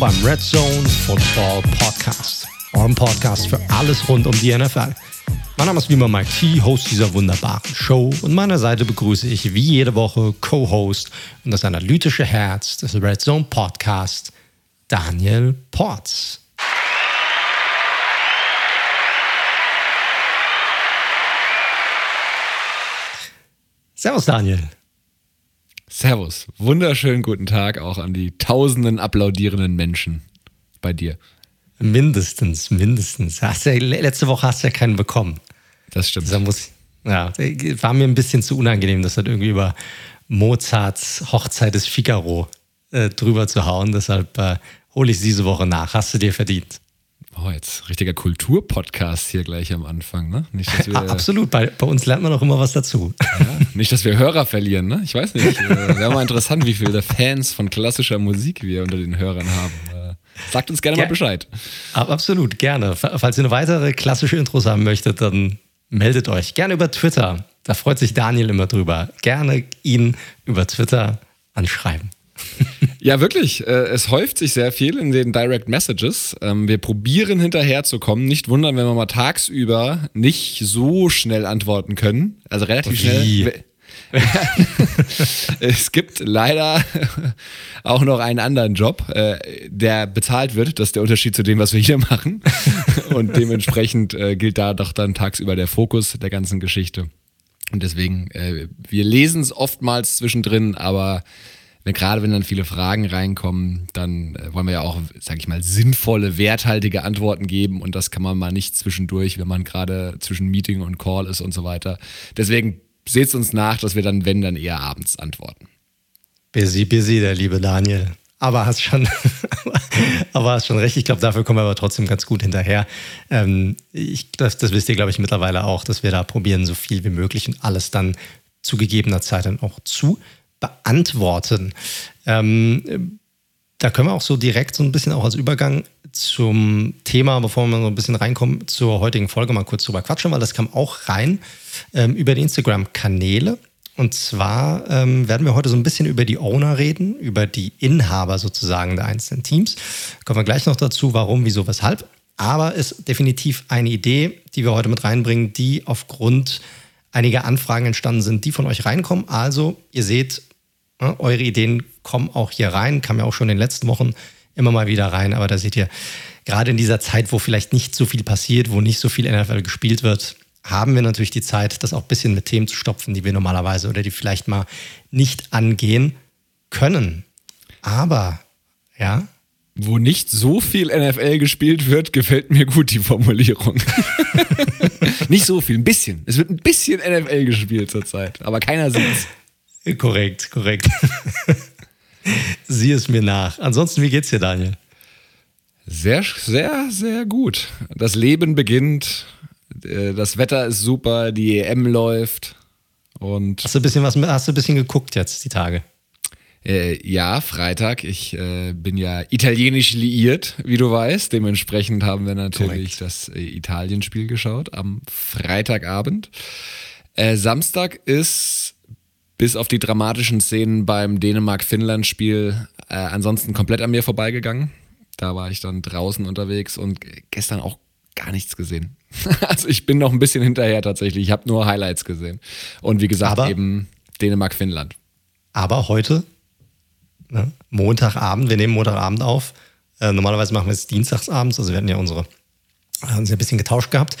willkommen beim Red Zone Football Podcast, eurem Podcast für alles rund um die NFL. Mein Name ist wie immer Mike T, Host dieser wunderbaren Show und meiner Seite begrüße ich wie jede Woche Co-Host und das analytische Herz des Red Zone Podcast, Daniel Porz. Servus Daniel. Servus. Wunderschönen guten Tag auch an die tausenden applaudierenden Menschen bei dir. Mindestens, mindestens. Hast ja, letzte Woche hast du ja keinen bekommen. Das stimmt. Da muss, ja, war mir ein bisschen zu unangenehm, das halt irgendwie über Mozarts Hochzeit des Figaro äh, drüber zu hauen. Deshalb äh, hole ich diese Woche nach. Hast du dir verdient. Oh, jetzt richtiger Kulturpodcast hier gleich am Anfang, ne? Nicht, dass wir, Absolut, bei, bei, uns lernt man auch immer was dazu. Ja, nicht, dass wir Hörer verlieren, ne? Ich weiß nicht. Äh, Wäre mal interessant, wie viele Fans von klassischer Musik wir unter den Hörern haben. Äh, sagt uns gerne Ger mal Bescheid. Absolut, gerne. Falls ihr eine weitere klassische Intros haben möchtet, dann meldet euch. Gerne über Twitter. Da freut sich Daniel immer drüber. Gerne ihn über Twitter anschreiben. Ja, wirklich. Äh, es häuft sich sehr viel in den Direct Messages. Ähm, wir probieren hinterherzukommen. Nicht wundern, wenn wir mal tagsüber nicht so schnell antworten können. Also relativ Wie? schnell. es gibt leider auch noch einen anderen Job, äh, der bezahlt wird. Das ist der Unterschied zu dem, was wir hier machen. Und dementsprechend äh, gilt da doch dann tagsüber der Fokus der ganzen Geschichte. Und deswegen, wir lesen es oftmals zwischendrin, aber gerade wenn dann viele Fragen reinkommen, dann äh, wollen wir ja auch, sag ich mal, sinnvolle, werthaltige Antworten geben und das kann man mal nicht zwischendurch, wenn man gerade zwischen Meeting und Call ist und so weiter. Deswegen seht uns nach, dass wir dann, wenn, dann eher abends antworten. Busy, busy, der liebe Daniel. Aber hast schon, aber hast schon recht. Ich glaube, dafür kommen wir aber trotzdem ganz gut hinterher. Ähm, ich, das, das wisst ihr, glaube ich, mittlerweile auch, dass wir da probieren, so viel wie möglich und alles dann zu gegebener Zeit dann auch zu beantworten. Ähm, da können wir auch so direkt so ein bisschen auch als Übergang zum Thema, bevor wir so ein bisschen reinkommen, zur heutigen Folge mal kurz drüber quatschen, weil das kam auch rein ähm, über die Instagram-Kanäle. Und zwar ähm, werden wir heute so ein bisschen über die Owner reden, über die Inhaber sozusagen der einzelnen Teams. Kommen wir gleich noch dazu, warum, wieso, weshalb. Aber ist definitiv eine Idee, die wir heute mit reinbringen, die aufgrund einige Anfragen entstanden sind, die von euch reinkommen. Also, ihr seht, ne, eure Ideen kommen auch hier rein, kam ja auch schon in den letzten Wochen immer mal wieder rein, aber da seht ihr, gerade in dieser Zeit, wo vielleicht nicht so viel passiert, wo nicht so viel NFL gespielt wird, haben wir natürlich die Zeit, das auch ein bisschen mit Themen zu stopfen, die wir normalerweise oder die vielleicht mal nicht angehen können. Aber, ja, wo nicht so viel NFL gespielt wird, gefällt mir gut die Formulierung. nicht so viel, ein bisschen. Es wird ein bisschen NFL gespielt zurzeit, aber keiner sieht's. Korrekt, korrekt. Sieh es mir nach. Ansonsten, wie geht's dir, Daniel? Sehr, sehr, sehr gut. Das Leben beginnt. Äh, das Wetter ist super, die EM läuft. Und hast du ein bisschen was hast du ein bisschen geguckt jetzt die Tage? Äh, ja, Freitag. Ich äh, bin ja italienisch liiert, wie du weißt. Dementsprechend haben wir natürlich Correct. das äh, Italienspiel geschaut am Freitagabend. Äh, Samstag ist bis auf die dramatischen Szenen beim Dänemark-Finnland-Spiel äh, ansonsten komplett an mir vorbeigegangen. Da war ich dann draußen unterwegs und gestern auch gar nichts gesehen. also ich bin noch ein bisschen hinterher tatsächlich. Ich habe nur Highlights gesehen. Und wie gesagt, aber, eben Dänemark-Finnland. Aber heute Ne? Montagabend, wir nehmen Montagabend auf. Äh, normalerweise machen wir es dienstagsabends, also wir hatten ja unsere, haben uns ja ein bisschen getauscht gehabt.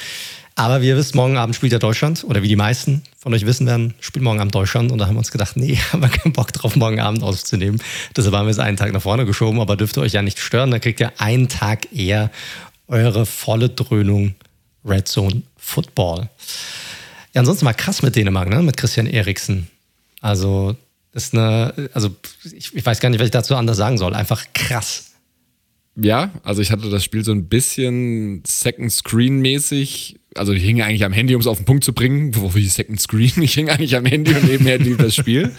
Aber wie ihr wisst, morgen Abend spielt ja Deutschland, oder wie die meisten von euch wissen werden, spielt morgen Abend Deutschland. Und da haben wir uns gedacht, nee, haben wir keinen Bock drauf, morgen Abend aufzunehmen. Deshalb haben wir es einen Tag nach vorne geschoben, aber dürft ihr euch ja nicht stören. Da kriegt ihr einen Tag eher eure volle Dröhnung Red Zone Football. Ja, ansonsten war krass mit Dänemark, ne? mit Christian Eriksen. Also ist eine, also ich, ich weiß gar nicht, was ich dazu anders sagen soll. Einfach krass. Ja, also ich hatte das Spiel so ein bisschen Second Screen mäßig. Also ich hing eigentlich am Handy, um es auf den Punkt zu bringen. Wofür ich Second Screen? Ich hing eigentlich am Handy und nebenher lief das Spiel.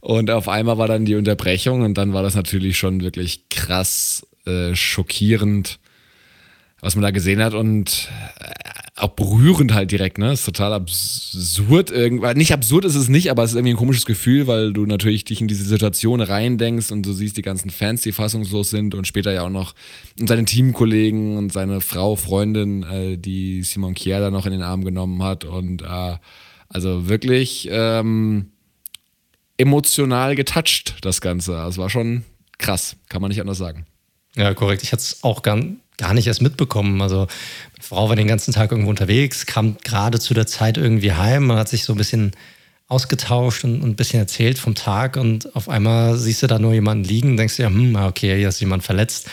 Und auf einmal war dann die Unterbrechung und dann war das natürlich schon wirklich krass äh, schockierend, was man da gesehen hat. Und äh, auch berührend halt direkt, ne? Ist total absurd irgendwann. Nicht absurd ist es nicht, aber es ist irgendwie ein komisches Gefühl, weil du natürlich dich in diese Situation reindenkst und du siehst die ganzen Fans, die fassungslos sind und später ja auch noch und seine Teamkollegen und seine Frau, Freundin, äh, die Simon Kier da noch in den Arm genommen hat und äh, also wirklich ähm, emotional getoucht, das Ganze. Das war schon krass, kann man nicht anders sagen. Ja, korrekt. Ich hatte es auch gar, gar nicht erst mitbekommen. Also Frau war den ganzen Tag irgendwo unterwegs, kam gerade zu der Zeit irgendwie heim und hat sich so ein bisschen ausgetauscht und, ein bisschen erzählt vom Tag und auf einmal siehst du da nur jemanden liegen denkst dir, hm, okay, hier ist jemand verletzt.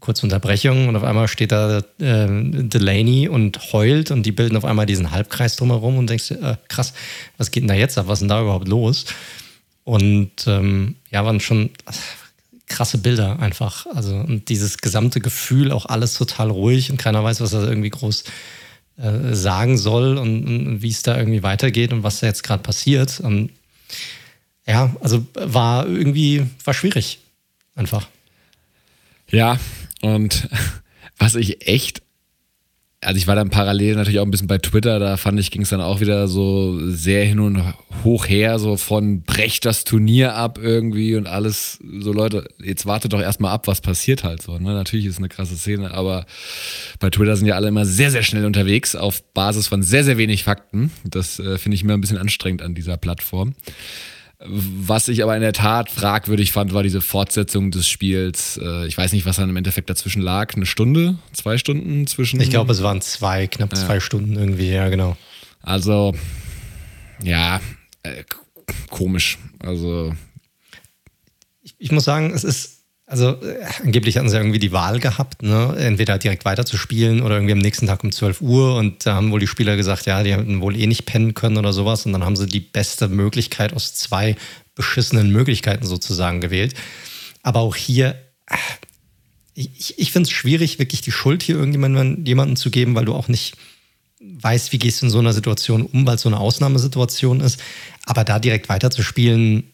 Kurze Unterbrechung und auf einmal steht da äh, Delaney und heult und die bilden auf einmal diesen Halbkreis drumherum und denkst dir, äh, krass, was geht denn da jetzt ab? Was ist denn da überhaupt los? Und ähm, ja, waren schon krasse Bilder einfach. Also und dieses gesamte Gefühl, auch alles total ruhig und keiner weiß, was er irgendwie groß äh, sagen soll und, und wie es da irgendwie weitergeht und was da jetzt gerade passiert. Und ja, also war irgendwie, war schwierig. Einfach. Ja, und was ich echt also ich war dann parallel natürlich auch ein bisschen bei Twitter, da fand ich, ging es dann auch wieder so sehr hin und hoch her, so von brecht das Turnier ab irgendwie und alles, so Leute, jetzt wartet doch erstmal ab, was passiert halt so. Ne? Natürlich ist es eine krasse Szene, aber bei Twitter sind ja alle immer sehr, sehr schnell unterwegs auf Basis von sehr, sehr wenig Fakten. Das äh, finde ich mir ein bisschen anstrengend an dieser Plattform. Was ich aber in der Tat fragwürdig fand, war diese Fortsetzung des Spiels. Äh, ich weiß nicht, was dann im Endeffekt dazwischen lag. Eine Stunde? Zwei Stunden zwischen? Ich glaube, es waren zwei, knapp ja. zwei Stunden irgendwie, ja, genau. Also, ja, äh, komisch. Also. Ich, ich muss sagen, es ist also äh, angeblich hatten sie irgendwie die Wahl gehabt, ne? entweder direkt weiterzuspielen oder irgendwie am nächsten Tag um 12 Uhr. Und da haben wohl die Spieler gesagt, ja, die hätten wohl eh nicht pennen können oder sowas. Und dann haben sie die beste Möglichkeit aus zwei beschissenen Möglichkeiten sozusagen gewählt. Aber auch hier, äh, ich, ich finde es schwierig, wirklich die Schuld hier irgendjemandem jemanden zu geben, weil du auch nicht weißt, wie gehst du in so einer Situation um, weil es so eine Ausnahmesituation ist. Aber da direkt weiterzuspielen,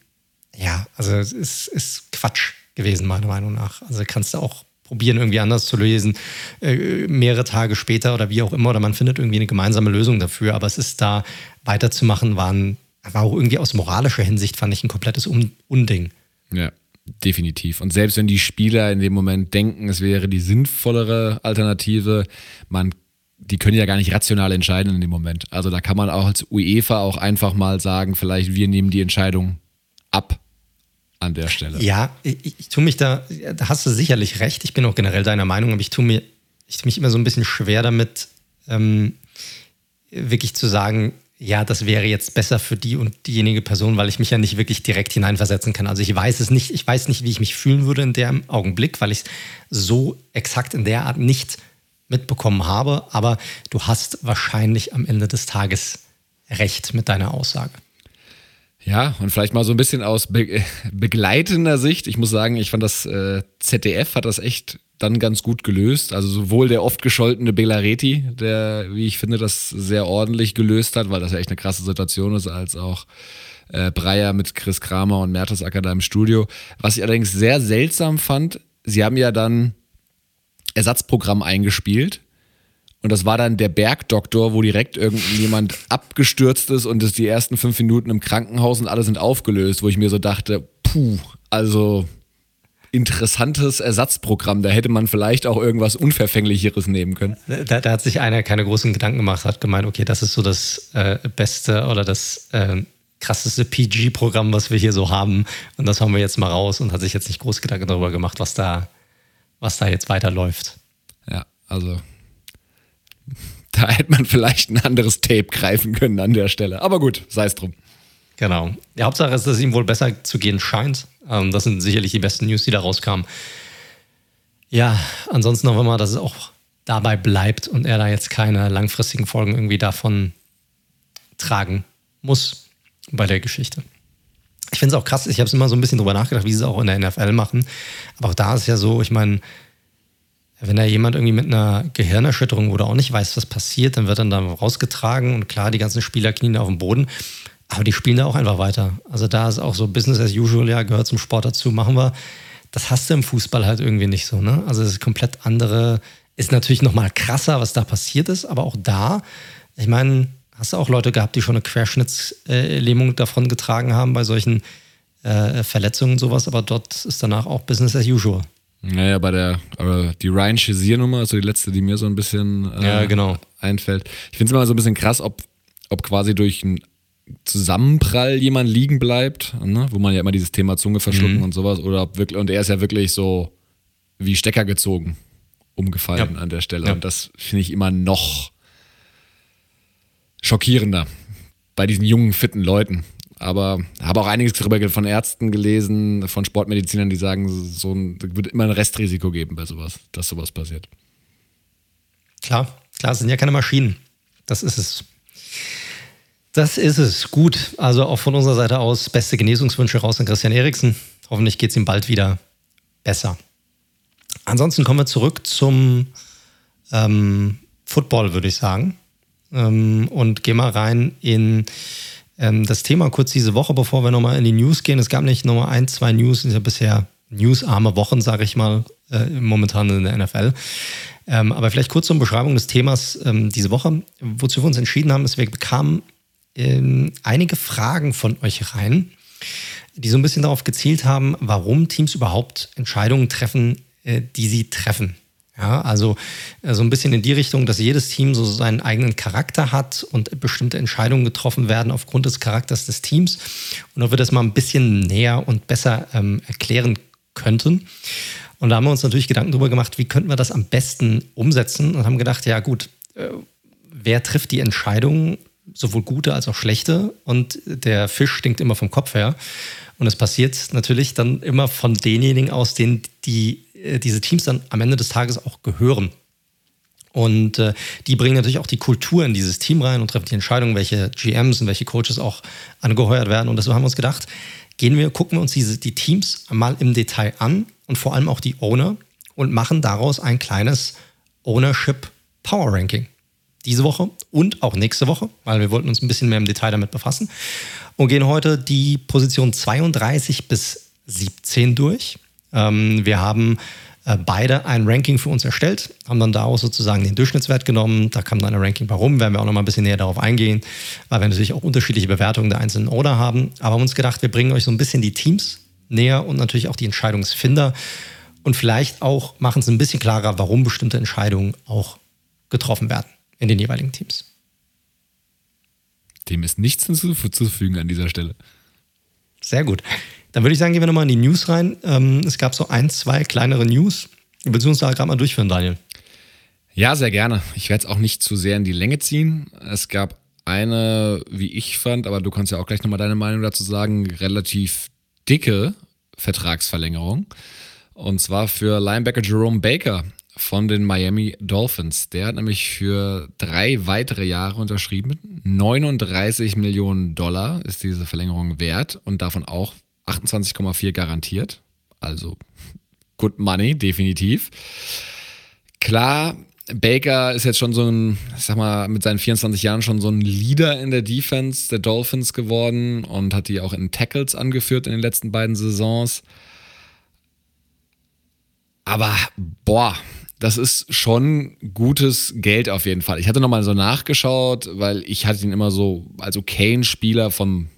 ja, also es ist, ist Quatsch gewesen, meiner Meinung nach. Also kannst du auch probieren, irgendwie anders zu lösen, äh, mehrere Tage später oder wie auch immer, oder man findet irgendwie eine gemeinsame Lösung dafür. Aber es ist da weiterzumachen, war, ein, war auch irgendwie aus moralischer Hinsicht, fand ich, ein komplettes Unding. Ja. Definitiv. Und selbst wenn die Spieler in dem Moment denken, es wäre die sinnvollere Alternative, man, die können ja gar nicht rational entscheiden in dem Moment. Also da kann man auch als UEFA auch einfach mal sagen, vielleicht wir nehmen die Entscheidung ab an der Stelle. Ja, ich, ich tue mich da, da hast du sicherlich recht. Ich bin auch generell deiner Meinung, aber ich tue mir, ich tue mich immer so ein bisschen schwer damit, ähm, wirklich zu sagen, ja, das wäre jetzt besser für die und diejenige Person, weil ich mich ja nicht wirklich direkt hineinversetzen kann. Also ich weiß es nicht, ich weiß nicht, wie ich mich fühlen würde in dem Augenblick, weil ich es so exakt in der Art nicht mitbekommen habe. Aber du hast wahrscheinlich am Ende des Tages recht mit deiner Aussage. Ja, und vielleicht mal so ein bisschen aus be begleitender Sicht. Ich muss sagen, ich fand das äh, ZDF hat das echt dann ganz gut gelöst. Also sowohl der oft gescholtene Belareti, der, wie ich finde, das sehr ordentlich gelöst hat, weil das ja echt eine krasse Situation ist, als auch äh, Breyer mit Chris Kramer und Mertesacker da im Studio. Was ich allerdings sehr seltsam fand, sie haben ja dann Ersatzprogramm eingespielt und das war dann der Bergdoktor, wo direkt irgendjemand abgestürzt ist und es die ersten fünf Minuten im Krankenhaus und alle sind aufgelöst, wo ich mir so dachte, puh, also interessantes Ersatzprogramm. Da hätte man vielleicht auch irgendwas Unverfänglicheres nehmen können. Da, da hat sich einer keine großen Gedanken gemacht, hat gemeint, okay, das ist so das äh, beste oder das äh, krasseste PG-Programm, was wir hier so haben. Und das haben wir jetzt mal raus und hat sich jetzt nicht groß Gedanken darüber gemacht, was da, was da jetzt weiterläuft. Ja, also da hätte man vielleicht ein anderes Tape greifen können an der Stelle. Aber gut, sei es drum. Genau. Die Hauptsache ist, dass es ihm wohl besser zu gehen scheint. Ähm, das sind sicherlich die besten News, die da rauskamen. Ja, ansonsten hoffen wir dass es auch dabei bleibt und er da jetzt keine langfristigen Folgen irgendwie davon tragen muss bei der Geschichte. Ich finde es auch krass, ich habe es immer so ein bisschen drüber nachgedacht, wie sie es auch in der NFL machen. Aber auch da ist ja so, ich meine, wenn da jemand irgendwie mit einer Gehirnerschütterung oder auch nicht weiß, was passiert, dann wird dann da rausgetragen und klar, die ganzen Spieler knien auf dem Boden. Aber die spielen da auch einfach weiter. Also da ist auch so Business as usual, ja, gehört zum Sport dazu, machen wir. Das hast du im Fußball halt irgendwie nicht so, ne? Also es ist komplett andere ist natürlich nochmal krasser, was da passiert ist, aber auch da, ich meine, hast du auch Leute gehabt, die schon eine Querschnittslähmung davon getragen haben bei solchen äh, Verletzungen und sowas, aber dort ist danach auch Business as usual. Naja, bei der, aber die Ryan Shazier-Nummer, also die letzte, die mir so ein bisschen äh, ja, genau. einfällt. Ich finde es immer so ein bisschen krass, ob, ob quasi durch einen Zusammenprall jemand liegen bleibt, ne? wo man ja immer dieses Thema Zunge verschlucken mhm. und sowas, oder ob wirklich, und er ist ja wirklich so wie Stecker gezogen umgefallen ja. an der Stelle. Ja. Und das finde ich immer noch schockierender bei diesen jungen, fitten Leuten. Aber habe auch einiges darüber von Ärzten gelesen, von Sportmedizinern, die sagen, so ein, wird immer ein Restrisiko geben bei sowas, dass sowas passiert. Klar, klar, es sind ja keine Maschinen. Das ist es. Das ist es. Gut. Also auch von unserer Seite aus beste Genesungswünsche raus an Christian Eriksen. Hoffentlich geht es ihm bald wieder besser. Ansonsten kommen wir zurück zum ähm, Football, würde ich sagen. Ähm, und gehen mal rein in ähm, das Thema kurz diese Woche, bevor wir nochmal in die News gehen. Es gab nicht nochmal ein, zwei News, sind ja bisher newsarme Wochen, sage ich mal, äh, momentan in der NFL. Ähm, aber vielleicht kurz zur Beschreibung des Themas ähm, diese Woche. Wozu wir uns entschieden haben, ist, wir bekamen ähm, einige Fragen von euch rein, die so ein bisschen darauf gezielt haben, warum Teams überhaupt Entscheidungen treffen, äh, die sie treffen. Ja, also äh, so ein bisschen in die Richtung, dass jedes Team so seinen eigenen Charakter hat und bestimmte Entscheidungen getroffen werden aufgrund des Charakters des Teams. Und ob wir das mal ein bisschen näher und besser ähm, erklären könnten. Und da haben wir uns natürlich Gedanken darüber gemacht, wie könnten wir das am besten umsetzen und haben gedacht, ja gut, äh, wer trifft die Entscheidungen, sowohl gute als auch schlechte? Und der Fisch stinkt immer vom Kopf her. Und es passiert natürlich dann immer von denjenigen aus, denen die diese Teams dann am Ende des Tages auch gehören. Und äh, die bringen natürlich auch die Kultur in dieses Team rein und treffen die Entscheidung, welche GMs und welche Coaches auch angeheuert werden. Und deshalb haben wir uns gedacht, gehen wir, gucken wir uns diese, die Teams mal im Detail an und vor allem auch die Owner und machen daraus ein kleines Ownership Power Ranking. Diese Woche und auch nächste Woche, weil wir wollten uns ein bisschen mehr im Detail damit befassen. Und gehen heute die Position 32 bis 17 durch. Ähm, wir haben äh, beide ein Ranking für uns erstellt, haben dann daraus sozusagen den Durchschnittswert genommen. Da kam dann ein Ranking warum, werden wir auch noch mal ein bisschen näher darauf eingehen, weil wir natürlich auch unterschiedliche Bewertungen der einzelnen Order haben. Aber haben uns gedacht, wir bringen euch so ein bisschen die Teams näher und natürlich auch die Entscheidungsfinder und vielleicht auch machen es ein bisschen klarer, warum bestimmte Entscheidungen auch getroffen werden in den jeweiligen Teams. Dem ist nichts hinzuzufügen an dieser Stelle. Sehr gut. Dann würde ich sagen, gehen wir nochmal in die News rein. Ähm, es gab so ein, zwei kleinere News. Willst du uns da gerade mal durchführen, Daniel? Ja, sehr gerne. Ich werde es auch nicht zu sehr in die Länge ziehen. Es gab eine, wie ich fand, aber du kannst ja auch gleich nochmal deine Meinung dazu sagen, relativ dicke Vertragsverlängerung. Und zwar für Linebacker Jerome Baker von den Miami Dolphins. Der hat nämlich für drei weitere Jahre unterschrieben. 39 Millionen Dollar ist diese Verlängerung wert und davon auch 28,4 garantiert. Also good money, definitiv. Klar, Baker ist jetzt schon so ein, ich sag mal, mit seinen 24 Jahren schon so ein Leader in der Defense der Dolphins geworden und hat die auch in Tackles angeführt in den letzten beiden Saisons. Aber boah, das ist schon gutes Geld auf jeden Fall. Ich hatte nochmal so nachgeschaut, weil ich hatte ihn immer so als okayen-Spieler vom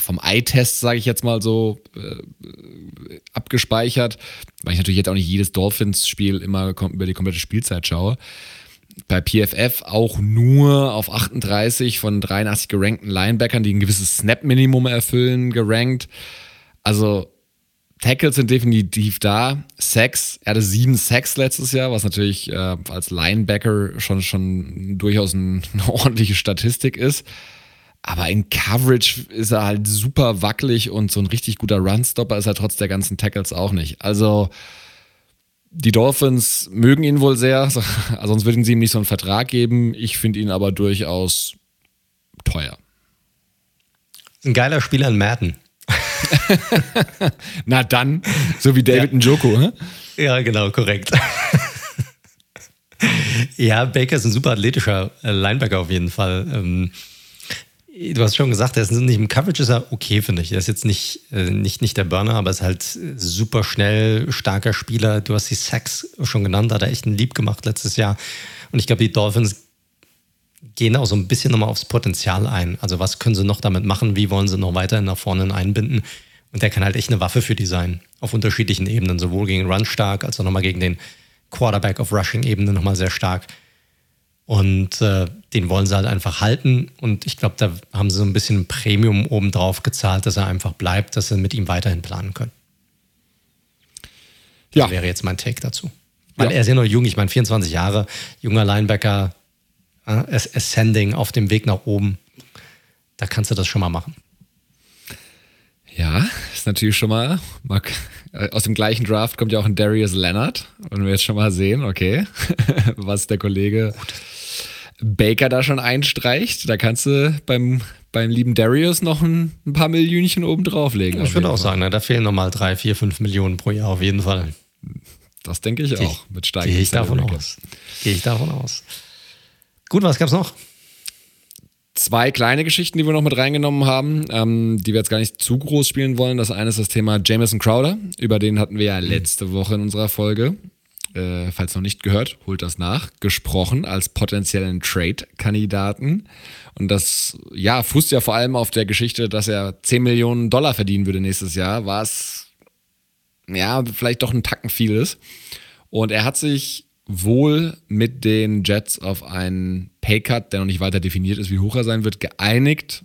vom Eye-Test, sage ich jetzt mal so, äh, abgespeichert, weil ich natürlich jetzt auch nicht jedes Dolphins-Spiel immer über die komplette Spielzeit schaue. Bei PFF auch nur auf 38 von 83 gerankten Linebackern, die ein gewisses Snap-Minimum erfüllen, gerankt. Also Tackles sind definitiv da. Sacks, er hatte sieben Sacks letztes Jahr, was natürlich äh, als Linebacker schon, schon durchaus ein, eine ordentliche Statistik ist. Aber in Coverage ist er halt super wackelig und so ein richtig guter Runstopper ist er trotz der ganzen Tackles auch nicht. Also die Dolphins mögen ihn wohl sehr, sonst würden sie ihm nicht so einen Vertrag geben. Ich finde ihn aber durchaus teuer. Ein geiler Spieler in Madden. Na dann, so wie David ja. Njoko, hä? Ja, genau, korrekt. ja, Baker ist ein super athletischer Linebacker auf jeden Fall. Ähm, du hast schon gesagt, er ist nicht im Coverage, ist er okay, finde ich. Er ist jetzt nicht, äh, nicht, nicht der Burner, aber ist halt super schnell, starker Spieler. Du hast die Sacks schon genannt, hat er echt ein Lieb gemacht letztes Jahr. Und ich glaube, die Dolphins gehen auch so ein bisschen nochmal aufs Potenzial ein. Also was können sie noch damit machen? Wie wollen sie noch weiter nach vorne einbinden? Und der kann halt echt eine Waffe für die sein. Auf unterschiedlichen Ebenen. Sowohl gegen Run stark, als auch nochmal gegen den Quarterback auf Rushing-Ebene nochmal sehr stark. Und äh, den wollen sie halt einfach halten. Und ich glaube, da haben sie so ein bisschen Premium obendrauf gezahlt, dass er einfach bleibt, dass sie mit ihm weiterhin planen können. Ja. Das wäre jetzt mein Take dazu. Weil ja. er ist ja noch jung, ich meine 24 Jahre, junger Linebacker, äh, Ascending auf dem Weg nach oben. Da kannst du das schon mal machen. Ja, ist natürlich schon mal, äh, aus dem gleichen Draft kommt ja auch ein Darius Leonard. Und wir jetzt schon mal sehen, okay, was der Kollege Gut. Baker da schon einstreicht. Da kannst du beim, beim lieben Darius noch ein, ein paar Millionchen oben drauflegen. Ich würde auch sagen, ne, da fehlen nochmal drei, vier, fünf Millionen pro Jahr auf jeden Fall. Das denke ich Geh, auch. Mit steigenden Gehe ich davon aus. Gehe ich davon aus. Gut, was gab's noch? Zwei kleine Geschichten, die wir noch mit reingenommen haben, ähm, die wir jetzt gar nicht zu groß spielen wollen. Das eine ist das Thema Jameson Crowder. Über den hatten wir ja letzte Woche in unserer Folge äh, falls noch nicht gehört, holt das nach, gesprochen als potenziellen Trade-Kandidaten. Und das, ja, fußt ja vor allem auf der Geschichte, dass er 10 Millionen Dollar verdienen würde nächstes Jahr, was, ja, vielleicht doch ein Tacken viel ist. Und er hat sich wohl mit den Jets auf einen Paycut, der noch nicht weiter definiert ist, wie hoch er sein wird, geeinigt,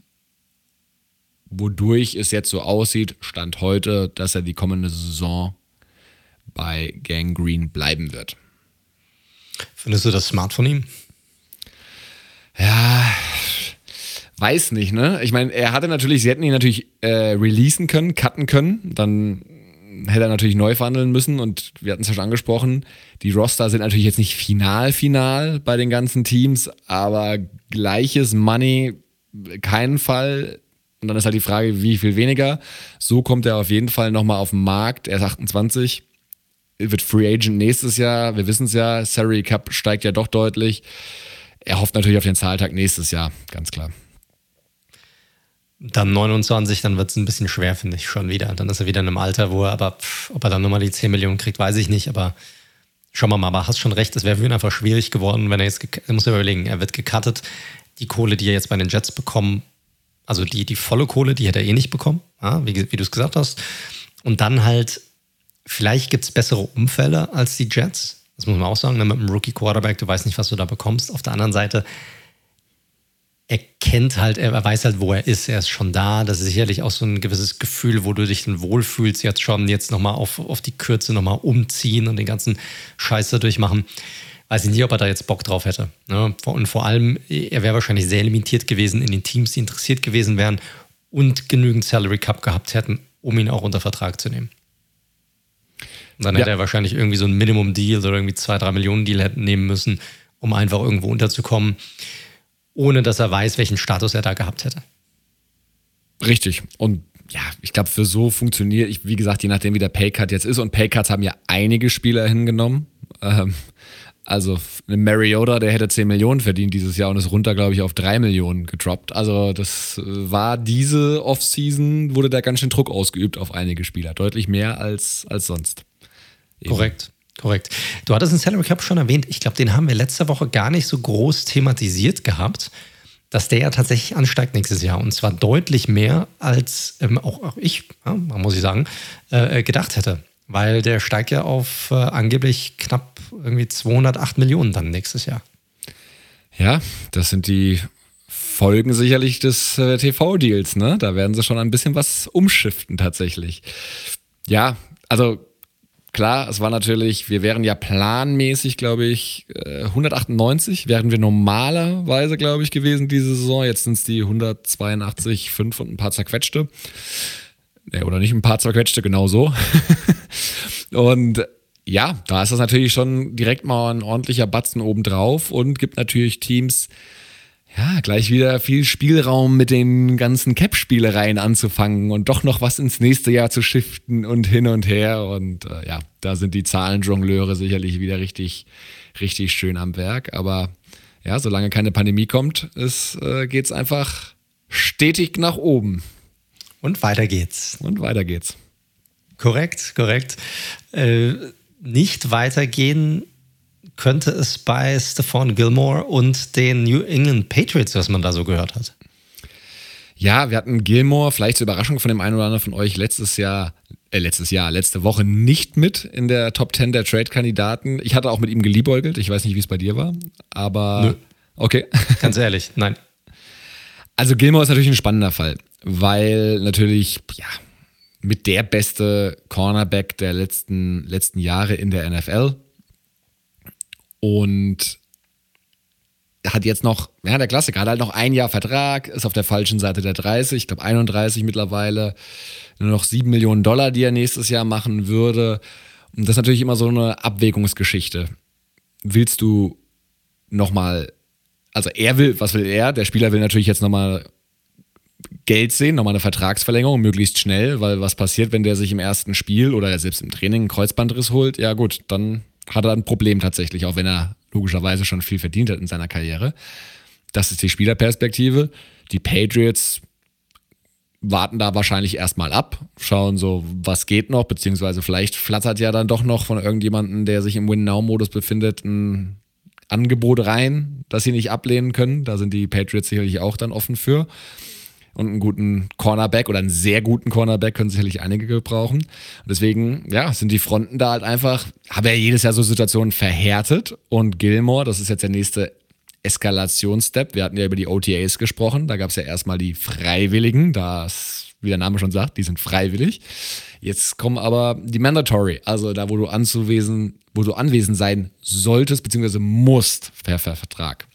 wodurch es jetzt so aussieht, Stand heute, dass er die kommende Saison bei Gang Green bleiben wird. Findest du das smart von ihm? Ja, weiß nicht, ne? Ich meine, er hatte natürlich, sie hätten ihn natürlich äh, releasen können, cutten können, dann hätte er natürlich neu verhandeln müssen und wir hatten es ja schon angesprochen, die Roster sind natürlich jetzt nicht final, final bei den ganzen Teams, aber gleiches Money, keinen Fall. Und dann ist halt die Frage, wie viel weniger. So kommt er auf jeden Fall nochmal auf den Markt. Er ist 28 wird Free Agent nächstes Jahr. Wir wissen es ja, Salary Cup steigt ja doch deutlich. Er hofft natürlich auf den Zahltag nächstes Jahr, ganz klar. Dann 29, dann wird es ein bisschen schwer, finde ich schon wieder. Dann ist er wieder in einem Alter, wo er, aber pff, ob er dann nochmal die 10 Millionen kriegt, weiß ich nicht. Aber schauen wir mal, aber hast schon recht, es wäre für ihn einfach schwierig geworden, wenn er jetzt, er muss ja überlegen, er wird gecuttet. Die Kohle, die er jetzt bei den Jets bekommt, also die, die volle Kohle, die hätte er eh nicht bekommen, ja, wie, wie du es gesagt hast. Und dann halt Vielleicht gibt es bessere Umfälle als die Jets. Das muss man auch sagen. Ne? Mit einem Rookie Quarterback, du weißt nicht, was du da bekommst. Auf der anderen Seite, er kennt halt, er weiß halt, wo er ist. Er ist schon da. Das ist sicherlich auch so ein gewisses Gefühl, wo du dich dann wohlfühlst. Jetzt schon, jetzt nochmal auf, auf die Kürze nochmal umziehen und den ganzen Scheiß da durchmachen. Weiß ich nicht, ob er da jetzt Bock drauf hätte. Ne? Und vor allem, er wäre wahrscheinlich sehr limitiert gewesen in den Teams, die interessiert gewesen wären und genügend Salary Cup gehabt hätten, um ihn auch unter Vertrag zu nehmen. Dann ja. hätte er wahrscheinlich irgendwie so ein Minimum-Deal oder irgendwie zwei, drei Millionen Deal hätten nehmen müssen, um einfach irgendwo unterzukommen, ohne dass er weiß, welchen Status er da gehabt hätte. Richtig. Und ja, ich glaube, für so funktioniert, ich, wie gesagt, je nachdem, wie der Paycut jetzt ist, und Paycuts haben ja einige Spieler hingenommen. Ähm, also ein Mariota, der hätte 10 Millionen verdient dieses Jahr und ist runter, glaube ich, auf 3 Millionen gedroppt. Also das war diese Offseason, wurde da ganz schön Druck ausgeübt auf einige Spieler. Deutlich mehr als, als sonst. Korrekt. Korrekt. Du hattest den Salary Cap schon erwähnt. Ich glaube, den haben wir letzte Woche gar nicht so groß thematisiert gehabt, dass der ja tatsächlich ansteigt nächstes Jahr. Und zwar deutlich mehr, als ähm, auch, auch, ich, ja, muss ich sagen, äh, gedacht hätte. Weil der steigt ja auf äh, angeblich knapp irgendwie 208 Millionen dann nächstes Jahr. Ja, das sind die Folgen sicherlich des äh, TV-Deals, ne? Da werden sie schon ein bisschen was umschiften tatsächlich. Ja, also Klar, es war natürlich, wir wären ja planmäßig, glaube ich, 198 äh, wären wir normalerweise, glaube ich, gewesen diese Saison. Jetzt sind es die 182, 5 und ein paar zerquetschte. oder nicht ein paar zerquetschte, genau so. und ja, da ist das natürlich schon direkt mal ein ordentlicher Batzen obendrauf und gibt natürlich Teams, ja, gleich wieder viel Spielraum mit den ganzen Cap-Spielereien anzufangen und doch noch was ins nächste Jahr zu shiften und hin und her. Und äh, ja, da sind die Zahlenjongleure sicherlich wieder richtig, richtig schön am Werk. Aber ja, solange keine Pandemie kommt, äh, geht es einfach stetig nach oben. Und weiter geht's. Und weiter geht's. Korrekt, korrekt. Äh, nicht weitergehen könnte es bei Stephon Gilmore und den New England Patriots, was man da so gehört hat. Ja, wir hatten Gilmore, vielleicht zur Überraschung von dem einen oder anderen von euch, letztes Jahr, äh, letztes Jahr, letzte Woche nicht mit in der Top 10 der Trade-Kandidaten. Ich hatte auch mit ihm geliebäugelt. Ich weiß nicht, wie es bei dir war, aber. Nö. Okay. Ganz ehrlich, nein. Also Gilmore ist natürlich ein spannender Fall, weil natürlich, ja, mit der beste Cornerback der letzten, letzten Jahre in der NFL. Und hat jetzt noch, ja, der Klassiker, hat halt noch ein Jahr Vertrag, ist auf der falschen Seite der 30, ich glaube 31 mittlerweile, nur noch 7 Millionen Dollar, die er nächstes Jahr machen würde. Und das ist natürlich immer so eine Abwägungsgeschichte. Willst du nochmal, also er will, was will er? Der Spieler will natürlich jetzt nochmal Geld sehen, nochmal eine Vertragsverlängerung, möglichst schnell, weil was passiert, wenn der sich im ersten Spiel oder selbst im Training einen Kreuzbandriss holt? Ja, gut, dann hat er ein Problem tatsächlich, auch wenn er logischerweise schon viel verdient hat in seiner Karriere. Das ist die Spielerperspektive. Die Patriots warten da wahrscheinlich erstmal ab, schauen so, was geht noch, beziehungsweise vielleicht flattert ja dann doch noch von irgendjemandem, der sich im Win-Now-Modus befindet, ein Angebot rein, das sie nicht ablehnen können. Da sind die Patriots sicherlich auch dann offen für und einen guten Cornerback oder einen sehr guten Cornerback können sicherlich einige gebrauchen. Deswegen, ja, sind die Fronten da halt einfach, haben ja jedes Jahr so Situationen verhärtet und Gilmore, das ist jetzt der nächste Eskalationsstep. Wir hatten ja über die OTAs gesprochen, da gab es ja erstmal die Freiwilligen, das, wie der Name schon sagt, die sind freiwillig. Jetzt kommen aber die Mandatory, also da, wo du anzuwesen, wo du anwesend sein solltest, beziehungsweise musst per Vertrag.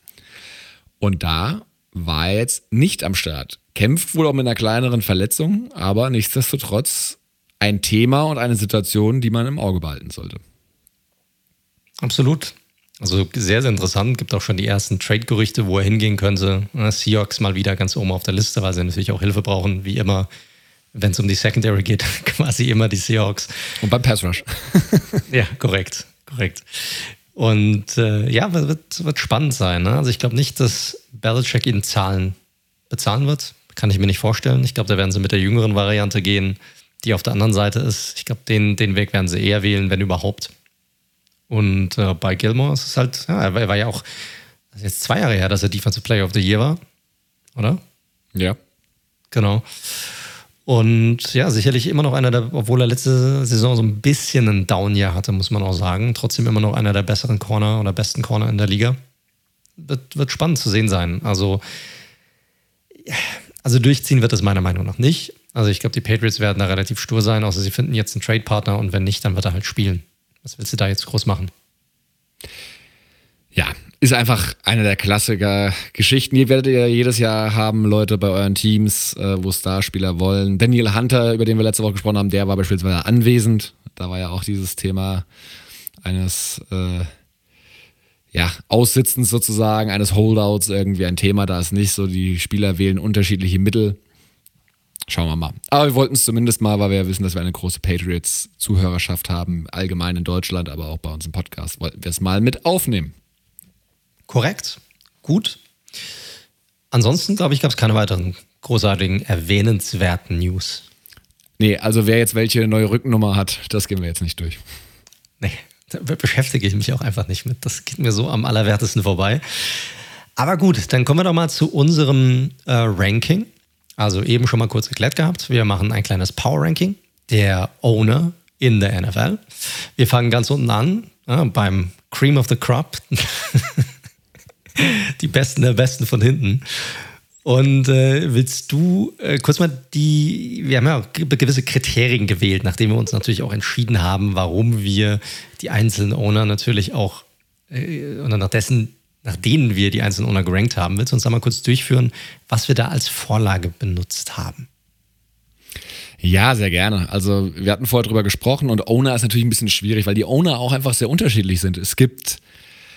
Und da war er jetzt nicht am Start. Kämpft wohl auch mit einer kleineren Verletzung, aber nichtsdestotrotz ein Thema und eine Situation, die man im Auge behalten sollte. Absolut. Also sehr, sehr interessant. Gibt auch schon die ersten Trade-Gerüchte, wo er hingehen könnte. Seahawks mal wieder ganz oben auf der Liste, weil sie natürlich auch Hilfe brauchen, wie immer. Wenn es um die Secondary geht, quasi immer die Seahawks. Und beim Pass Rush. ja, korrekt, korrekt. Und äh, ja, wird, wird spannend sein. Ne? Also ich glaube nicht, dass Belichick ihn Zahlen bezahlen wird. Kann ich mir nicht vorstellen. Ich glaube, da werden sie mit der jüngeren Variante gehen, die auf der anderen Seite ist. Ich glaube, den, den Weg werden sie eher wählen, wenn überhaupt. Und äh, bei Gilmore ist es halt, ja, er war ja auch, jetzt zwei Jahre her, dass er Defensive Player of the Year war, oder? Ja. Genau. Und ja, sicherlich immer noch einer der, obwohl er letzte Saison so ein bisschen ein Down-Jahr hatte, muss man auch sagen, trotzdem immer noch einer der besseren Corner oder besten Corner in der Liga. Wird, wird spannend zu sehen sein. Also, also durchziehen wird es meiner Meinung nach nicht. Also ich glaube, die Patriots werden da relativ stur sein, außer sie finden jetzt einen Trade-Partner und wenn nicht, dann wird er halt spielen. Was willst du da jetzt groß machen? Ja, ist einfach eine der Klassiker-Geschichten. Ihr werdet ja jedes Jahr haben, Leute bei euren Teams, äh, wo Starspieler wollen. Daniel Hunter, über den wir letzte Woche gesprochen haben, der war beispielsweise anwesend. Da war ja auch dieses Thema eines äh, ja, Aussitzens sozusagen, eines Holdouts irgendwie ein Thema. Da ist nicht so, die Spieler wählen unterschiedliche Mittel. Schauen wir mal. Aber wir wollten es zumindest mal, weil wir ja wissen, dass wir eine große Patriots-Zuhörerschaft haben, allgemein in Deutschland, aber auch bei uns im Podcast, wollten wir es mal mit aufnehmen. Korrekt. Gut. Ansonsten, glaube ich, gab es keine weiteren großartigen, erwähnenswerten News. Nee, also wer jetzt welche neue Rückennummer hat, das gehen wir jetzt nicht durch. Nee, da beschäftige ich mich auch einfach nicht mit. Das geht mir so am allerwertesten vorbei. Aber gut, dann kommen wir doch mal zu unserem äh, Ranking. Also eben schon mal kurz erklärt gehabt. Wir machen ein kleines Power Ranking der Owner in der NFL. Wir fangen ganz unten an, äh, beim Cream of the Crop. die Besten der Besten von hinten. Und äh, willst du äh, kurz mal die, wir haben ja gewisse Kriterien gewählt, nachdem wir uns natürlich auch entschieden haben, warum wir die einzelnen Owner natürlich auch, äh, oder nach dessen, nach denen wir die einzelnen Owner gerankt haben. Willst du uns da mal kurz durchführen, was wir da als Vorlage benutzt haben? Ja, sehr gerne. Also wir hatten vorher drüber gesprochen und Owner ist natürlich ein bisschen schwierig, weil die Owner auch einfach sehr unterschiedlich sind. Es gibt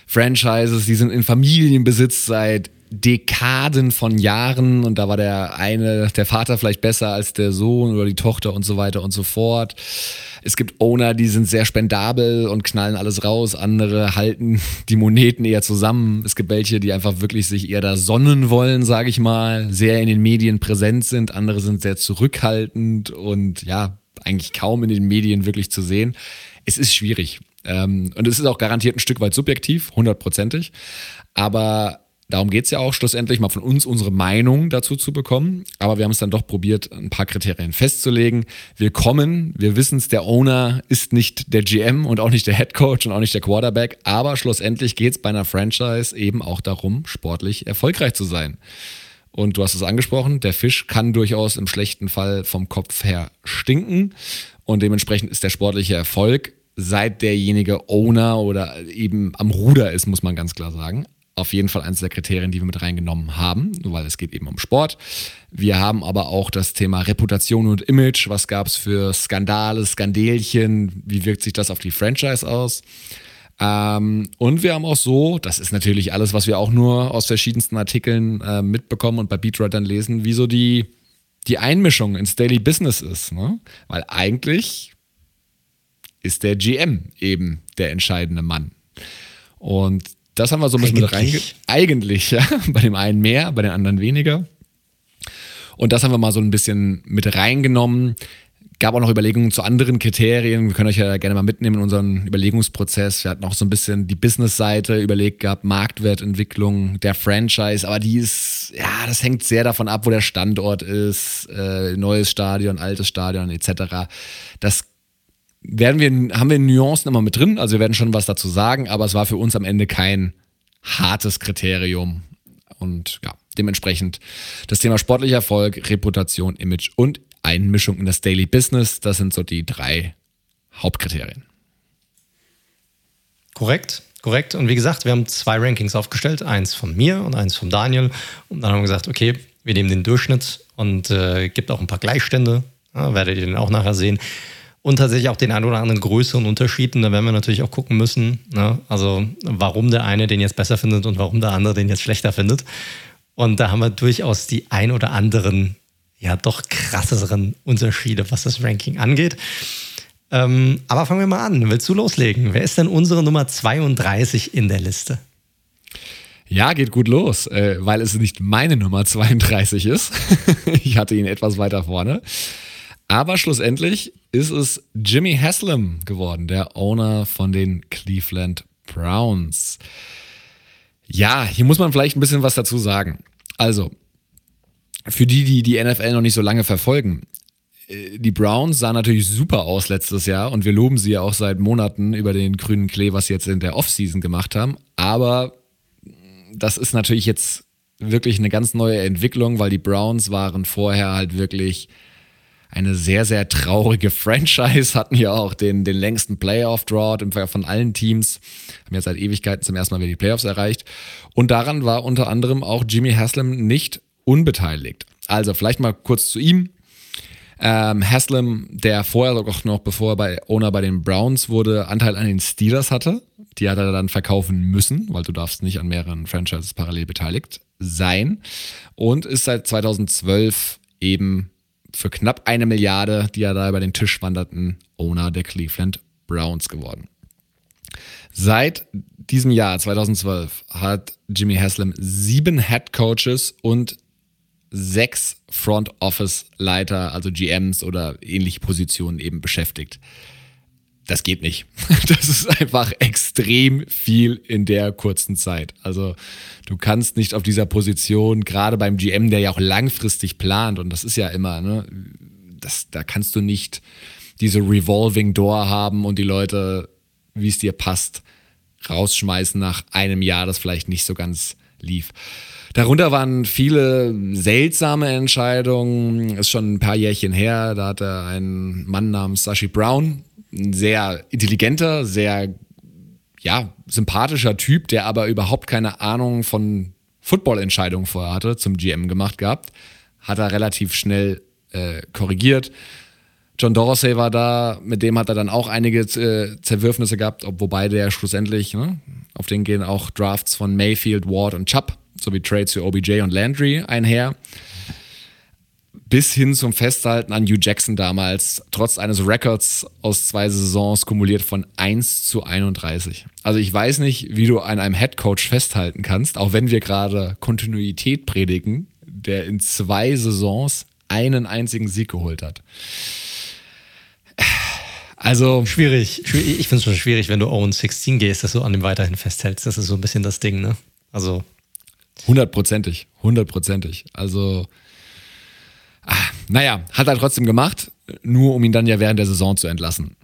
Franchises, die sind in Familienbesitz seit Dekaden von Jahren und da war der eine, der Vater vielleicht besser als der Sohn oder die Tochter und so weiter und so fort. Es gibt Owner, die sind sehr spendabel und knallen alles raus. Andere halten die Moneten eher zusammen. Es gibt welche, die einfach wirklich sich eher da sonnen wollen, sage ich mal, sehr in den Medien präsent sind. Andere sind sehr zurückhaltend und ja, eigentlich kaum in den Medien wirklich zu sehen. Es ist schwierig. Ähm, und es ist auch garantiert ein Stück weit subjektiv, hundertprozentig. Aber darum geht es ja auch schlussendlich, mal von uns unsere Meinung dazu zu bekommen. Aber wir haben es dann doch probiert, ein paar Kriterien festzulegen. Wir kommen, wir wissen es, der Owner ist nicht der GM und auch nicht der Head Coach und auch nicht der Quarterback. Aber schlussendlich geht es bei einer Franchise eben auch darum, sportlich erfolgreich zu sein. Und du hast es angesprochen, der Fisch kann durchaus im schlechten Fall vom Kopf her stinken. Und dementsprechend ist der sportliche Erfolg seit derjenige Owner oder eben am Ruder ist, muss man ganz klar sagen. Auf jeden Fall eines der Kriterien, die wir mit reingenommen haben, weil es geht eben um Sport. Wir haben aber auch das Thema Reputation und Image. Was gab es für Skandale, Skandelchen? Wie wirkt sich das auf die Franchise aus? Ähm, und wir haben auch so, das ist natürlich alles, was wir auch nur aus verschiedensten Artikeln äh, mitbekommen und bei Beatwritern lesen, wie so die, die Einmischung ins Daily Business ist. Ne? Weil eigentlich ist der GM eben der entscheidende Mann. Und das haben wir so ein bisschen mit reinge... Eigentlich, ja. Bei dem einen mehr, bei den anderen weniger. Und das haben wir mal so ein bisschen mit reingenommen. Gab auch noch Überlegungen zu anderen Kriterien. Wir können euch ja gerne mal mitnehmen in unseren Überlegungsprozess. Wir hatten auch so ein bisschen die Business-Seite überlegt gehabt, Marktwertentwicklung der Franchise. Aber die ist, ja, das hängt sehr davon ab, wo der Standort ist. Äh, neues Stadion, altes Stadion etc. Das werden wir, haben wir Nuancen immer mit drin, also wir werden schon was dazu sagen, aber es war für uns am Ende kein hartes Kriterium. Und ja, dementsprechend das Thema sportlicher Erfolg, Reputation, Image und Einmischung in das Daily Business, das sind so die drei Hauptkriterien. Korrekt, korrekt. Und wie gesagt, wir haben zwei Rankings aufgestellt, eins von mir und eins von Daniel. Und dann haben wir gesagt, okay, wir nehmen den Durchschnitt und äh, gibt auch ein paar Gleichstände, ja, werdet ihr den auch nachher sehen und tatsächlich auch den ein oder anderen größeren Unterschied. Und da werden wir natürlich auch gucken müssen, ne? also warum der eine den jetzt besser findet und warum der andere den jetzt schlechter findet. Und da haben wir durchaus die ein oder anderen, ja, doch krasseren Unterschiede, was das Ranking angeht. Ähm, aber fangen wir mal an. Willst du loslegen? Wer ist denn unsere Nummer 32 in der Liste? Ja, geht gut los, äh, weil es nicht meine Nummer 32 ist. ich hatte ihn etwas weiter vorne. Aber schlussendlich ist es Jimmy Haslam geworden, der Owner von den Cleveland Browns. Ja, hier muss man vielleicht ein bisschen was dazu sagen. Also, für die, die die NFL noch nicht so lange verfolgen, äh, die Browns sahen natürlich super aus letztes Jahr und wir loben sie ja auch seit Monaten über den grünen Klee, was sie jetzt in der Offseason gemacht haben. Aber das ist natürlich jetzt wirklich eine ganz neue Entwicklung, weil die Browns waren vorher halt wirklich eine sehr, sehr traurige Franchise, hatten ja auch den, den längsten Playoff-Drought von allen Teams, haben ja seit Ewigkeiten zum ersten Mal wieder die Playoffs erreicht. Und daran war unter anderem auch Jimmy Haslam nicht unbeteiligt. Also vielleicht mal kurz zu ihm. Ähm, Haslam, der vorher auch noch, bevor er bei Owner bei den Browns wurde, Anteil an den Steelers hatte. Die hat er dann verkaufen müssen, weil du darfst nicht an mehreren Franchises parallel beteiligt sein. Und ist seit 2012 eben für knapp eine Milliarde, die ja da über den Tisch wanderten, Owner der Cleveland Browns geworden. Seit diesem Jahr 2012 hat Jimmy Haslam sieben Head Coaches und sechs Front Office Leiter, also GMs oder ähnliche Positionen eben beschäftigt das geht nicht. Das ist einfach extrem viel in der kurzen Zeit. Also du kannst nicht auf dieser Position, gerade beim GM, der ja auch langfristig plant, und das ist ja immer, ne, das, da kannst du nicht diese Revolving Door haben und die Leute, wie es dir passt, rausschmeißen nach einem Jahr, das vielleicht nicht so ganz lief. Darunter waren viele seltsame Entscheidungen. Ist schon ein paar Jährchen her. Da hatte ein Mann namens Sashi Brown ein sehr intelligenter, sehr ja, sympathischer Typ, der aber überhaupt keine Ahnung von Football-Entscheidungen vorher hatte, zum GM gemacht gehabt. Hat er relativ schnell äh, korrigiert. John Dorsey war da, mit dem hat er dann auch einige äh, Zerwürfnisse gehabt, ob, wobei der schlussendlich, ne, auf den gehen auch Drafts von Mayfield, Ward und Chubb sowie Trades für OBJ und Landry einher. Bis hin zum Festhalten an Hugh Jackson damals, trotz eines Records aus zwei Saisons kumuliert von 1 zu 31. Also ich weiß nicht, wie du an einem Headcoach festhalten kannst, auch wenn wir gerade Kontinuität predigen, der in zwei Saisons einen einzigen Sieg geholt hat. Also. Schwierig. Ich finde es schon schwierig, wenn du 0 16 gehst, dass du an dem weiterhin festhältst. Das ist so ein bisschen das Ding, ne? Also. Hundertprozentig. Hundertprozentig. Also. Ah, naja, hat er trotzdem gemacht, nur um ihn dann ja während der Saison zu entlassen.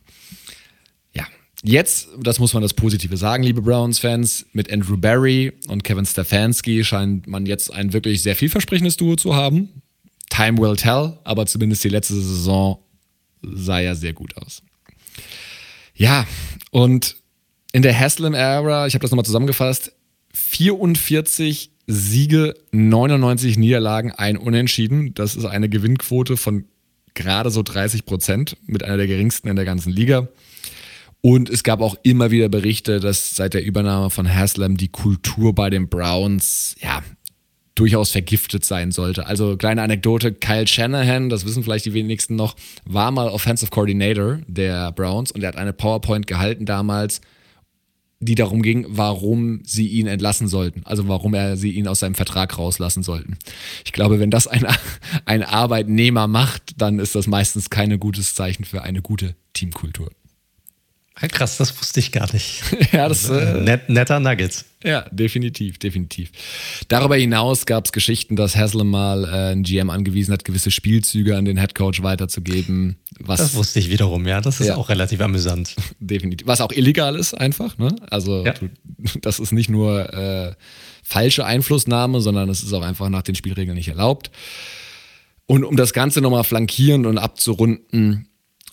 Ja, jetzt, das muss man das Positive sagen, liebe Browns-Fans, mit Andrew Barry und Kevin Stefanski scheint man jetzt ein wirklich sehr vielversprechendes Duo zu haben. Time will tell, aber zumindest die letzte Saison sah ja sehr gut aus. Ja, und in der Haslam-Ära, ich habe das nochmal zusammengefasst, 44 Siege, 99 Niederlagen, ein Unentschieden. Das ist eine Gewinnquote von gerade so 30 Prozent, mit einer der geringsten in der ganzen Liga. Und es gab auch immer wieder Berichte, dass seit der Übernahme von Haslam die Kultur bei den Browns ja durchaus vergiftet sein sollte. Also kleine Anekdote, Kyle Shanahan, das wissen vielleicht die wenigsten noch, war mal Offensive Coordinator der Browns und er hat eine PowerPoint gehalten damals, die darum ging, warum sie ihn entlassen sollten, also warum er sie ihn aus seinem Vertrag rauslassen sollten. Ich glaube, wenn das ein, ein Arbeitnehmer macht, dann ist das meistens kein gutes Zeichen für eine gute Teamkultur. Krass, das wusste ich gar nicht. ja, das äh, Net, netter Nugget. Ja, definitiv, definitiv. Darüber hinaus gab es Geschichten, dass Haslam mal äh, ein GM angewiesen hat, gewisse Spielzüge an den Headcoach weiterzugeben. Was, das wusste ich wiederum, ja. Das ist ja. auch relativ amüsant. Definitiv. Was auch illegal ist, einfach. Ne? Also, ja. du, das ist nicht nur äh, falsche Einflussnahme, sondern es ist auch einfach nach den Spielregeln nicht erlaubt. Und um das Ganze nochmal flankierend und abzurunden,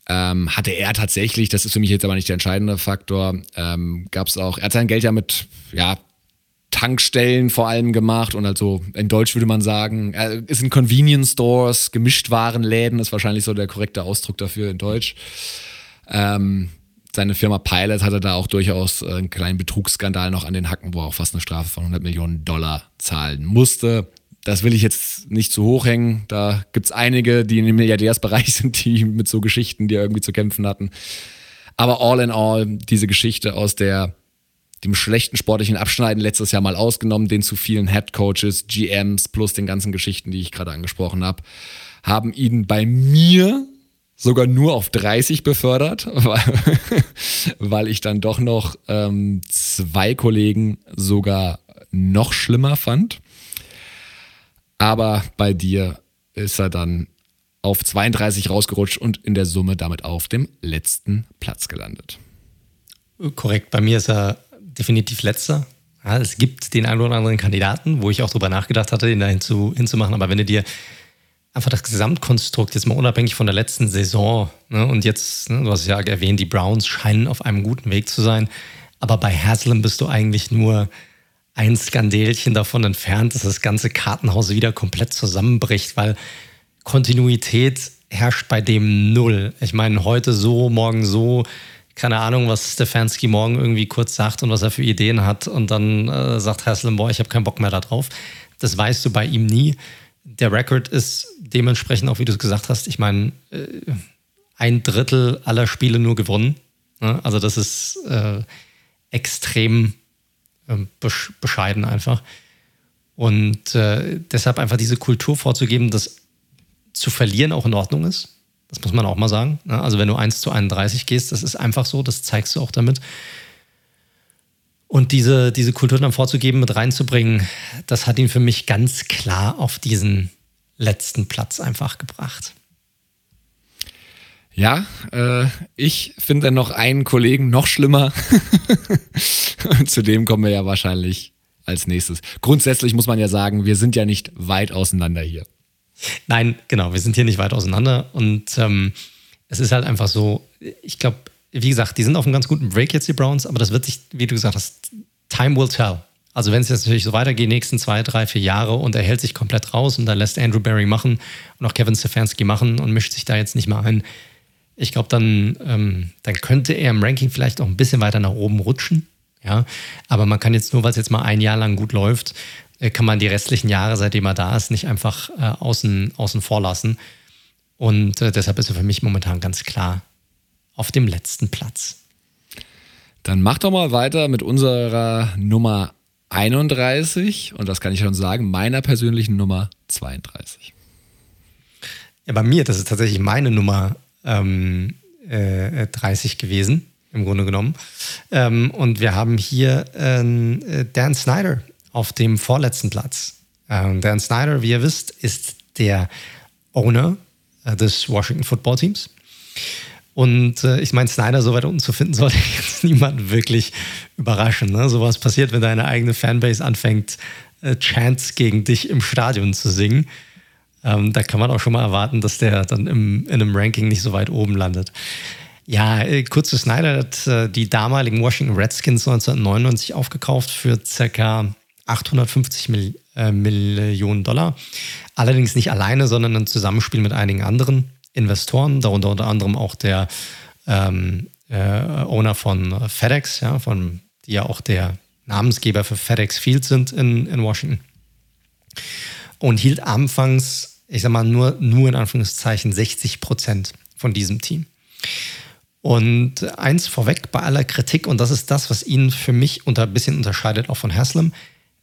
ähm, hatte er tatsächlich, das ist für mich jetzt aber nicht der entscheidende Faktor, ähm, gab es auch, er hat sein Geld ja mit, ja, Tankstellen vor allem gemacht und also in Deutsch würde man sagen, er ist in Convenience Stores, Gemischtwarenläden ist wahrscheinlich so der korrekte Ausdruck dafür in Deutsch. Ähm, seine Firma Pilot hatte da auch durchaus einen kleinen Betrugsskandal noch an den Hacken, wo er auch fast eine Strafe von 100 Millionen Dollar zahlen musste. Das will ich jetzt nicht zu hoch hängen. Da gibt es einige, die in dem Milliardärsbereich sind, die mit so Geschichten, die irgendwie zu kämpfen hatten. Aber all in all, diese Geschichte aus der, dem schlechten sportlichen Abschneiden letztes Jahr mal ausgenommen, den zu vielen Head Coaches, GMs plus den ganzen Geschichten, die ich gerade angesprochen habe, haben ihn bei mir sogar nur auf 30 befördert, weil, weil ich dann doch noch ähm, zwei Kollegen sogar noch schlimmer fand. Aber bei dir ist er dann auf 32 rausgerutscht und in der Summe damit auf dem letzten Platz gelandet. Korrekt, bei mir ist er definitiv letzter. Ja, es gibt den einen oder anderen Kandidaten, wo ich auch darüber nachgedacht hatte, ihn da hinzu, hinzumachen. Aber wenn du dir einfach das Gesamtkonstrukt jetzt mal unabhängig von der letzten Saison ne, und jetzt, ne, du hast ja erwähnt, die Browns scheinen auf einem guten Weg zu sein. Aber bei Haslam bist du eigentlich nur ein Skandelchen davon entfernt, dass das ganze Kartenhaus wieder komplett zusammenbricht, weil Kontinuität herrscht bei dem null. Ich meine, heute so, morgen so. Keine Ahnung, was Stefanski morgen irgendwie kurz sagt und was er für Ideen hat. Und dann äh, sagt Haslam, boah, ich habe keinen Bock mehr darauf. Das weißt du bei ihm nie. Der Rekord ist dementsprechend auch, wie du es gesagt hast, ich meine, äh, ein Drittel aller Spiele nur gewonnen. Ne? Also das ist äh, extrem bescheiden einfach. Und äh, deshalb einfach diese Kultur vorzugeben, dass zu verlieren auch in Ordnung ist. Das muss man auch mal sagen. Ne? Also wenn du 1 zu 31 gehst, das ist einfach so, das zeigst du auch damit. Und diese, diese Kultur dann vorzugeben, mit reinzubringen, das hat ihn für mich ganz klar auf diesen letzten Platz einfach gebracht. Ja, äh, ich finde noch einen Kollegen noch schlimmer. Zu dem kommen wir ja wahrscheinlich als nächstes. Grundsätzlich muss man ja sagen, wir sind ja nicht weit auseinander hier. Nein, genau, wir sind hier nicht weit auseinander. Und ähm, es ist halt einfach so, ich glaube, wie gesagt, die sind auf einem ganz guten Break jetzt, die Browns, aber das wird sich, wie du gesagt hast, time will tell. Also wenn es jetzt natürlich so weitergeht, nächsten zwei, drei, vier Jahre und er hält sich komplett raus und dann lässt Andrew Barry machen und auch Kevin Stefanski machen und mischt sich da jetzt nicht mehr ein, ich glaube, dann, ähm, dann könnte er im Ranking vielleicht auch ein bisschen weiter nach oben rutschen. Ja, aber man kann jetzt nur, weil es jetzt mal ein Jahr lang gut läuft, äh, kann man die restlichen Jahre, seitdem er da ist, nicht einfach äh, außen, außen vor lassen. Und äh, deshalb ist er für mich momentan ganz klar auf dem letzten Platz. Dann mach doch mal weiter mit unserer Nummer 31 und das kann ich schon sagen, meiner persönlichen Nummer 32. Ja, bei mir, das ist tatsächlich meine Nummer ähm, äh, 30 gewesen, im Grunde genommen. Ähm, und wir haben hier äh, Dan Snyder auf dem vorletzten Platz. Ähm, Dan Snyder, wie ihr wisst, ist der Owner äh, des Washington Football Teams. Und äh, ich meine, Snyder so weit unten zu finden, sollte jetzt niemanden wirklich überraschen. Ne? Sowas passiert, wenn deine eigene Fanbase anfängt, äh, Chants gegen dich im Stadion zu singen. Ähm, da kann man auch schon mal erwarten, dass der dann im, in einem Ranking nicht so weit oben landet. Ja, äh, kurz zu Snyder hat äh, die damaligen Washington Redskins 1999 aufgekauft für circa 850 Mil äh, Millionen Dollar. Allerdings nicht alleine, sondern im Zusammenspiel mit einigen anderen Investoren, darunter unter anderem auch der ähm, äh, Owner von FedEx, ja, von, die ja auch der Namensgeber für FedEx Field sind in, in Washington. Und hielt anfangs, ich sag mal, nur, nur in Anführungszeichen 60 Prozent von diesem Team. Und eins vorweg bei aller Kritik, und das ist das, was ihn für mich unter, ein bisschen unterscheidet, auch von Haslam,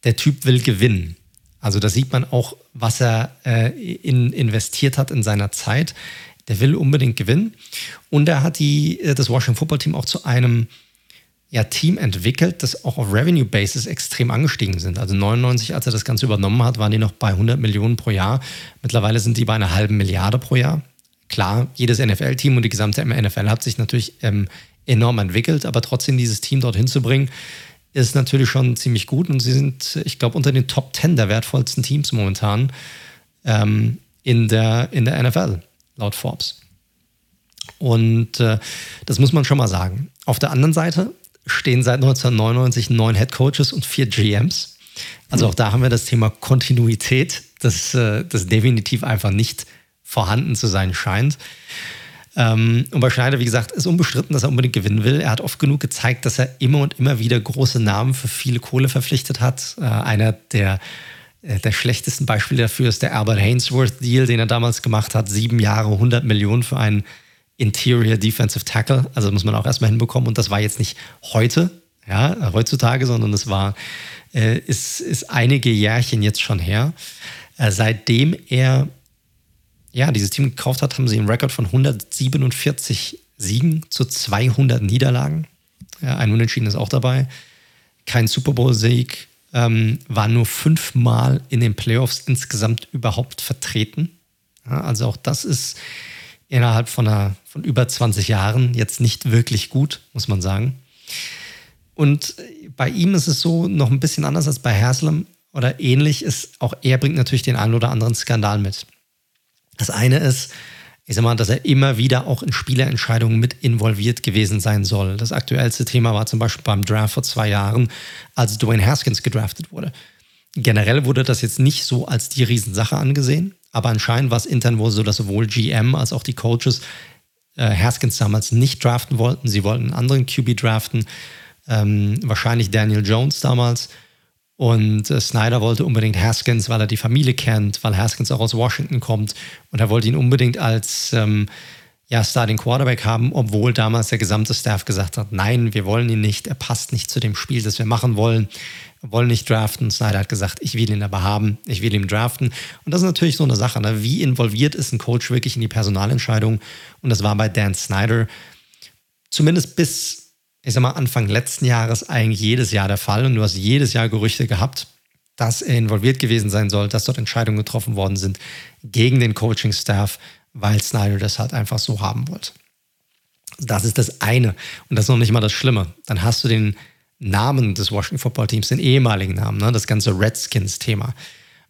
der Typ will gewinnen. Also da sieht man auch, was er äh, in, investiert hat in seiner Zeit. Der will unbedingt gewinnen. Und er hat die, äh, das Washington Football Team auch zu einem ja, Team entwickelt, das auch auf Revenue Basis extrem angestiegen sind. Also 99, als er das Ganze übernommen hat, waren die noch bei 100 Millionen pro Jahr. Mittlerweile sind die bei einer halben Milliarde pro Jahr. Klar, jedes NFL-Team und die gesamte NFL hat sich natürlich ähm, enorm entwickelt, aber trotzdem dieses Team dorthin zu bringen, ist natürlich schon ziemlich gut und sie sind, ich glaube, unter den Top 10 der wertvollsten Teams momentan ähm, in, der, in der NFL, laut Forbes. Und äh, das muss man schon mal sagen. Auf der anderen Seite stehen seit 1999 neun Head Coaches und vier GMs. Also auch da haben wir das Thema Kontinuität, das, äh, das definitiv einfach nicht vorhanden zu sein scheint. Ähm, und bei Schneider, wie gesagt, ist unbestritten, dass er unbedingt gewinnen will. Er hat oft genug gezeigt, dass er immer und immer wieder große Namen für viele Kohle verpflichtet hat. Äh, einer der, äh, der schlechtesten Beispiele dafür ist der Albert Hainsworth-Deal, den er damals gemacht hat. Sieben Jahre, 100 Millionen für einen Interior Defensive Tackle. Also muss man auch erstmal hinbekommen. Und das war jetzt nicht heute, ja, heutzutage, sondern es war, äh, ist, ist einige Jährchen jetzt schon her. Äh, seitdem er ja, dieses Team gekauft hat, haben sie einen Rekord von 147 Siegen zu 200 Niederlagen. Ja, ein Unentschieden ist auch dabei. Kein Super Bowl-Sieg. Ähm, war nur fünfmal in den Playoffs insgesamt überhaupt vertreten. Ja, also auch das ist innerhalb von, einer, von über 20 Jahren jetzt nicht wirklich gut, muss man sagen. Und bei ihm ist es so noch ein bisschen anders als bei Haslam oder ähnlich ist, auch er bringt natürlich den einen oder anderen Skandal mit. Das eine ist, ich sag mal, dass er immer wieder auch in Spielerentscheidungen mit involviert gewesen sein soll. Das aktuellste Thema war zum Beispiel beim Draft vor zwei Jahren, als Dwayne Haskins gedraftet wurde. Generell wurde das jetzt nicht so als die Riesensache angesehen, aber anscheinend war es intern wohl so, dass sowohl GM als auch die Coaches äh, Haskins damals nicht draften wollten. Sie wollten einen anderen QB draften, ähm, wahrscheinlich Daniel Jones damals. Und äh, Snyder wollte unbedingt Haskins, weil er die Familie kennt, weil Haskins auch aus Washington kommt. Und er wollte ihn unbedingt als ähm, ja, Starting Quarterback haben, obwohl damals der gesamte Staff gesagt hat, nein, wir wollen ihn nicht, er passt nicht zu dem Spiel, das wir machen wollen. Wollen nicht draften. Snyder hat gesagt, ich will ihn aber haben, ich will ihn draften. Und das ist natürlich so eine Sache. Ne? Wie involviert ist ein Coach wirklich in die Personalentscheidung? Und das war bei Dan Snyder zumindest bis ich sag mal, Anfang letzten Jahres eigentlich jedes Jahr der Fall und du hast jedes Jahr Gerüchte gehabt, dass er involviert gewesen sein soll, dass dort Entscheidungen getroffen worden sind gegen den Coaching-Staff, weil Snyder das halt einfach so haben wollte. Das ist das eine. Und das ist noch nicht mal das Schlimme. Dann hast du den Namen des Washington Football Teams, den ehemaligen Namen, ne? das ganze Redskins-Thema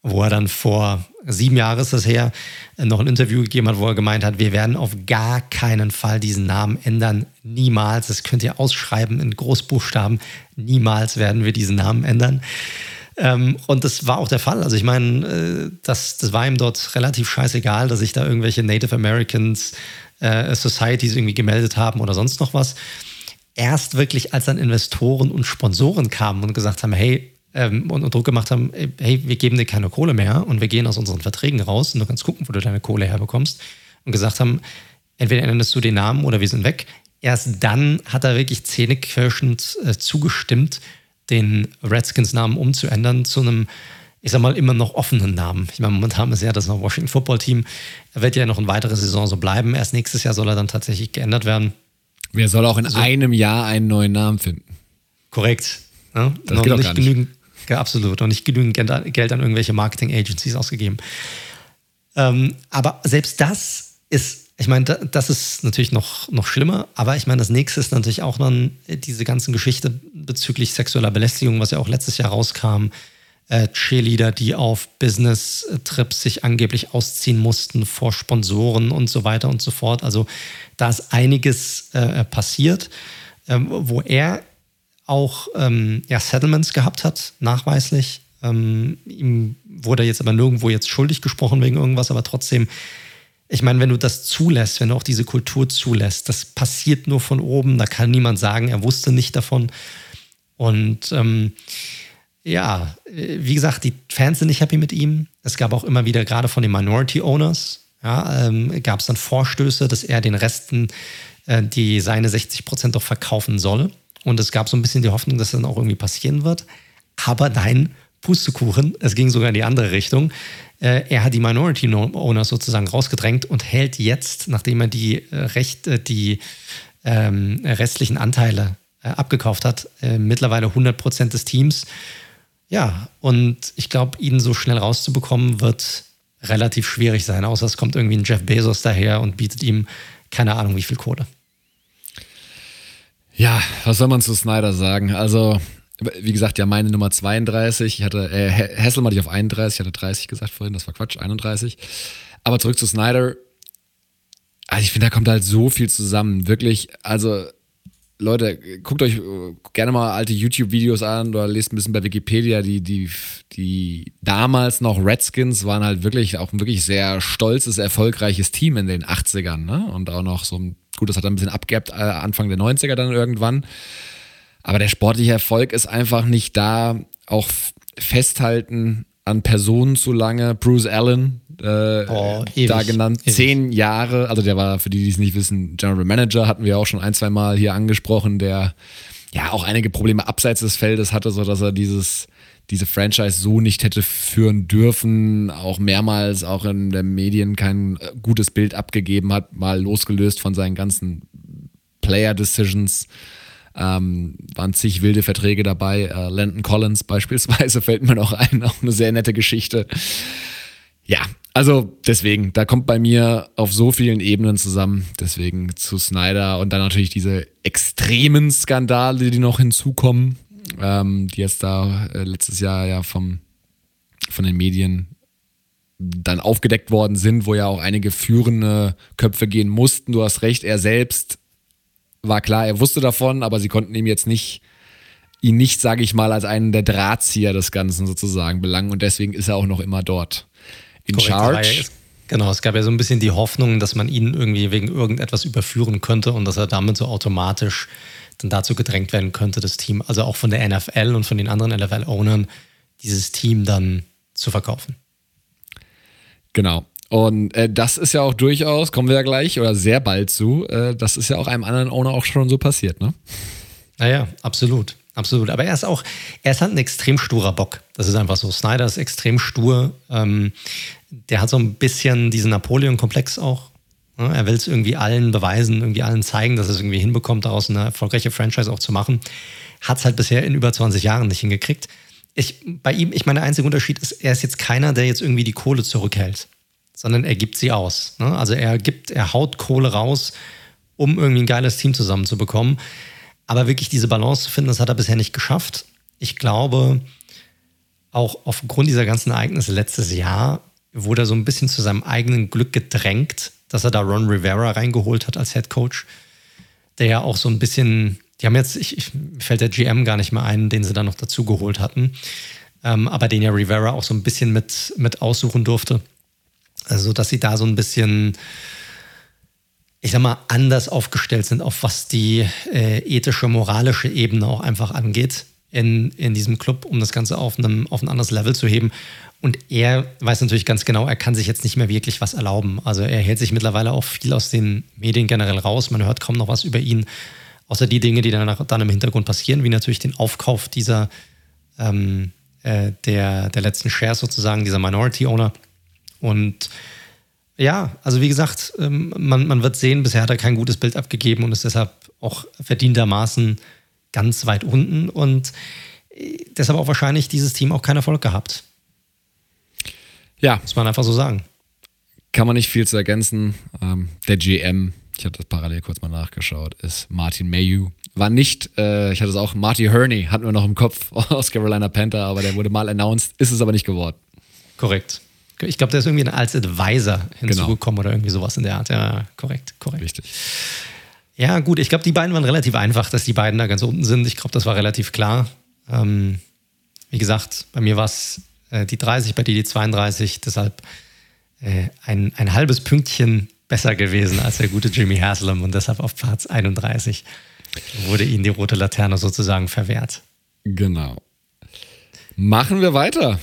wo er dann vor sieben Jahren ist das her, noch ein Interview gegeben hat, wo er gemeint hat, wir werden auf gar keinen Fall diesen Namen ändern. Niemals. Das könnt ihr ausschreiben in Großbuchstaben. Niemals werden wir diesen Namen ändern. Ähm, und das war auch der Fall. Also ich meine, äh, das, das war ihm dort relativ scheißegal, dass sich da irgendwelche Native Americans äh, Societies irgendwie gemeldet haben oder sonst noch was. Erst wirklich, als dann Investoren und Sponsoren kamen und gesagt haben, hey, ähm, und, und, Druck gemacht haben, hey, wir geben dir keine Kohle mehr und wir gehen aus unseren Verträgen raus und du kannst gucken, wo du deine Kohle herbekommst. Und gesagt haben, entweder änderst du den Namen oder wir sind weg. Erst dann hat er wirklich zähneknirschend äh, zugestimmt, den Redskins-Namen umzuändern zu einem, ich sag mal, immer noch offenen Namen. Ich meine, momentan ist ja das noch Washington Football Team. Er wird ja noch eine weitere Saison so bleiben. Erst nächstes Jahr soll er dann tatsächlich geändert werden. Wer soll auch in also, einem Jahr einen neuen Namen finden? Korrekt. Ja? Das noch geht nicht, nicht genügend, ja, absolut. Und nicht genügend Geld an irgendwelche Marketing-Agencies ausgegeben. Ähm, aber selbst das ist ich meine, das ist natürlich noch, noch schlimmer, aber ich meine, das nächste ist natürlich auch dann diese ganzen Geschichte bezüglich sexueller Belästigung, was ja auch letztes Jahr rauskam. Äh, Cheerleader, die auf Business-Trips sich angeblich ausziehen mussten vor Sponsoren und so weiter und so fort. Also da ist einiges äh, passiert, ähm, wo er auch ähm, ja, Settlements gehabt hat, nachweislich. Ähm, ihm wurde jetzt aber nirgendwo jetzt schuldig gesprochen wegen irgendwas, aber trotzdem ich meine, wenn du das zulässt, wenn du auch diese Kultur zulässt, das passiert nur von oben, da kann niemand sagen, er wusste nicht davon. Und ähm, ja, wie gesagt, die Fans sind nicht happy mit ihm. Es gab auch immer wieder, gerade von den Minority Owners, ja, ähm, gab es dann Vorstöße, dass er den Resten, äh, die seine 60 Prozent doch verkaufen soll. Und es gab so ein bisschen die Hoffnung, dass das dann auch irgendwie passieren wird. Aber nein, Pustekuchen, es ging sogar in die andere Richtung. Äh, er hat die Minority Owners sozusagen rausgedrängt und hält jetzt, nachdem er die, äh, Recht, die ähm, restlichen Anteile äh, abgekauft hat, äh, mittlerweile 100 Prozent des Teams. Ja, und ich glaube, ihn so schnell rauszubekommen, wird relativ schwierig sein, außer es kommt irgendwie ein Jeff Bezos daher und bietet ihm keine Ahnung wie viel Kohle. Ja, was soll man zu Snyder sagen? Also, wie gesagt, ja, meine Nummer 32. Ich hatte, äh, Hasselmann hatte ich auf 31, ich hatte 30 gesagt vorhin, das war Quatsch, 31. Aber zurück zu Snyder. Also ich finde, da kommt halt so viel zusammen. Wirklich, also Leute, guckt euch gerne mal alte YouTube-Videos an oder lest ein bisschen bei Wikipedia. Die, die, die damals noch Redskins waren halt wirklich auch ein wirklich sehr stolzes, erfolgreiches Team in den 80ern. Ne? Und auch noch so ein, gut, das hat ein bisschen abgehabt, äh, Anfang der 90er dann irgendwann. Aber der sportliche Erfolg ist einfach nicht da. Auch festhalten an Personen zu lange. Bruce Allen, äh, oh, da genannt, ewig. zehn Jahre. Also der war, für die, die es nicht wissen, General Manager, hatten wir auch schon ein, zwei Mal hier angesprochen, der ja auch einige Probleme abseits des Feldes hatte, sodass er dieses diese Franchise so nicht hätte führen dürfen, auch mehrmals auch in den Medien kein äh, gutes Bild abgegeben hat, mal losgelöst von seinen ganzen Player Decisions. Ähm, waren zig wilde Verträge dabei. Äh, Landon Collins beispielsweise fällt mir noch ein, auch eine sehr nette Geschichte. Ja, also deswegen, da kommt bei mir auf so vielen Ebenen zusammen. Deswegen zu Snyder und dann natürlich diese extremen Skandale, die noch hinzukommen, ähm, die jetzt da äh, letztes Jahr ja vom, von den Medien dann aufgedeckt worden sind, wo ja auch einige führende Köpfe gehen mussten. Du hast recht, er selbst war klar, er wusste davon, aber sie konnten ihm jetzt nicht, ihn nicht, sage ich mal, als einen der Drahtzieher des Ganzen sozusagen belangen und deswegen ist er auch noch immer dort in Korrekt, Charge. Genau, es gab ja so ein bisschen die Hoffnung, dass man ihn irgendwie wegen irgendetwas überführen könnte und dass er damit so automatisch dann dazu gedrängt werden könnte, das Team, also auch von der NFL und von den anderen NFL-Ownern, dieses Team dann zu verkaufen. Genau. Und äh, das ist ja auch durchaus, kommen wir ja gleich oder sehr bald zu, äh, das ist ja auch einem anderen Owner auch schon so passiert, ne? Naja, absolut. Absolut. Aber er ist auch, er ist halt ein extrem sturer Bock. Das ist einfach so. Snyder ist extrem stur. Ähm, der hat so ein bisschen diesen Napoleon-Komplex auch. Ja, er will es irgendwie allen beweisen, irgendwie allen zeigen, dass er es irgendwie hinbekommt, daraus eine erfolgreiche Franchise auch zu machen. Hat es halt bisher in über 20 Jahren nicht hingekriegt. Ich, bei ihm, ich meine, der einzige Unterschied ist, er ist jetzt keiner, der jetzt irgendwie die Kohle zurückhält sondern er gibt sie aus. Ne? Also er gibt, er haut Kohle raus, um irgendwie ein geiles Team zusammenzubekommen. Aber wirklich diese Balance zu finden, das hat er bisher nicht geschafft. Ich glaube, auch aufgrund dieser ganzen Ereignisse letztes Jahr wurde er so ein bisschen zu seinem eigenen Glück gedrängt, dass er da Ron Rivera reingeholt hat als Head Coach, der ja auch so ein bisschen, die haben jetzt, ich, ich fällt der GM gar nicht mehr ein, den sie da noch dazu geholt hatten, ähm, aber den ja Rivera auch so ein bisschen mit, mit aussuchen durfte. Also, dass sie da so ein bisschen, ich sag mal, anders aufgestellt sind, auf was die äh, ethische, moralische Ebene auch einfach angeht. in, in diesem Club, um das Ganze auf, einem, auf ein anderes Level zu heben. Und er weiß natürlich ganz genau, er kann sich jetzt nicht mehr wirklich was erlauben. Also er hält sich mittlerweile auch viel aus den Medien generell raus. Man hört kaum noch was über ihn, außer die Dinge, die dann, dann im Hintergrund passieren, wie natürlich den Aufkauf dieser ähm, äh, der, der letzten Shares sozusagen, dieser Minority Owner. Und ja, also wie gesagt, ähm, man, man wird sehen, bisher hat er kein gutes Bild abgegeben und ist deshalb auch verdientermaßen ganz weit unten und äh, deshalb auch wahrscheinlich dieses Team auch keinen Erfolg gehabt. Ja. Muss man einfach so sagen. Kann man nicht viel zu ergänzen. Ähm, der GM, ich habe das parallel kurz mal nachgeschaut, ist Martin Mayu. War nicht, äh, ich hatte es auch, Marty Herney hatten wir noch im Kopf aus Carolina Panther, aber der wurde mal announced, ist es aber nicht geworden. Korrekt. Ich glaube, der ist irgendwie als Advisor hinzugekommen genau. oder irgendwie sowas in der Art. Ja, korrekt, korrekt. Richtig. Ja, gut, ich glaube, die beiden waren relativ einfach, dass die beiden da ganz unten sind. Ich glaube, das war relativ klar. Ähm, wie gesagt, bei mir war es äh, die 30, bei dir die 32, deshalb äh, ein, ein halbes Pünktchen besser gewesen als der gute Jimmy Haslam und deshalb auf Platz 31 wurde ihnen die rote Laterne sozusagen verwehrt. Genau. Machen wir weiter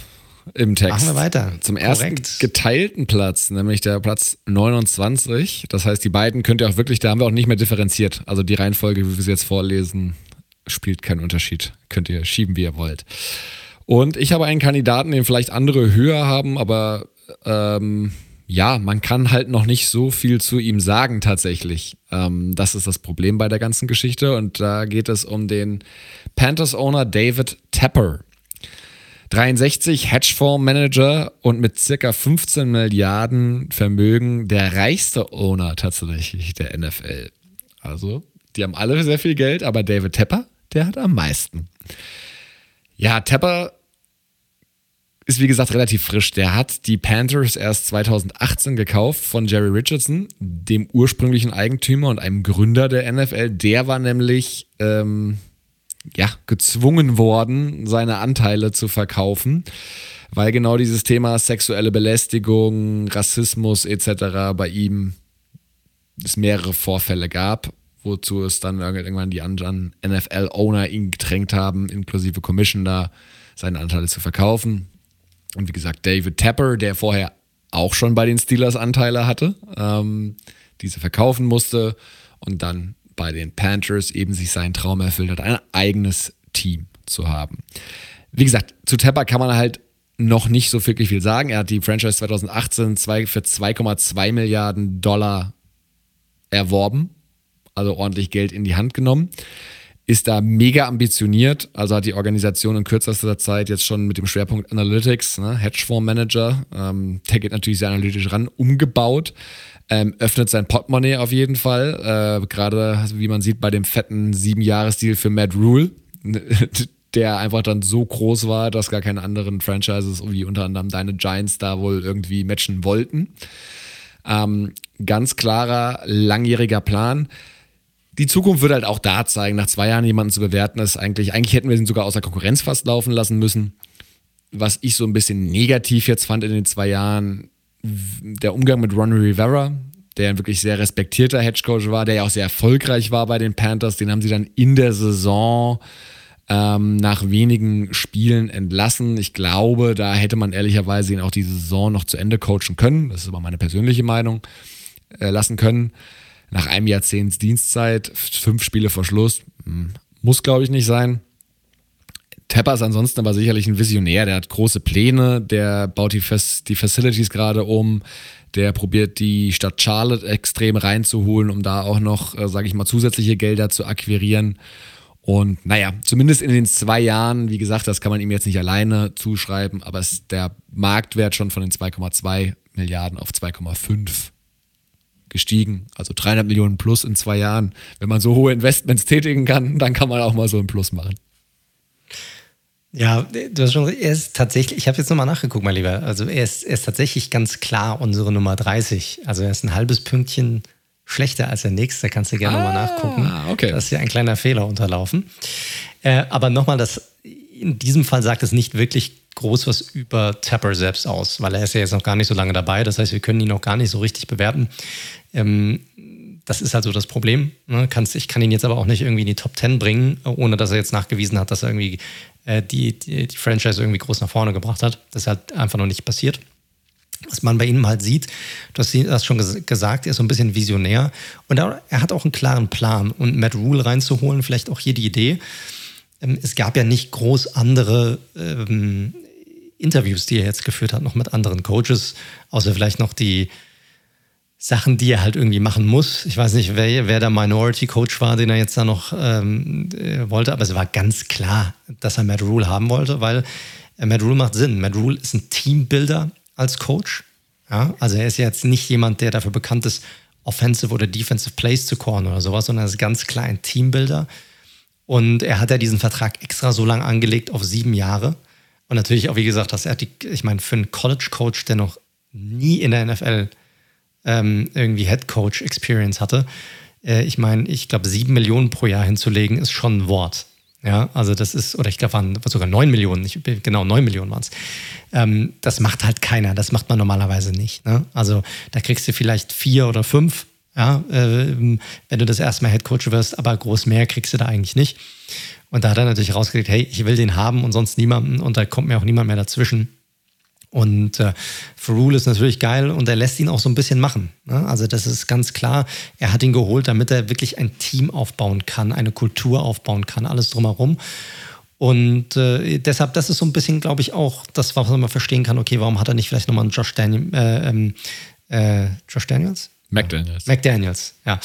im Text. Machen wir weiter. Zum Korrekt. ersten geteilten Platz, nämlich der Platz 29. Das heißt, die beiden könnt ihr auch wirklich, da haben wir auch nicht mehr differenziert. Also die Reihenfolge, wie wir sie jetzt vorlesen, spielt keinen Unterschied. Könnt ihr schieben, wie ihr wollt. Und ich habe einen Kandidaten, den vielleicht andere höher haben, aber ähm, ja, man kann halt noch nicht so viel zu ihm sagen tatsächlich. Ähm, das ist das Problem bei der ganzen Geschichte. Und da geht es um den Panthers-Owner David Tepper. 63 Hedgefonds-Manager und mit circa 15 Milliarden Vermögen der reichste Owner tatsächlich der NFL. Also, die haben alle sehr viel Geld, aber David Tepper, der hat am meisten. Ja, Tepper ist wie gesagt relativ frisch. Der hat die Panthers erst 2018 gekauft von Jerry Richardson, dem ursprünglichen Eigentümer und einem Gründer der NFL. Der war nämlich ähm, ja, gezwungen worden, seine Anteile zu verkaufen, weil genau dieses Thema sexuelle Belästigung, Rassismus etc. bei ihm es mehrere Vorfälle gab, wozu es dann irgendwann die anderen NFL-Owner ihn gedrängt haben, inklusive Commissioner, seine Anteile zu verkaufen. Und wie gesagt, David Tapper, der vorher auch schon bei den Steelers Anteile hatte, ähm, diese verkaufen musste und dann bei den Panthers eben sich seinen Traum erfüllt hat, ein eigenes Team zu haben. Wie gesagt, zu Tapper kann man halt noch nicht so wirklich viel sagen. Er hat die Franchise 2018 für 2,2 Milliarden Dollar erworben, also ordentlich Geld in die Hand genommen. Ist da mega ambitioniert, also hat die Organisation in kürzester Zeit jetzt schon mit dem Schwerpunkt Analytics, ne, Hedgefondsmanager, ähm, der geht natürlich sehr analytisch ran, umgebaut. Ähm, öffnet sein Portemonnaie auf jeden Fall. Äh, Gerade, wie man sieht, bei dem fetten Sieben-Jahres-Deal für Matt Rule, der einfach dann so groß war, dass gar keine anderen Franchises, wie unter anderem deine Giants, da wohl irgendwie matchen wollten. Ähm, ganz klarer, langjähriger Plan. Die Zukunft wird halt auch da zeigen, nach zwei Jahren jemanden zu bewerten, ist eigentlich, eigentlich hätten wir ihn sogar außer Konkurrenz fast laufen lassen müssen. Was ich so ein bisschen negativ jetzt fand in den zwei Jahren, der Umgang mit Ron Rivera, der ein wirklich sehr respektierter Hedgecoach war, der ja auch sehr erfolgreich war bei den Panthers, den haben sie dann in der Saison ähm, nach wenigen Spielen entlassen. Ich glaube, da hätte man ehrlicherweise ihn auch die Saison noch zu Ende coachen können. Das ist aber meine persönliche Meinung. Äh, lassen können. Nach einem Jahrzehnt Dienstzeit, fünf Spiele vor Schluss, hm, muss glaube ich nicht sein. Tepper ist ansonsten aber sicherlich ein Visionär, der hat große Pläne, der baut die, Fas die Facilities gerade um, der probiert die Stadt Charlotte extrem reinzuholen, um da auch noch, äh, sage ich mal, zusätzliche Gelder zu akquirieren. Und naja, zumindest in den zwei Jahren, wie gesagt, das kann man ihm jetzt nicht alleine zuschreiben, aber ist der Marktwert schon von den 2,2 Milliarden auf 2,5 gestiegen. Also 300 Millionen plus in zwei Jahren. Wenn man so hohe Investments tätigen kann, dann kann man auch mal so einen Plus machen. Ja, du hast schon, er ist tatsächlich, ich habe jetzt nochmal nachgeguckt, mein Lieber. Also er ist, er ist tatsächlich ganz klar unsere Nummer 30. Also er ist ein halbes Pünktchen schlechter als der nächste. Da kannst du gerne ah, nochmal nachgucken. Okay. Da ist ja ein kleiner Fehler unterlaufen. Äh, aber nochmal, das, in diesem Fall sagt es nicht wirklich groß was über Tapper selbst aus, weil er ist ja jetzt noch gar nicht so lange dabei. Das heißt, wir können ihn noch gar nicht so richtig bewerten. Ähm, das ist halt so das Problem. Ne? Kannst, ich kann ihn jetzt aber auch nicht irgendwie in die Top 10 bringen, ohne dass er jetzt nachgewiesen hat, dass er irgendwie äh, die, die, die Franchise irgendwie groß nach vorne gebracht hat. Das ist halt einfach noch nicht passiert. Was man bei ihm halt sieht, du hast das schon gesagt, er ist so ein bisschen visionär und er, hat auch einen klaren Plan. Und Matt Rule reinzuholen, vielleicht auch hier die Idee. Ähm, es gab ja nicht groß andere ähm, Interviews, die er jetzt geführt hat, noch mit anderen Coaches, außer vielleicht noch die Sachen, die er halt irgendwie machen muss. Ich weiß nicht, wer, wer der Minority Coach war, den er jetzt da noch ähm, äh, wollte, aber es war ganz klar, dass er Matt Rule haben wollte, weil äh, Matt Rule macht Sinn. Matt Rule ist ein Teambuilder als Coach. Ja? Also er ist jetzt nicht jemand, der dafür bekannt ist, Offensive oder Defensive Plays zu callen oder sowas, sondern er ist ganz klar ein Teambuilder. Und er hat ja diesen Vertrag extra so lang angelegt auf sieben Jahre. Und natürlich auch, wie gesagt, dass er die, ich meine, für einen College-Coach, der noch nie in der NFL ähm, irgendwie Head Coach Experience hatte. Äh, ich meine, ich glaube, sieben Millionen pro Jahr hinzulegen ist schon ein Wort. Ja, also das ist, oder ich glaube, waren sogar neun Millionen, ich, genau, neun Millionen waren es. Ähm, das macht halt keiner, das macht man normalerweise nicht. Ne? Also da kriegst du vielleicht vier oder fünf, ja, äh, wenn du das erste Mal Head Coach wirst, aber groß mehr kriegst du da eigentlich nicht. Und da hat er natürlich rausgekriegt, hey, ich will den haben und sonst niemanden und da kommt mir auch niemand mehr dazwischen. Und äh, Ferrul ist natürlich geil und er lässt ihn auch so ein bisschen machen. Ne? Also das ist ganz klar. Er hat ihn geholt, damit er wirklich ein Team aufbauen kann, eine Kultur aufbauen kann, alles drumherum. Und äh, deshalb, das ist so ein bisschen, glaube ich, auch das, was man verstehen kann. Okay, warum hat er nicht vielleicht nochmal einen Josh, Daniel, äh, ähm, äh, Josh Daniels? McDaniels. McDaniels, ja.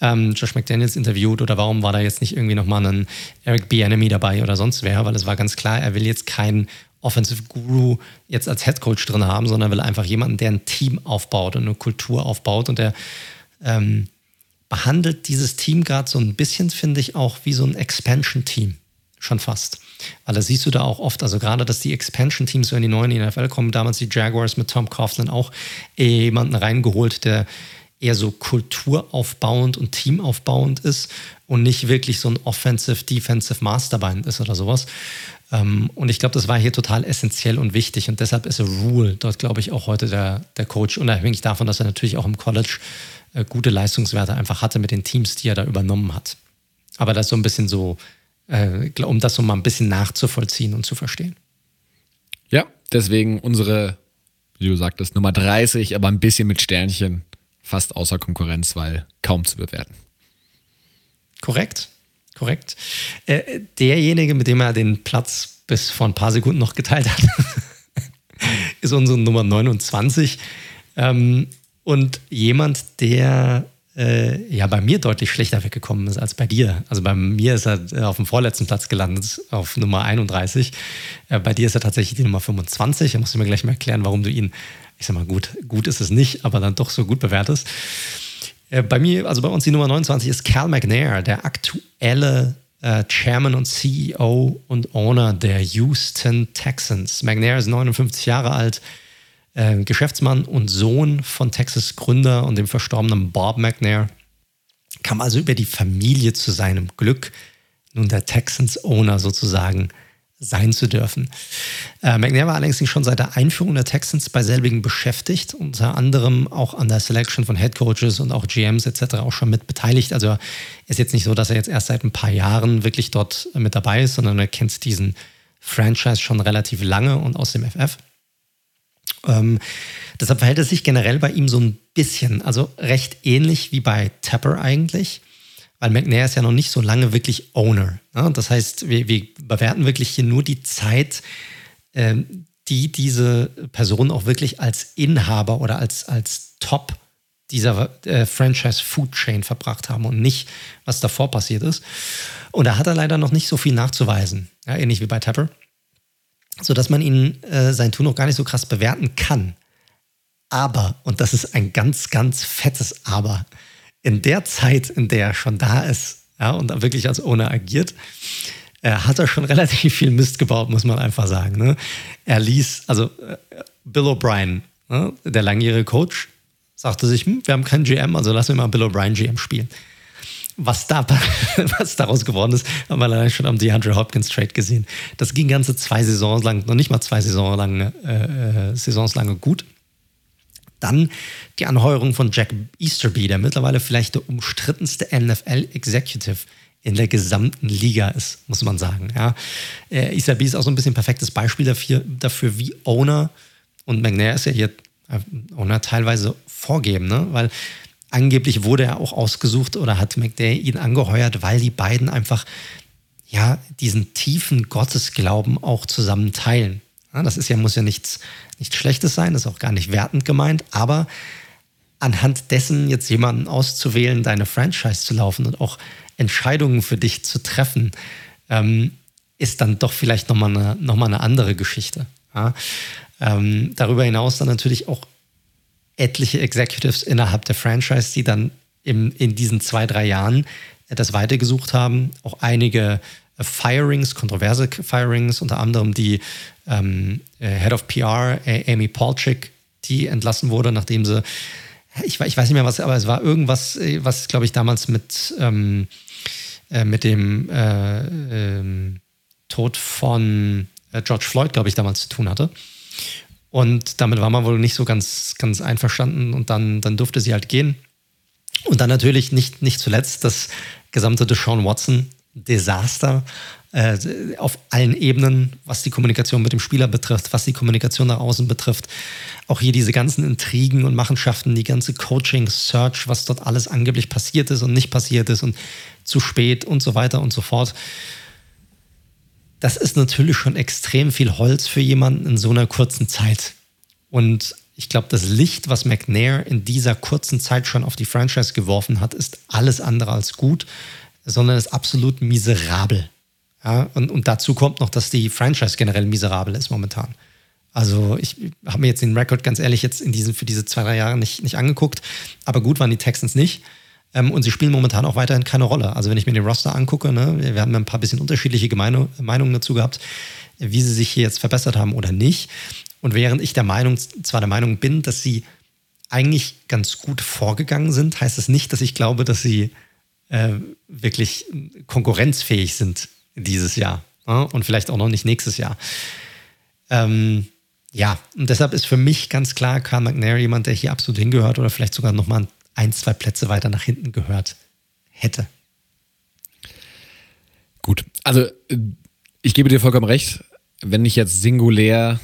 Ähm, Josh McDaniels interviewt oder warum war da jetzt nicht irgendwie nochmal ein Eric Bieniemy dabei oder sonst wer? Weil es war ganz klar, er will jetzt keinen Offensive Guru jetzt als Head Coach drin haben, sondern will einfach jemanden, der ein Team aufbaut und eine Kultur aufbaut und der ähm, behandelt dieses Team gerade so ein bisschen, finde ich, auch wie so ein Expansion-Team. Schon fast. Weil da siehst du da auch oft, also gerade, dass die Expansion-Teams, wenn die neuen NFL kommen, damals die Jaguars mit Tom Coughlin auch jemanden reingeholt, der eher so kulturaufbauend und teamaufbauend ist und nicht wirklich so ein Offensive, Defensive Mastermind ist oder sowas. Ähm, und ich glaube, das war hier total essentiell und wichtig. Und deshalb ist Rule dort, glaube ich, auch heute der, der Coach, unabhängig davon, dass er natürlich auch im College äh, gute Leistungswerte einfach hatte mit den Teams, die er da übernommen hat. Aber das so ein bisschen so, äh, um das so mal ein bisschen nachzuvollziehen und zu verstehen. Ja, deswegen unsere, wie du sagtest, Nummer 30, aber ein bisschen mit Sternchen, fast außer Konkurrenz, weil kaum zu bewerten. Korrekt korrekt. Äh, derjenige, mit dem er den Platz bis vor ein paar Sekunden noch geteilt hat, ist unsere Nummer 29. Ähm, und jemand, der äh, ja bei mir deutlich schlechter weggekommen ist als bei dir. Also bei mir ist er äh, auf dem vorletzten Platz gelandet, auf Nummer 31. Äh, bei dir ist er tatsächlich die Nummer 25. Da musst du mir gleich mal erklären, warum du ihn, ich sag mal, gut, gut ist es nicht, aber dann doch so gut bewertest. Äh, bei mir, also bei uns die Nummer 29 ist Cal McNair, der aktuelle äh, Chairman und CEO und Owner der Houston Texans. McNair ist 59 Jahre alt, äh, Geschäftsmann und Sohn von Texas Gründer und dem verstorbenen Bob McNair. Kam also über die Familie zu seinem Glück nun der Texans Owner sozusagen sein zu dürfen. Äh, McNair war allerdings nicht schon seit der Einführung der Texans bei selbigen beschäftigt, unter anderem auch an der Selection von Head Coaches und auch GMs etc. auch schon mit beteiligt. Also ist jetzt nicht so, dass er jetzt erst seit ein paar Jahren wirklich dort mit dabei ist, sondern er kennt diesen Franchise schon relativ lange und aus dem FF. Ähm, deshalb verhält es sich generell bei ihm so ein bisschen, also recht ähnlich wie bei Tapper eigentlich weil McNair ist ja noch nicht so lange wirklich Owner. Ne? Das heißt, wir, wir, bewerten wirklich hier nur die Zeit, ähm, die diese Person auch wirklich als Inhaber oder als, als Top dieser äh, Franchise Food Chain verbracht haben und nicht, was davor passiert ist. Und da hat er leider noch nicht so viel nachzuweisen, ja, ähnlich wie bei Tapper, sodass man ihn äh, sein Tun noch gar nicht so krass bewerten kann. Aber, und das ist ein ganz, ganz fettes Aber, in der Zeit, in der er schon da ist ja, und wirklich als Owner agiert, äh, hat er schon relativ viel Mist gebaut, muss man einfach sagen. Ne? Er ließ, also äh, Bill O'Brien, ne, der langjährige Coach, sagte sich, hm, wir haben keinen GM, also lassen wir mal Bill O'Brien GM spielen. Was, da, was daraus geworden ist, haben wir leider schon am DeAndre Hopkins Trade gesehen. Das ging ganze zwei Saisons lang, noch nicht mal zwei Saisons lang, äh, äh Saisons lange gut. Dann die Anheuerung von Jack Easterby, der mittlerweile vielleicht der umstrittenste NFL-Executive in der gesamten Liga ist, muss man sagen. Ja. Äh, Easterby ist auch so ein bisschen ein perfektes Beispiel dafür, dafür wie Owner und McNair ist ja hier äh, Owner teilweise vorgeben, ne? weil angeblich wurde er auch ausgesucht oder hat McDay ihn angeheuert, weil die beiden einfach ja diesen tiefen Gottesglauben auch zusammen teilen. Ja, das ist ja, muss ja nichts, nichts Schlechtes sein, ist auch gar nicht wertend gemeint, aber anhand dessen jetzt jemanden auszuwählen, deine Franchise zu laufen und auch Entscheidungen für dich zu treffen, ähm, ist dann doch vielleicht nochmal eine, noch eine andere Geschichte. Ja? Ähm, darüber hinaus dann natürlich auch etliche Executives innerhalb der Franchise, die dann im, in diesen zwei, drei Jahren das weitergesucht haben. Auch einige äh, Firings, kontroverse Firings, unter anderem die ähm, äh, Head of PR, Amy Polchik, die entlassen wurde, nachdem sie, ich, ich, weiß nicht mehr was, aber es war irgendwas, äh, was, glaube ich, damals mit, ähm, äh, mit dem äh, ähm, Tod von George Floyd, glaube ich, damals zu tun hatte. Und damit war man wohl nicht so ganz, ganz einverstanden und dann, dann durfte sie halt gehen. Und dann natürlich nicht, nicht zuletzt das gesamte Deshaun Watson-Desaster äh, auf allen Ebenen, was die Kommunikation mit dem Spieler betrifft, was die Kommunikation nach außen betrifft. Auch hier diese ganzen Intrigen und Machenschaften, die ganze Coaching-Search, was dort alles angeblich passiert ist und nicht passiert ist und zu spät und so weiter und so fort das ist natürlich schon extrem viel Holz für jemanden in so einer kurzen Zeit. Und ich glaube, das Licht, was McNair in dieser kurzen Zeit schon auf die Franchise geworfen hat, ist alles andere als gut, sondern ist absolut miserabel. Ja, und, und dazu kommt noch, dass die Franchise generell miserabel ist momentan. Also ich habe mir jetzt den Rekord ganz ehrlich jetzt in diesen, für diese zwei, drei Jahre nicht, nicht angeguckt. Aber gut waren die Texans nicht. Ähm, und sie spielen momentan auch weiterhin keine Rolle. Also wenn ich mir den Roster angucke, ne, wir haben ein paar bisschen unterschiedliche Gemeine, Meinungen dazu gehabt, wie sie sich hier jetzt verbessert haben oder nicht. Und während ich der Meinung, zwar der Meinung bin, dass sie eigentlich ganz gut vorgegangen sind, heißt das nicht, dass ich glaube, dass sie äh, wirklich konkurrenzfähig sind dieses Jahr ne? und vielleicht auch noch nicht nächstes Jahr. Ähm, ja, und deshalb ist für mich ganz klar Carl McNair jemand, der hier absolut hingehört oder vielleicht sogar nochmal ein, zwei Plätze weiter nach hinten gehört hätte. Gut, also ich gebe dir vollkommen recht. Wenn ich jetzt singulär,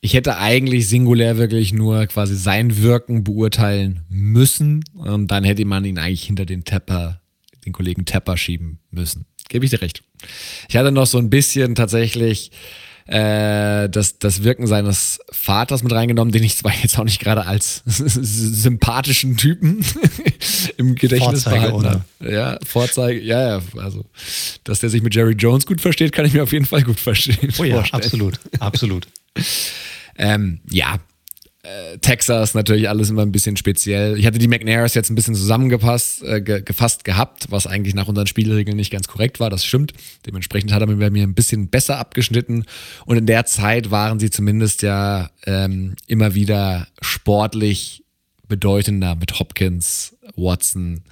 ich hätte eigentlich singulär wirklich nur quasi sein Wirken beurteilen müssen, und dann hätte man ihn eigentlich hinter den Tepper, den Kollegen Tepper schieben müssen. Gebe ich dir recht. Ich hatte noch so ein bisschen tatsächlich äh, das, das Wirken seines Vaters mit reingenommen, den ich zwar jetzt auch nicht gerade als sympathischen Typen im Gedächtnis Vorzeige, behalten habe. Ja, Vorzeige, ja, ja, also, dass der sich mit Jerry Jones gut versteht, kann ich mir auf jeden Fall gut verstehen. Oh ja, vorstellen. absolut, absolut. ähm, ja, äh, Texas natürlich alles immer ein bisschen speziell. Ich hatte die McNairs jetzt ein bisschen zusammengepasst, äh, ge gefasst gehabt, was eigentlich nach unseren Spielregeln nicht ganz korrekt war, das stimmt. Dementsprechend hat er bei mir ein bisschen besser abgeschnitten. Und in der Zeit waren sie zumindest ja ähm, immer wieder sportlich bedeutender mit Hopkins, Watson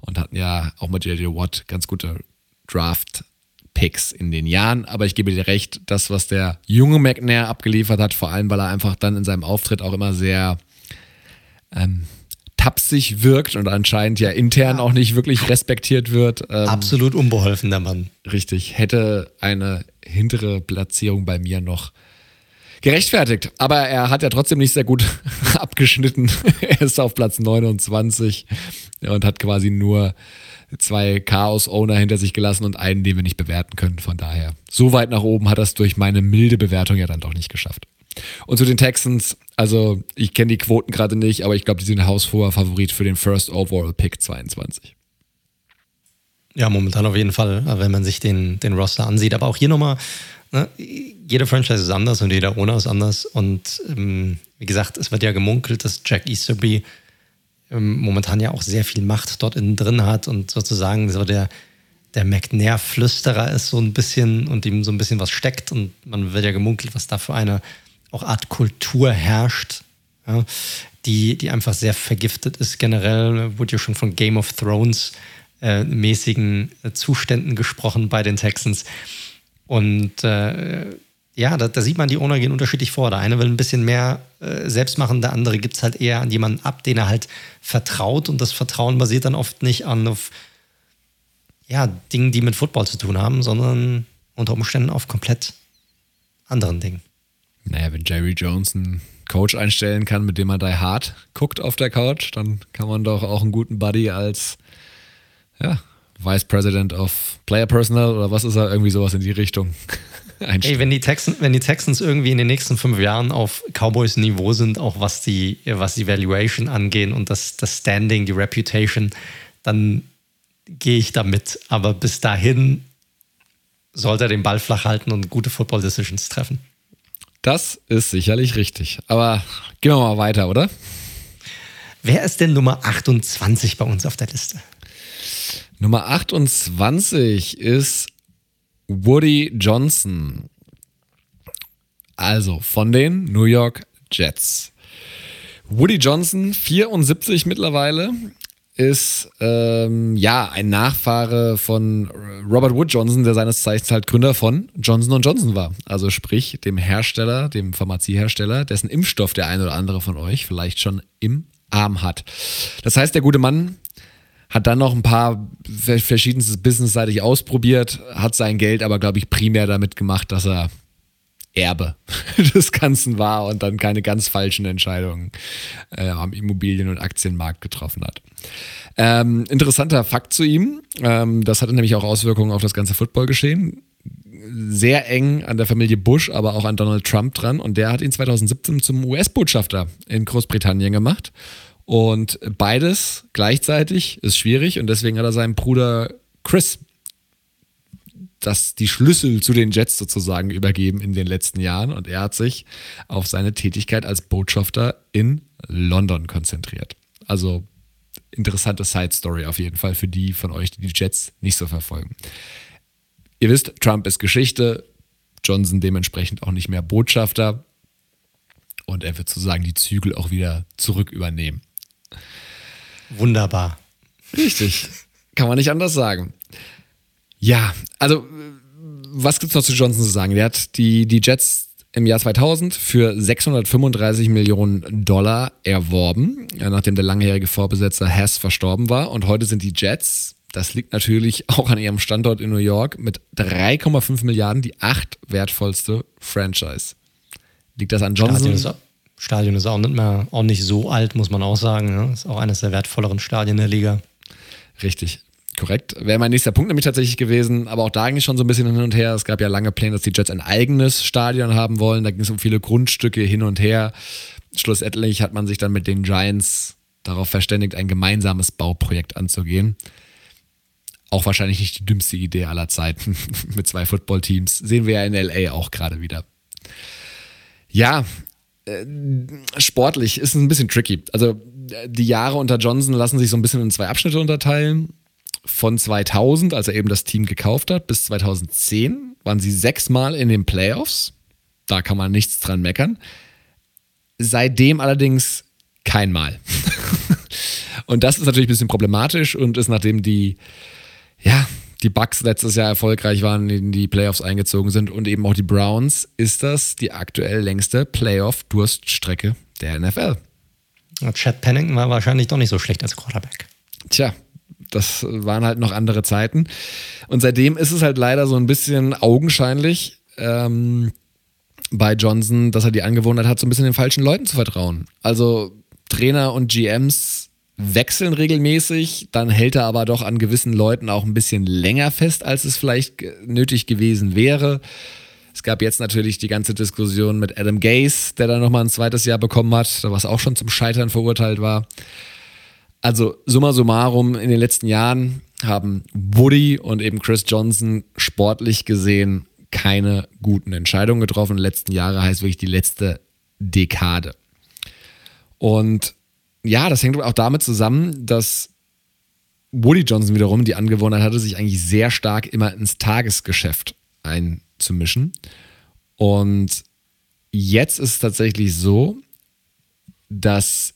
und hatten ja auch mit J.J. Watt ganz gute Draft Picks in den Jahren. Aber ich gebe dir recht, das, was der junge McNair abgeliefert hat, vor allem, weil er einfach dann in seinem Auftritt auch immer sehr ähm, tapsig wirkt und anscheinend ja intern auch nicht wirklich respektiert wird. Ähm, Absolut unbeholfen, der Mann. Richtig, hätte eine hintere Platzierung bei mir noch gerechtfertigt. Aber er hat ja trotzdem nicht sehr gut abgeschnitten. er ist auf Platz 29 und hat quasi nur zwei Chaos-Owner hinter sich gelassen und einen, den wir nicht bewerten können. Von daher, so weit nach oben hat es durch meine milde Bewertung ja dann doch nicht geschafft. Und zu den Texans, also ich kenne die Quoten gerade nicht, aber ich glaube, die sind haushoher Favorit für den First Overall Pick 22. Ja, momentan auf jeden Fall, wenn man sich den, den Roster ansieht. Aber auch hier nochmal, ne, jede Franchise ist anders und jeder Owner ist anders. Und ähm, wie gesagt, es wird ja gemunkelt, dass Jack Easterby momentan ja auch sehr viel Macht dort innen drin hat und sozusagen so der, der McNair-Flüsterer ist so ein bisschen und ihm so ein bisschen was steckt und man wird ja gemunkelt, was da für eine auch Art Kultur herrscht, ja, die, die einfach sehr vergiftet ist. Generell wurde ja schon von Game of Thrones äh, mäßigen Zuständen gesprochen bei den Texans. Und äh, ja, da, da, sieht man, die Owner gehen unterschiedlich vor. Der eine will ein bisschen mehr äh, selbst machen, der andere gibt es halt eher an jemanden ab, den er halt vertraut. Und das Vertrauen basiert dann oft nicht an auf ja, Dingen, die mit Football zu tun haben, sondern unter Umständen auf komplett anderen Dingen. Naja, wenn Jerry Jones einen Coach einstellen kann, mit dem man Die Hard guckt auf der Couch, dann kann man doch auch einen guten Buddy als ja, Vice President of Player Personnel oder was ist er, irgendwie sowas in die Richtung. Ey, wenn die, Texans, wenn die Texans irgendwie in den nächsten fünf Jahren auf Cowboys Niveau sind, auch was die, was die Valuation angehen und das, das Standing, die Reputation, dann gehe ich damit. Aber bis dahin sollte er den Ball flach halten und gute Football Decisions treffen. Das ist sicherlich richtig. Aber gehen wir mal weiter, oder? Wer ist denn Nummer 28 bei uns auf der Liste? Nummer 28 ist Woody Johnson. Also von den New York Jets. Woody Johnson, 74 mittlerweile, ist ähm, ja ein Nachfahre von Robert Wood Johnson, der seines Zeichens halt Gründer von Johnson Johnson war. Also sprich dem Hersteller, dem Pharmaziehersteller, dessen Impfstoff der eine oder andere von euch vielleicht schon im Arm hat. Das heißt, der gute Mann hat dann noch ein paar verschiedenstes businessseitig ausprobiert, hat sein Geld aber, glaube ich, primär damit gemacht, dass er Erbe des Ganzen war und dann keine ganz falschen Entscheidungen äh, am Immobilien- und Aktienmarkt getroffen hat. Ähm, interessanter Fakt zu ihm, ähm, das hatte nämlich auch Auswirkungen auf das ganze Footballgeschehen. Sehr eng an der Familie Bush, aber auch an Donald Trump dran und der hat ihn 2017 zum US-Botschafter in Großbritannien gemacht und beides gleichzeitig ist schwierig und deswegen hat er seinem Bruder Chris das, die Schlüssel zu den Jets sozusagen übergeben in den letzten Jahren und er hat sich auf seine Tätigkeit als Botschafter in London konzentriert. Also interessante Side Story auf jeden Fall für die von euch, die die Jets nicht so verfolgen. Ihr wisst, Trump ist Geschichte, Johnson dementsprechend auch nicht mehr Botschafter und er wird sozusagen die Zügel auch wieder zurück übernehmen. Wunderbar. Richtig. Kann man nicht anders sagen. Ja, also was gibt es noch zu Johnson zu sagen? Der hat die, die Jets im Jahr 2000 für 635 Millionen Dollar erworben, nachdem der langjährige Vorbesetzer Hess verstorben war. Und heute sind die Jets, das liegt natürlich auch an ihrem Standort in New York, mit 3,5 Milliarden die acht wertvollste Franchise. Liegt das an Johnson? Stadion ist auch nicht mehr auch nicht so alt, muss man auch sagen. Ne? Ist auch eines der wertvolleren Stadien der Liga. Richtig. Korrekt. Wäre mein nächster Punkt nämlich tatsächlich gewesen, aber auch da ging es schon so ein bisschen hin und her. Es gab ja lange Pläne, dass die Jets ein eigenes Stadion haben wollen. Da ging es um viele Grundstücke hin und her. Schlussendlich hat man sich dann mit den Giants darauf verständigt, ein gemeinsames Bauprojekt anzugehen. Auch wahrscheinlich nicht die dümmste Idee aller Zeiten mit zwei Footballteams. Sehen wir ja in LA auch gerade wieder. Ja, sportlich ist ein bisschen tricky. Also die Jahre unter Johnson lassen sich so ein bisschen in zwei Abschnitte unterteilen. Von 2000, als er eben das Team gekauft hat, bis 2010 waren sie sechsmal in den Playoffs. Da kann man nichts dran meckern. Seitdem allerdings kein Mal. und das ist natürlich ein bisschen problematisch und ist nachdem die, ja, die Bucks letztes Jahr erfolgreich waren, in die Playoffs eingezogen sind und eben auch die Browns, ist das die aktuell längste Playoff-Durststrecke der NFL. Chad Pennington war wahrscheinlich doch nicht so schlecht als Quarterback. Tja, das waren halt noch andere Zeiten. Und seitdem ist es halt leider so ein bisschen augenscheinlich ähm, bei Johnson, dass er die Angewohnheit hat, so ein bisschen den falschen Leuten zu vertrauen. Also Trainer und GMs wechseln regelmäßig, dann hält er aber doch an gewissen Leuten auch ein bisschen länger fest, als es vielleicht nötig gewesen wäre. Es gab jetzt natürlich die ganze Diskussion mit Adam Gase, der dann nochmal ein zweites Jahr bekommen hat, was auch schon zum Scheitern verurteilt war. Also summa summarum, in den letzten Jahren haben Woody und eben Chris Johnson sportlich gesehen keine guten Entscheidungen getroffen. Letzten Jahre heißt wirklich die letzte Dekade. Und ja, das hängt auch damit zusammen, dass Woody Johnson wiederum die Angewohnheit hatte, sich eigentlich sehr stark immer ins Tagesgeschäft einzumischen. Und jetzt ist es tatsächlich so, dass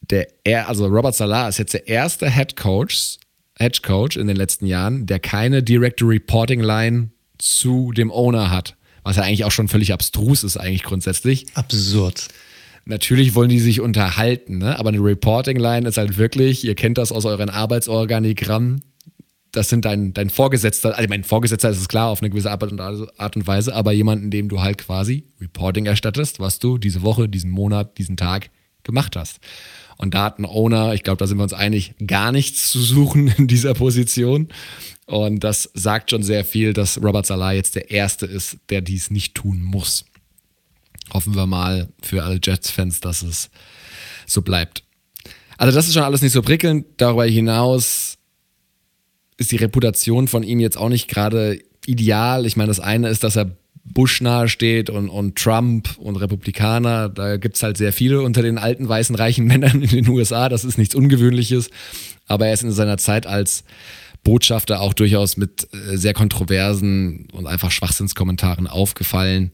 der, also Robert Salah ist jetzt der erste Head Coach, Head Coach in den letzten Jahren, der keine Direct Reporting Line zu dem Owner hat. was ja eigentlich auch schon völlig abstrus ist, eigentlich grundsätzlich. Absurd. Natürlich wollen die sich unterhalten, ne? aber eine Reporting-Line ist halt wirklich, ihr kennt das aus euren Arbeitsorganigrammen, das sind dein, dein Vorgesetzter, also mein Vorgesetzter ist es klar auf eine gewisse Art und, Art und Weise, aber jemanden, dem du halt quasi Reporting erstattest, was du diese Woche, diesen Monat, diesen Tag gemacht hast. Und da hat ein Owner, ich glaube, da sind wir uns einig, gar nichts zu suchen in dieser Position. Und das sagt schon sehr viel, dass Robert Salah jetzt der Erste ist, der dies nicht tun muss. Hoffen wir mal für alle Jets-Fans, dass es so bleibt. Also das ist schon alles nicht so prickelnd. Darüber hinaus ist die Reputation von ihm jetzt auch nicht gerade ideal. Ich meine, das eine ist, dass er Bush nahe steht und, und Trump und Republikaner. Da gibt es halt sehr viele unter den alten, weißen, reichen Männern in den USA. Das ist nichts Ungewöhnliches. Aber er ist in seiner Zeit als Botschafter auch durchaus mit äh, sehr kontroversen und einfach Schwachsinnskommentaren aufgefallen,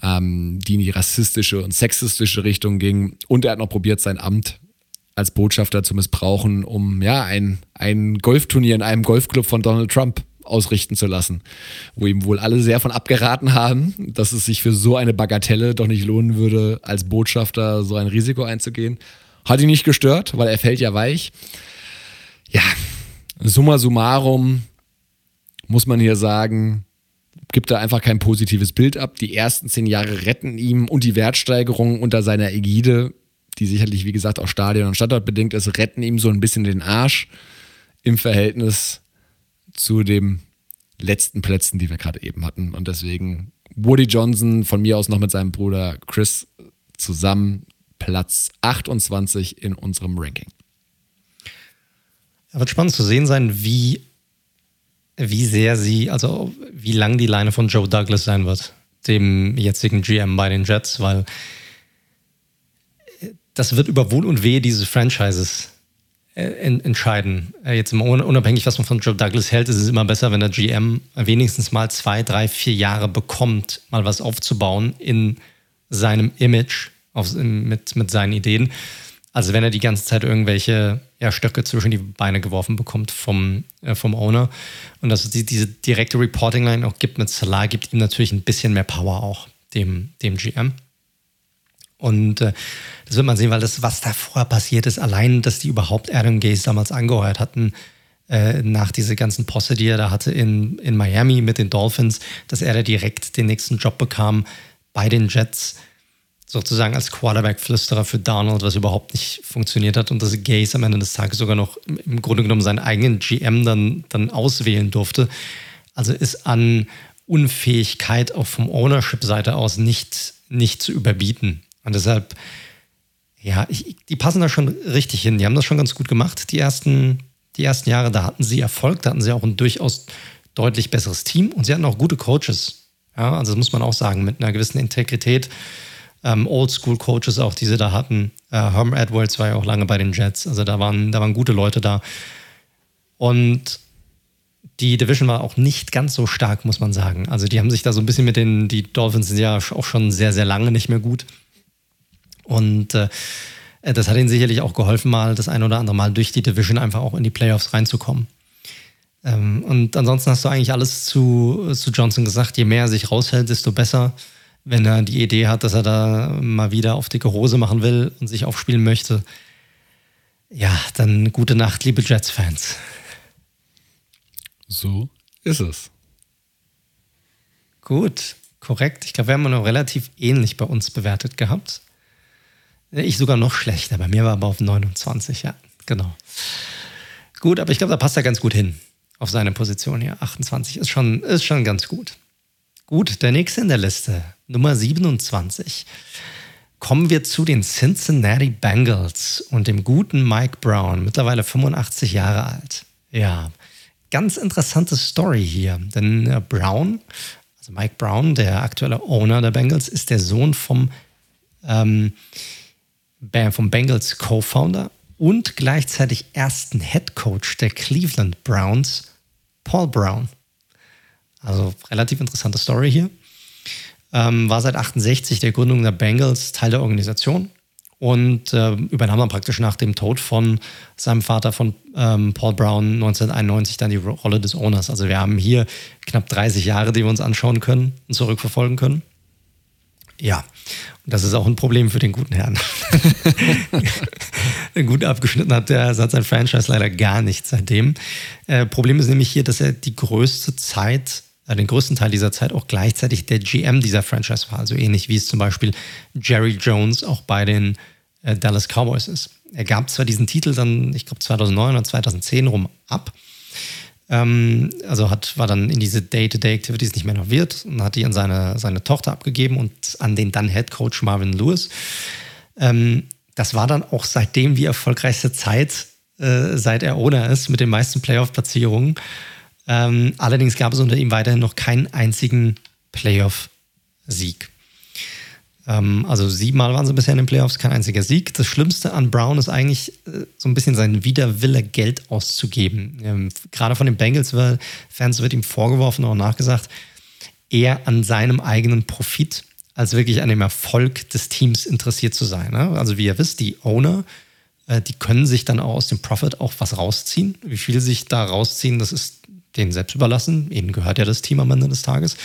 ähm, die in die rassistische und sexistische Richtung gingen. Und er hat noch probiert, sein Amt als Botschafter zu missbrauchen, um ja ein, ein Golfturnier in einem Golfclub von Donald Trump ausrichten zu lassen, wo ihm wohl alle sehr von abgeraten haben, dass es sich für so eine Bagatelle doch nicht lohnen würde, als Botschafter so ein Risiko einzugehen. Hat ihn nicht gestört, weil er fällt ja weich. Ja, summa summarum muss man hier sagen, gibt da einfach kein positives Bild ab. Die ersten zehn Jahre retten ihm und die Wertsteigerung unter seiner Ägide die sicherlich, wie gesagt, auch Stadion- und Standortbedingt ist, retten ihm so ein bisschen den Arsch im Verhältnis zu den letzten Plätzen, die wir gerade eben hatten. Und deswegen Woody Johnson von mir aus noch mit seinem Bruder Chris zusammen Platz 28 in unserem Ranking. Ja, wird spannend zu sehen sein, wie, wie sehr sie, also wie lang die Leine von Joe Douglas sein wird, dem jetzigen GM bei den Jets, weil das wird über Wohl und Wehe dieses Franchises äh, entscheiden. Äh, jetzt unabhängig, was man von Joe Douglas hält, ist es immer besser, wenn der GM wenigstens mal zwei, drei, vier Jahre bekommt, mal was aufzubauen in seinem Image, auf, mit, mit seinen Ideen. Also wenn er die ganze Zeit irgendwelche ja, Stöcke zwischen die Beine geworfen bekommt vom, äh, vom Owner. Und dass es die, diese direkte Reporting-Line auch gibt mit Salah, gibt ihm natürlich ein bisschen mehr Power auch, dem, dem GM. Und äh, das wird man sehen, weil das, was da vorher passiert ist, allein, dass die überhaupt Adam Gaze damals angeheuert hatten, äh, nach dieser ganzen Posse, die er da hatte in, in Miami mit den Dolphins, dass er da direkt den nächsten Job bekam bei den Jets, sozusagen als Quarterback-Flüsterer für Donald, was überhaupt nicht funktioniert hat und dass Gaze am Ende des Tages sogar noch im Grunde genommen seinen eigenen GM dann, dann auswählen durfte. Also ist an Unfähigkeit auch vom Ownership-Seite aus nicht, nicht zu überbieten. Und deshalb, ja, ich, die passen da schon richtig hin. Die haben das schon ganz gut gemacht. Die ersten, die ersten Jahre, da hatten sie Erfolg, da hatten sie auch ein durchaus deutlich besseres Team und sie hatten auch gute Coaches. Ja, also das muss man auch sagen, mit einer gewissen Integrität. Ähm, Oldschool-Coaches auch, die sie da hatten. Äh, Herm Edwards war ja auch lange bei den Jets. Also da waren, da waren gute Leute da. Und die Division war auch nicht ganz so stark, muss man sagen. Also die haben sich da so ein bisschen mit den, die Dolphins sind ja auch schon sehr, sehr lange nicht mehr gut. Und äh, das hat ihnen sicherlich auch geholfen, mal das ein oder andere Mal durch die Division einfach auch in die Playoffs reinzukommen. Ähm, und ansonsten hast du eigentlich alles zu, zu Johnson gesagt. Je mehr er sich raushält, desto besser. Wenn er die Idee hat, dass er da mal wieder auf dicke Hose machen will und sich aufspielen möchte, ja, dann gute Nacht, liebe Jets-Fans. So ist es. Gut, korrekt. Ich glaube, wir haben noch relativ ähnlich bei uns bewertet gehabt. Ich sogar noch schlechter. Bei mir war aber auf 29, ja, genau. Gut, aber ich glaube, da passt er ganz gut hin auf seine Position hier. 28 ist schon, ist schon ganz gut. Gut, der nächste in der Liste, Nummer 27. Kommen wir zu den Cincinnati Bengals und dem guten Mike Brown, mittlerweile 85 Jahre alt. Ja, ganz interessante Story hier, denn äh, Brown, also Mike Brown, der aktuelle Owner der Bengals, ist der Sohn vom ähm, vom Bengals Co-Founder und gleichzeitig ersten Head Coach der Cleveland Browns, Paul Brown. Also relativ interessante Story hier. Ähm, war seit 68 der Gründung der Bengals Teil der Organisation und äh, übernahm dann praktisch nach dem Tod von seinem Vater, von ähm, Paul Brown, 1991 dann die Rolle des Owners. Also wir haben hier knapp 30 Jahre, die wir uns anschauen können und zurückverfolgen können. Ja, und das ist auch ein Problem für den guten Herrn. Gut abgeschnitten hat der hat sein Franchise leider gar nicht seitdem. Äh, Problem ist nämlich hier, dass er die größte Zeit den größten Teil dieser Zeit auch gleichzeitig der GM dieser Franchise war. Also ähnlich wie es zum Beispiel Jerry Jones auch bei den äh, Dallas Cowboys ist. Er gab zwar diesen Titel dann, ich glaube 2009 oder 2010 rum ab, ähm, also hat, war dann in diese Day-to-Day-Activities nicht mehr involviert und hat die an seine, seine Tochter abgegeben und an den dann Head Coach Marvin Lewis. Ähm, das war dann auch seitdem die erfolgreichste Zeit, äh, seit er Owner ist, mit den meisten Playoff-Platzierungen. Ähm, allerdings gab es unter ihm weiterhin noch keinen einzigen Playoff-Sieg. Ähm, also siebenmal waren sie bisher in den Playoffs, kein einziger Sieg. Das Schlimmste an Brown ist eigentlich äh, so ein bisschen sein Widerwille, Geld auszugeben. Ähm, gerade von den Bengals-Fans wird ihm vorgeworfen, auch nachgesagt, eher an seinem eigenen Profit als wirklich an dem Erfolg des Teams interessiert zu sein. Ne? Also wie ihr wisst, die Owner, äh, die können sich dann auch aus dem Profit auch was rausziehen. Wie viel sich da rausziehen, das ist denen selbst überlassen. Ihnen gehört ja das Team am Ende des Tages.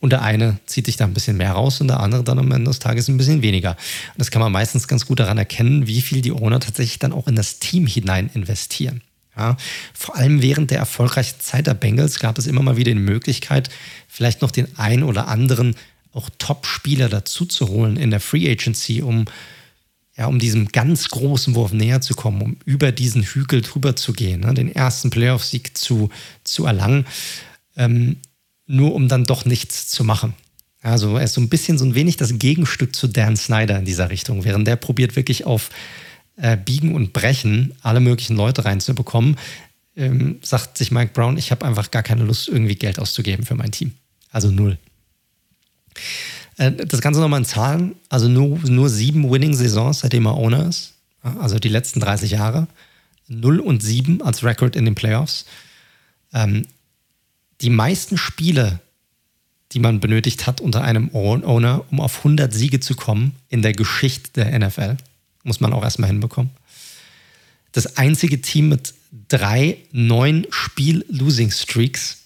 Und der eine zieht sich da ein bisschen mehr raus und der andere dann am Ende des Tages ein bisschen weniger. Und das kann man meistens ganz gut daran erkennen, wie viel die Owner tatsächlich dann auch in das Team hinein investieren. Ja, vor allem während der erfolgreichen Zeit der Bengals gab es immer mal wieder die Möglichkeit, vielleicht noch den einen oder anderen auch Top-Spieler dazu zu holen in der Free Agency, um ja, um diesem ganz großen Wurf näher zu kommen, um über diesen Hügel drüber zu gehen, ne, den ersten Playoff-Sieg zu, zu erlangen, ähm, nur um dann doch nichts zu machen. Also er ist so ein bisschen so ein wenig das Gegenstück zu Dan Snyder in dieser Richtung, während der probiert wirklich auf äh, Biegen und Brechen alle möglichen Leute reinzubekommen, ähm, sagt sich Mike Brown, ich habe einfach gar keine Lust, irgendwie Geld auszugeben für mein Team. Also null. Äh, das Ganze nochmal in Zahlen. Also nur, nur sieben Winning-Saisons, seitdem er Owner ist. Also die letzten 30 Jahre. 0 und 7 als Record in den Playoffs. Ähm, die meisten Spiele, die man benötigt hat unter einem Owner, um auf 100 Siege zu kommen in der Geschichte der NFL, muss man auch erstmal hinbekommen. Das einzige Team mit drei neun Spiel-Losing-Streaks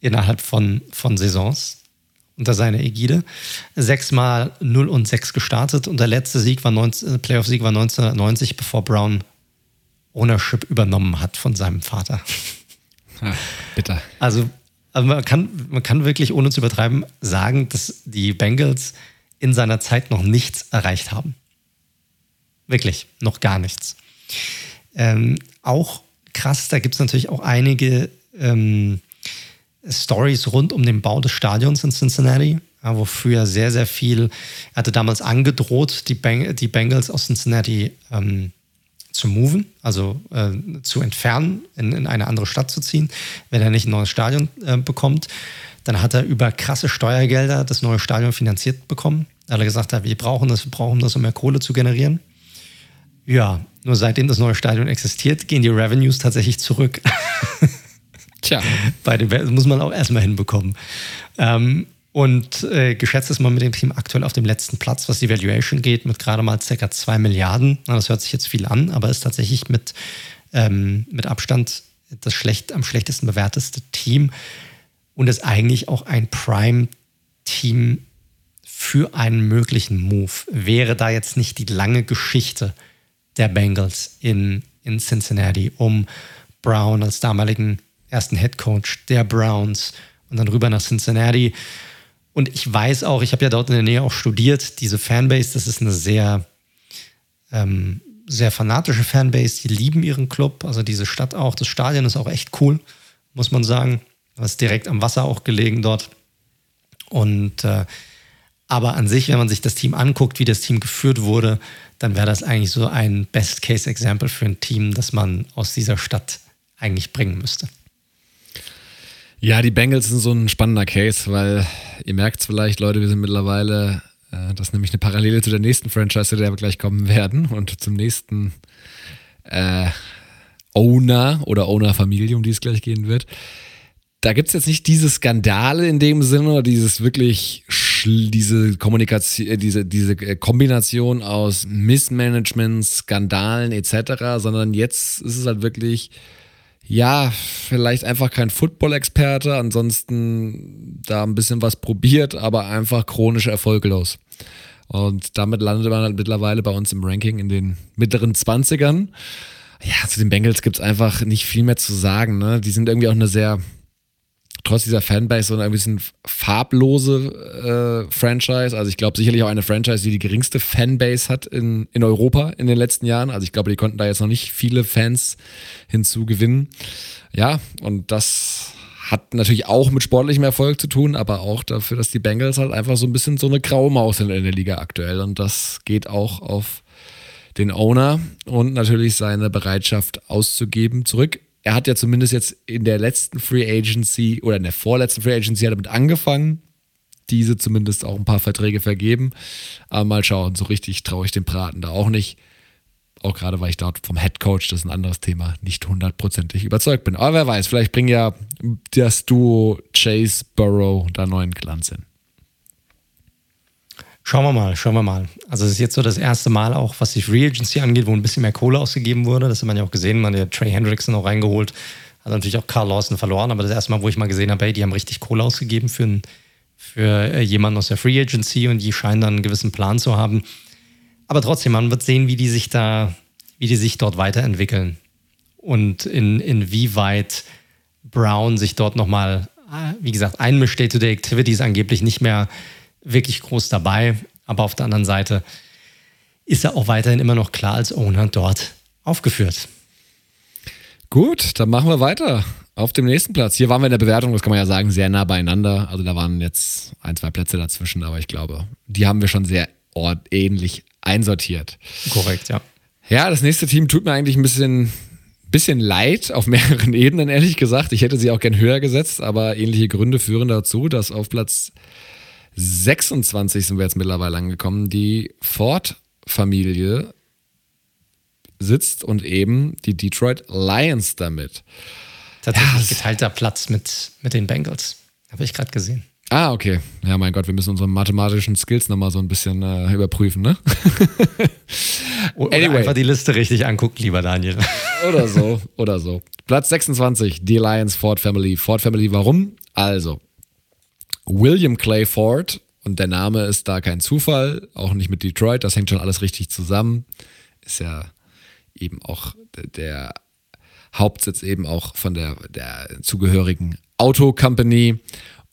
innerhalb von, von Saisons unter seiner Ägide. Sechsmal 0 und 6 gestartet und der letzte Sieg war 19, äh, Playoff-Sieg war 1990, bevor Brown Ownership übernommen hat von seinem Vater. Ja, bitter. Also, also man, kann, man kann wirklich, ohne zu übertreiben, sagen, dass die Bengals in seiner Zeit noch nichts erreicht haben. Wirklich, noch gar nichts. Ähm, auch krass, da gibt es natürlich auch einige ähm, Stories rund um den Bau des Stadions in Cincinnati, wofür er sehr, sehr viel, er hatte damals angedroht, die, Beng die Bengals aus Cincinnati ähm, zu moven, also äh, zu entfernen, in, in, eine andere Stadt zu ziehen, wenn er nicht ein neues Stadion äh, bekommt. Dann hat er über krasse Steuergelder das neue Stadion finanziert bekommen. Hat er gesagt, wir brauchen das, wir brauchen das, um mehr Kohle zu generieren. Ja, nur seitdem das neue Stadion existiert, gehen die Revenues tatsächlich zurück. Tja. Bei dem, muss man auch erstmal hinbekommen. Ähm, und äh, geschätzt ist man mit dem Team aktuell auf dem letzten Platz, was die Valuation geht, mit gerade mal ca. 2 Milliarden. Na, das hört sich jetzt viel an, aber ist tatsächlich mit, ähm, mit Abstand das schlecht, am schlechtesten bewerteste Team und ist eigentlich auch ein Prime-Team für einen möglichen Move. Wäre da jetzt nicht die lange Geschichte der Bengals in, in Cincinnati um Brown als damaligen ersten Head Coach der Browns und dann rüber nach Cincinnati. Und ich weiß auch, ich habe ja dort in der Nähe auch studiert, diese Fanbase, das ist eine sehr, ähm, sehr fanatische Fanbase, die lieben ihren Club, also diese Stadt auch. Das Stadion ist auch echt cool, muss man sagen. Das ist direkt am Wasser auch gelegen dort. Und äh, aber an sich, wenn man sich das Team anguckt, wie das Team geführt wurde, dann wäre das eigentlich so ein Best-Case-Example für ein Team, das man aus dieser Stadt eigentlich bringen müsste. Ja, die Bengals sind so ein spannender Case, weil ihr merkt es vielleicht, Leute, wir sind mittlerweile, äh, das ist nämlich eine Parallele zu der nächsten Franchise, der wir gleich kommen werden und zum nächsten äh, Owner oder Owner-Familie, um die es gleich gehen wird. Da gibt es jetzt nicht diese Skandale in dem Sinne oder dieses wirklich diese Kommunikation, äh, diese, diese äh, Kombination aus Missmanagement, Skandalen etc., sondern jetzt ist es halt wirklich, ja, vielleicht einfach kein Football-Experte, ansonsten da ein bisschen was probiert, aber einfach chronisch erfolglos. Und damit landet man halt mittlerweile bei uns im Ranking in den mittleren 20ern. Ja, zu den Bengals gibt es einfach nicht viel mehr zu sagen. Ne? Die sind irgendwie auch eine sehr trotz dieser Fanbase so ein bisschen farblose äh, Franchise. Also ich glaube sicherlich auch eine Franchise, die die geringste Fanbase hat in, in Europa in den letzten Jahren. Also ich glaube, die konnten da jetzt noch nicht viele Fans hinzugewinnen. Ja, und das hat natürlich auch mit sportlichem Erfolg zu tun, aber auch dafür, dass die Bengals halt einfach so ein bisschen so eine graue Maus sind in der Liga aktuell. Und das geht auch auf den Owner und natürlich seine Bereitschaft auszugeben zurück er hat ja zumindest jetzt in der letzten Free Agency oder in der vorletzten Free Agency hat damit angefangen, diese zumindest auch ein paar Verträge vergeben. Aber mal schauen, so richtig traue ich dem Braten da auch nicht. Auch gerade, weil ich dort vom Head Coach, das ist ein anderes Thema, nicht hundertprozentig überzeugt bin. Aber wer weiß, vielleicht bringt ja das Duo Chase Burrow da neuen Glanz hin. Schauen wir mal, schauen wir mal. Also es ist jetzt so das erste Mal auch, was die Free Agency angeht, wo ein bisschen mehr Kohle ausgegeben wurde. Das hat man ja auch gesehen. Man hat ja Trey Hendrickson auch reingeholt. Hat natürlich auch Carl Lawson verloren, aber das erste Mal, wo ich mal gesehen habe, hey, die haben richtig Kohle ausgegeben für, ein, für äh, jemanden aus der Free Agency und die scheinen dann einen gewissen Plan zu haben. Aber trotzdem, man wird sehen, wie die sich da, wie die sich dort weiterentwickeln und in, inwieweit Brown sich dort nochmal, äh, wie gesagt, einmischt Day-to-Day Activities angeblich nicht mehr wirklich groß dabei. Aber auf der anderen Seite ist er auch weiterhin immer noch klar als Owner dort aufgeführt. Gut, dann machen wir weiter. Auf dem nächsten Platz. Hier waren wir in der Bewertung, das kann man ja sagen, sehr nah beieinander. Also da waren jetzt ein, zwei Plätze dazwischen, aber ich glaube, die haben wir schon sehr ähnlich einsortiert. Korrekt, ja. Ja, das nächste Team tut mir eigentlich ein bisschen, bisschen leid auf mehreren Ebenen, ehrlich gesagt. Ich hätte sie auch gern höher gesetzt, aber ähnliche Gründe führen dazu, dass auf Platz 26 sind wir jetzt mittlerweile angekommen. Die Ford-Familie sitzt und eben die Detroit Lions damit. Tatsächlich ja, geteilter Platz mit, mit den Bengals. Habe ich gerade gesehen. Ah, okay. Ja, mein Gott, wir müssen unsere mathematischen Skills nochmal so ein bisschen äh, überprüfen, ne? oder anyway. einfach die Liste richtig angucken, lieber Daniel. oder so, oder so. Platz 26, die Lions Ford Family. Ford Family, warum? Also, William Clay Ford. Und der Name ist da kein Zufall, auch nicht mit Detroit, das hängt schon alles richtig zusammen. Ist ja eben auch der Hauptsitz eben auch von der, der zugehörigen Auto Company.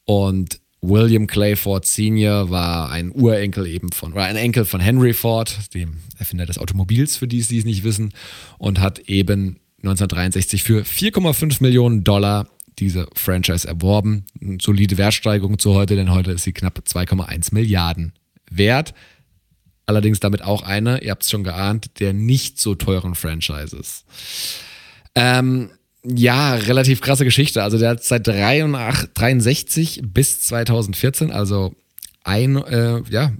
Und William Clay Ford Sr. war ein Urenkel eben von, oder ein Enkel von Henry Ford, dem Erfinder des Automobils, für die es nicht wissen, und hat eben 1963 für 4,5 Millionen Dollar diese Franchise erworben. Eine solide Wertsteigerung zu heute, denn heute ist sie knapp 2,1 Milliarden wert. Allerdings damit auch eine, ihr habt es schon geahnt, der nicht so teuren Franchises. Ähm, ja, relativ krasse Geschichte. Also der hat seit 63 bis 2014, also ein, äh, ja,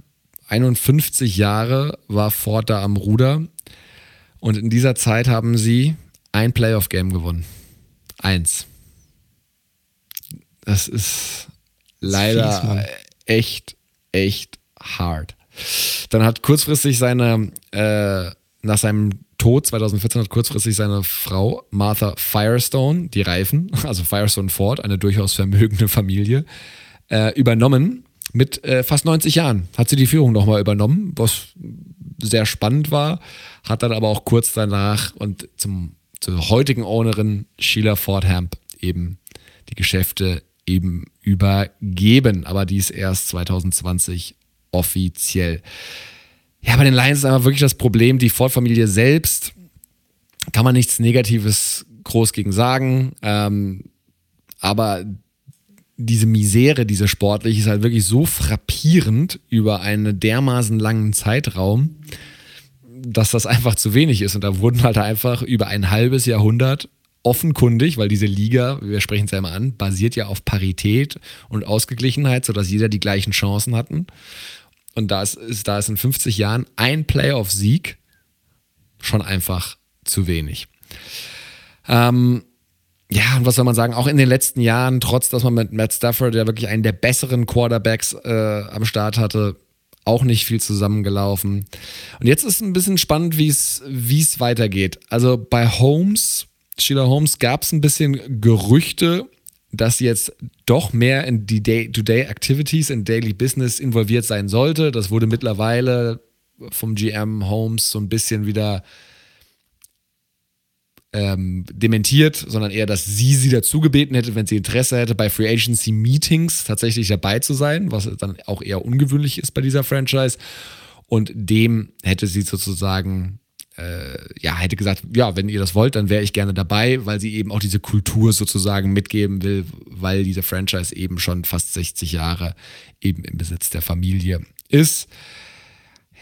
51 Jahre war Ford da am Ruder. Und in dieser Zeit haben sie ein Playoff-Game gewonnen. Eins. Das ist leider fies, echt, echt hart. Dann hat kurzfristig seine, äh, nach seinem Tod 2014 hat kurzfristig seine Frau Martha Firestone, die Reifen, also Firestone Ford, eine durchaus vermögende Familie, äh, übernommen. Mit äh, fast 90 Jahren hat sie die Führung nochmal übernommen, was sehr spannend war. Hat dann aber auch kurz danach und zum, zur heutigen Ownerin Sheila Fordhamp eben die Geschäfte eben übergeben. Aber die ist erst 2020 offiziell. Ja, bei den Lions ist aber wirklich das Problem, die Ford-Familie selbst kann man nichts Negatives groß gegen sagen. Ähm, aber diese Misere, diese sportliche, ist halt wirklich so frappierend über einen dermaßen langen Zeitraum, dass das einfach zu wenig ist. Und da wurden halt einfach über ein halbes Jahrhundert offenkundig, weil diese Liga, wir sprechen es ja immer an, basiert ja auf Parität und Ausgeglichenheit, sodass jeder die gleichen Chancen hatten. Und da ist, da ist in 50 Jahren ein Playoff-Sieg schon einfach zu wenig. Ähm, ja, und was soll man sagen, auch in den letzten Jahren, trotz dass man mit Matt Stafford ja wirklich einen der besseren Quarterbacks äh, am Start hatte, auch nicht viel zusammengelaufen. Und jetzt ist ein bisschen spannend, wie es weitergeht. Also bei Holmes, Sheila Holmes, gab es ein bisschen Gerüchte, dass sie jetzt doch mehr in die Day-to-Day-Activities, in Daily Business involviert sein sollte. Das wurde mittlerweile vom GM Holmes so ein bisschen wieder ähm, dementiert, sondern eher, dass sie sie dazu gebeten hätte, wenn sie Interesse hätte, bei Free Agency Meetings tatsächlich dabei zu sein, was dann auch eher ungewöhnlich ist bei dieser Franchise. Und dem hätte sie sozusagen äh, ja, hätte gesagt, ja, wenn ihr das wollt, dann wäre ich gerne dabei, weil sie eben auch diese Kultur sozusagen mitgeben will, weil diese Franchise eben schon fast 60 Jahre eben im Besitz der Familie ist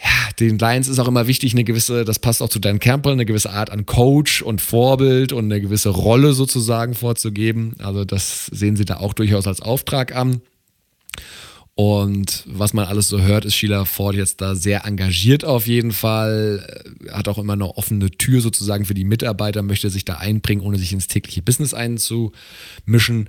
ja, den Lions ist auch immer wichtig, eine gewisse, das passt auch zu Dan Campbell, eine gewisse Art an Coach und Vorbild und eine gewisse Rolle sozusagen vorzugeben. Also das sehen sie da auch durchaus als Auftrag an. Und was man alles so hört, ist Sheila Ford jetzt da sehr engagiert auf jeden Fall, hat auch immer eine offene Tür sozusagen für die Mitarbeiter, möchte sich da einbringen, ohne sich ins tägliche Business einzumischen.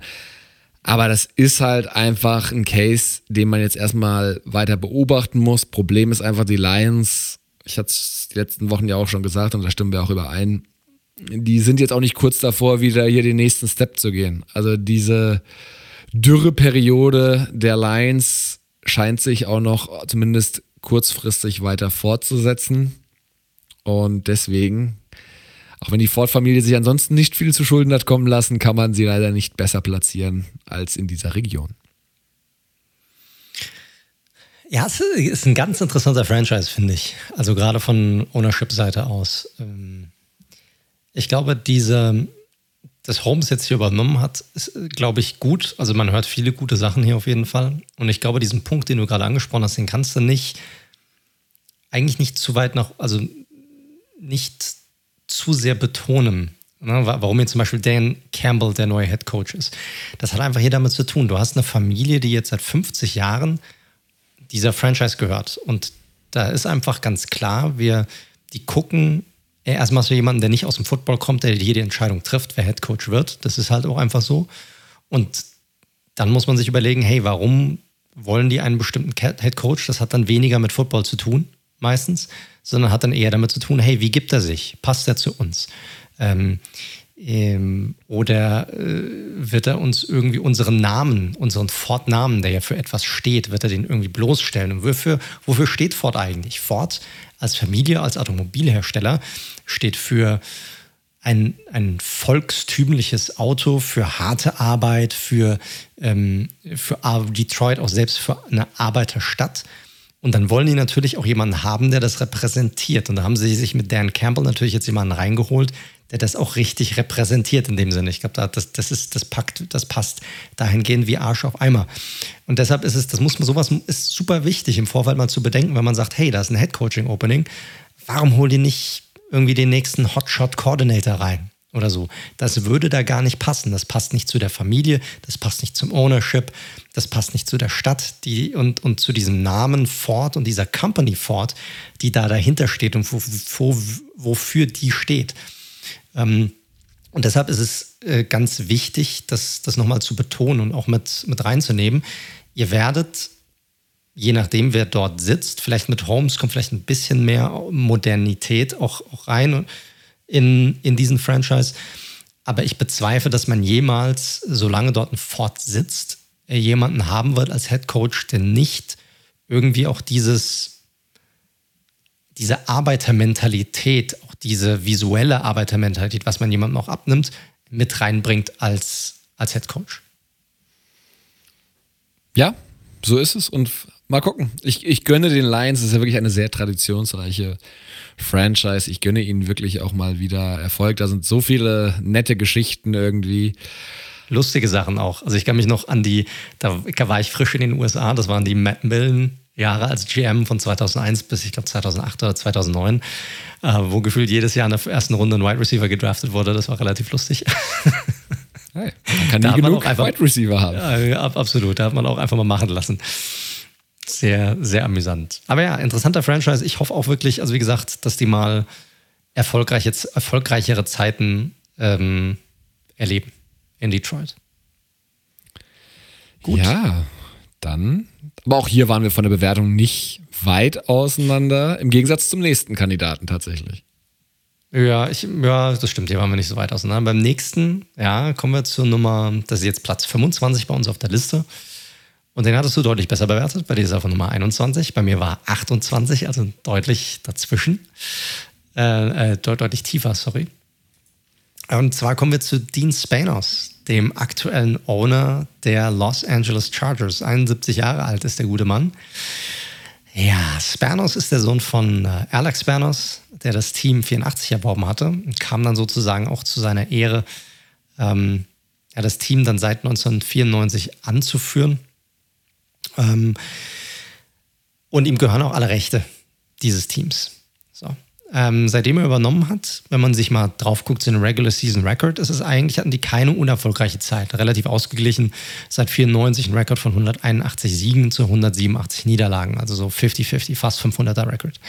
Aber das ist halt einfach ein Case, den man jetzt erstmal weiter beobachten muss. Problem ist einfach, die Lions, ich hatte es die letzten Wochen ja auch schon gesagt und da stimmen wir auch überein, die sind jetzt auch nicht kurz davor, wieder hier den nächsten Step zu gehen. Also diese Dürreperiode der Lions scheint sich auch noch zumindest kurzfristig weiter fortzusetzen. Und deswegen auch wenn die Ford-Familie sich ansonsten nicht viel zu Schulden hat kommen lassen, kann man sie leider nicht besser platzieren als in dieser Region. Ja, es ist ein ganz interessanter Franchise, finde ich. Also gerade von Ownership-Seite aus. Ähm, ich glaube, diese, das Holmes jetzt hier übernommen hat, ist, glaube ich, gut. Also man hört viele gute Sachen hier auf jeden Fall. Und ich glaube, diesen Punkt, den du gerade angesprochen hast, den kannst du nicht, eigentlich nicht zu weit nach, also nicht zu sehr betonen. Ne, warum jetzt zum Beispiel Dan Campbell der neue Head Coach ist. Das hat einfach hier damit zu tun. Du hast eine Familie, die jetzt seit 50 Jahren dieser Franchise gehört. Und da ist einfach ganz klar, wir, die gucken erstmal so jemanden, der nicht aus dem Football kommt, der jede Entscheidung trifft, wer Head Coach wird. Das ist halt auch einfach so. Und dann muss man sich überlegen, hey, warum wollen die einen bestimmten Head Coach? Das hat dann weniger mit Football zu tun, meistens, sondern hat dann eher damit zu tun, hey, wie gibt er sich? Passt er zu uns? Ähm, ähm, oder äh, wird er uns irgendwie unseren Namen, unseren Ford-Namen, der ja für etwas steht, wird er den irgendwie bloßstellen? Und wofür, wofür steht Ford eigentlich? Ford als Familie, als Automobilhersteller steht für ein, ein volkstümliches Auto, für harte Arbeit, für, ähm, für Detroit auch selbst für eine Arbeiterstadt. Und dann wollen die natürlich auch jemanden haben, der das repräsentiert. Und da haben sie sich mit Dan Campbell natürlich jetzt jemanden reingeholt, der das auch richtig repräsentiert in dem Sinne. Ich glaube, das, das ist, das packt, das passt dahingehend wie Arsch auf Eimer. Und deshalb ist es, das muss man, sowas ist super wichtig im Vorfeld mal zu bedenken, wenn man sagt, hey, da ist ein Head-Coaching-Opening. Warum hol die nicht irgendwie den nächsten Hotshot-Coordinator rein? oder so. Das würde da gar nicht passen. Das passt nicht zu der Familie, das passt nicht zum Ownership, das passt nicht zu der Stadt die, und, und zu diesem Namen Ford und dieser Company Ford, die da dahinter steht und wo, wo, wofür die steht. Ähm, und deshalb ist es äh, ganz wichtig, das, das nochmal zu betonen und auch mit, mit reinzunehmen. Ihr werdet, je nachdem, wer dort sitzt, vielleicht mit Holmes kommt vielleicht ein bisschen mehr Modernität auch, auch rein. In, in diesen Franchise. Aber ich bezweifle, dass man jemals, solange dort ein Ford sitzt, äh, jemanden haben wird als Head Coach, der nicht irgendwie auch dieses, diese Arbeitermentalität, auch diese visuelle Arbeitermentalität, was man jemandem auch abnimmt, mit reinbringt als, als Head Coach. Ja, so ist es. Und mal gucken. Ich, ich gönne den Lions, das ist ja wirklich eine sehr traditionsreiche Franchise. Ich gönne ihnen wirklich auch mal wieder Erfolg. Da sind so viele nette Geschichten irgendwie. Lustige Sachen auch. Also ich kann mich noch an die, da war ich frisch in den USA, das waren die Matt Millen Jahre als GM von 2001 bis ich glaube 2008 oder 2009, äh, wo gefühlt jedes Jahr in der ersten Runde ein Wide Receiver gedraftet wurde. Das war relativ lustig. Hey, man kann da nie genug einfach, Wide Receiver haben. Ja, absolut, da hat man auch einfach mal machen lassen sehr, sehr amüsant. Aber ja, interessanter Franchise. Ich hoffe auch wirklich, also wie gesagt, dass die mal erfolgreich jetzt erfolgreichere Zeiten ähm, erleben. in Detroit. Gut. Ja, dann. Aber auch hier waren wir von der Bewertung nicht weit auseinander, im Gegensatz zum nächsten Kandidaten tatsächlich. Ja, ich, ja, das stimmt, hier waren wir nicht so weit auseinander. Beim nächsten, ja, kommen wir zur Nummer, das ist jetzt Platz 25 bei uns auf der Liste. Und den hattest du deutlich besser bewertet. Bei dir ist er von Nummer 21. Bei mir war 28, also deutlich dazwischen. Äh, äh, deutlich tiefer, sorry. Und zwar kommen wir zu Dean Spanos, dem aktuellen Owner der Los Angeles Chargers. 71 Jahre alt ist der gute Mann. Ja, Spanos ist der Sohn von äh, Alex Spanos, der das Team 84 erworben hatte und kam dann sozusagen auch zu seiner Ehre, ähm, ja, das Team dann seit 1994 anzuführen. Ähm, und ihm gehören auch alle Rechte dieses Teams. So. Ähm, seitdem er übernommen hat, wenn man sich mal drauf guckt, so Regular Season Record, ist es eigentlich, hatten die keine unerfolgreiche Zeit. Relativ ausgeglichen. Seit 94 ein Rekord von 181 Siegen zu 187 Niederlagen. Also so 50-50, fast 500er Record.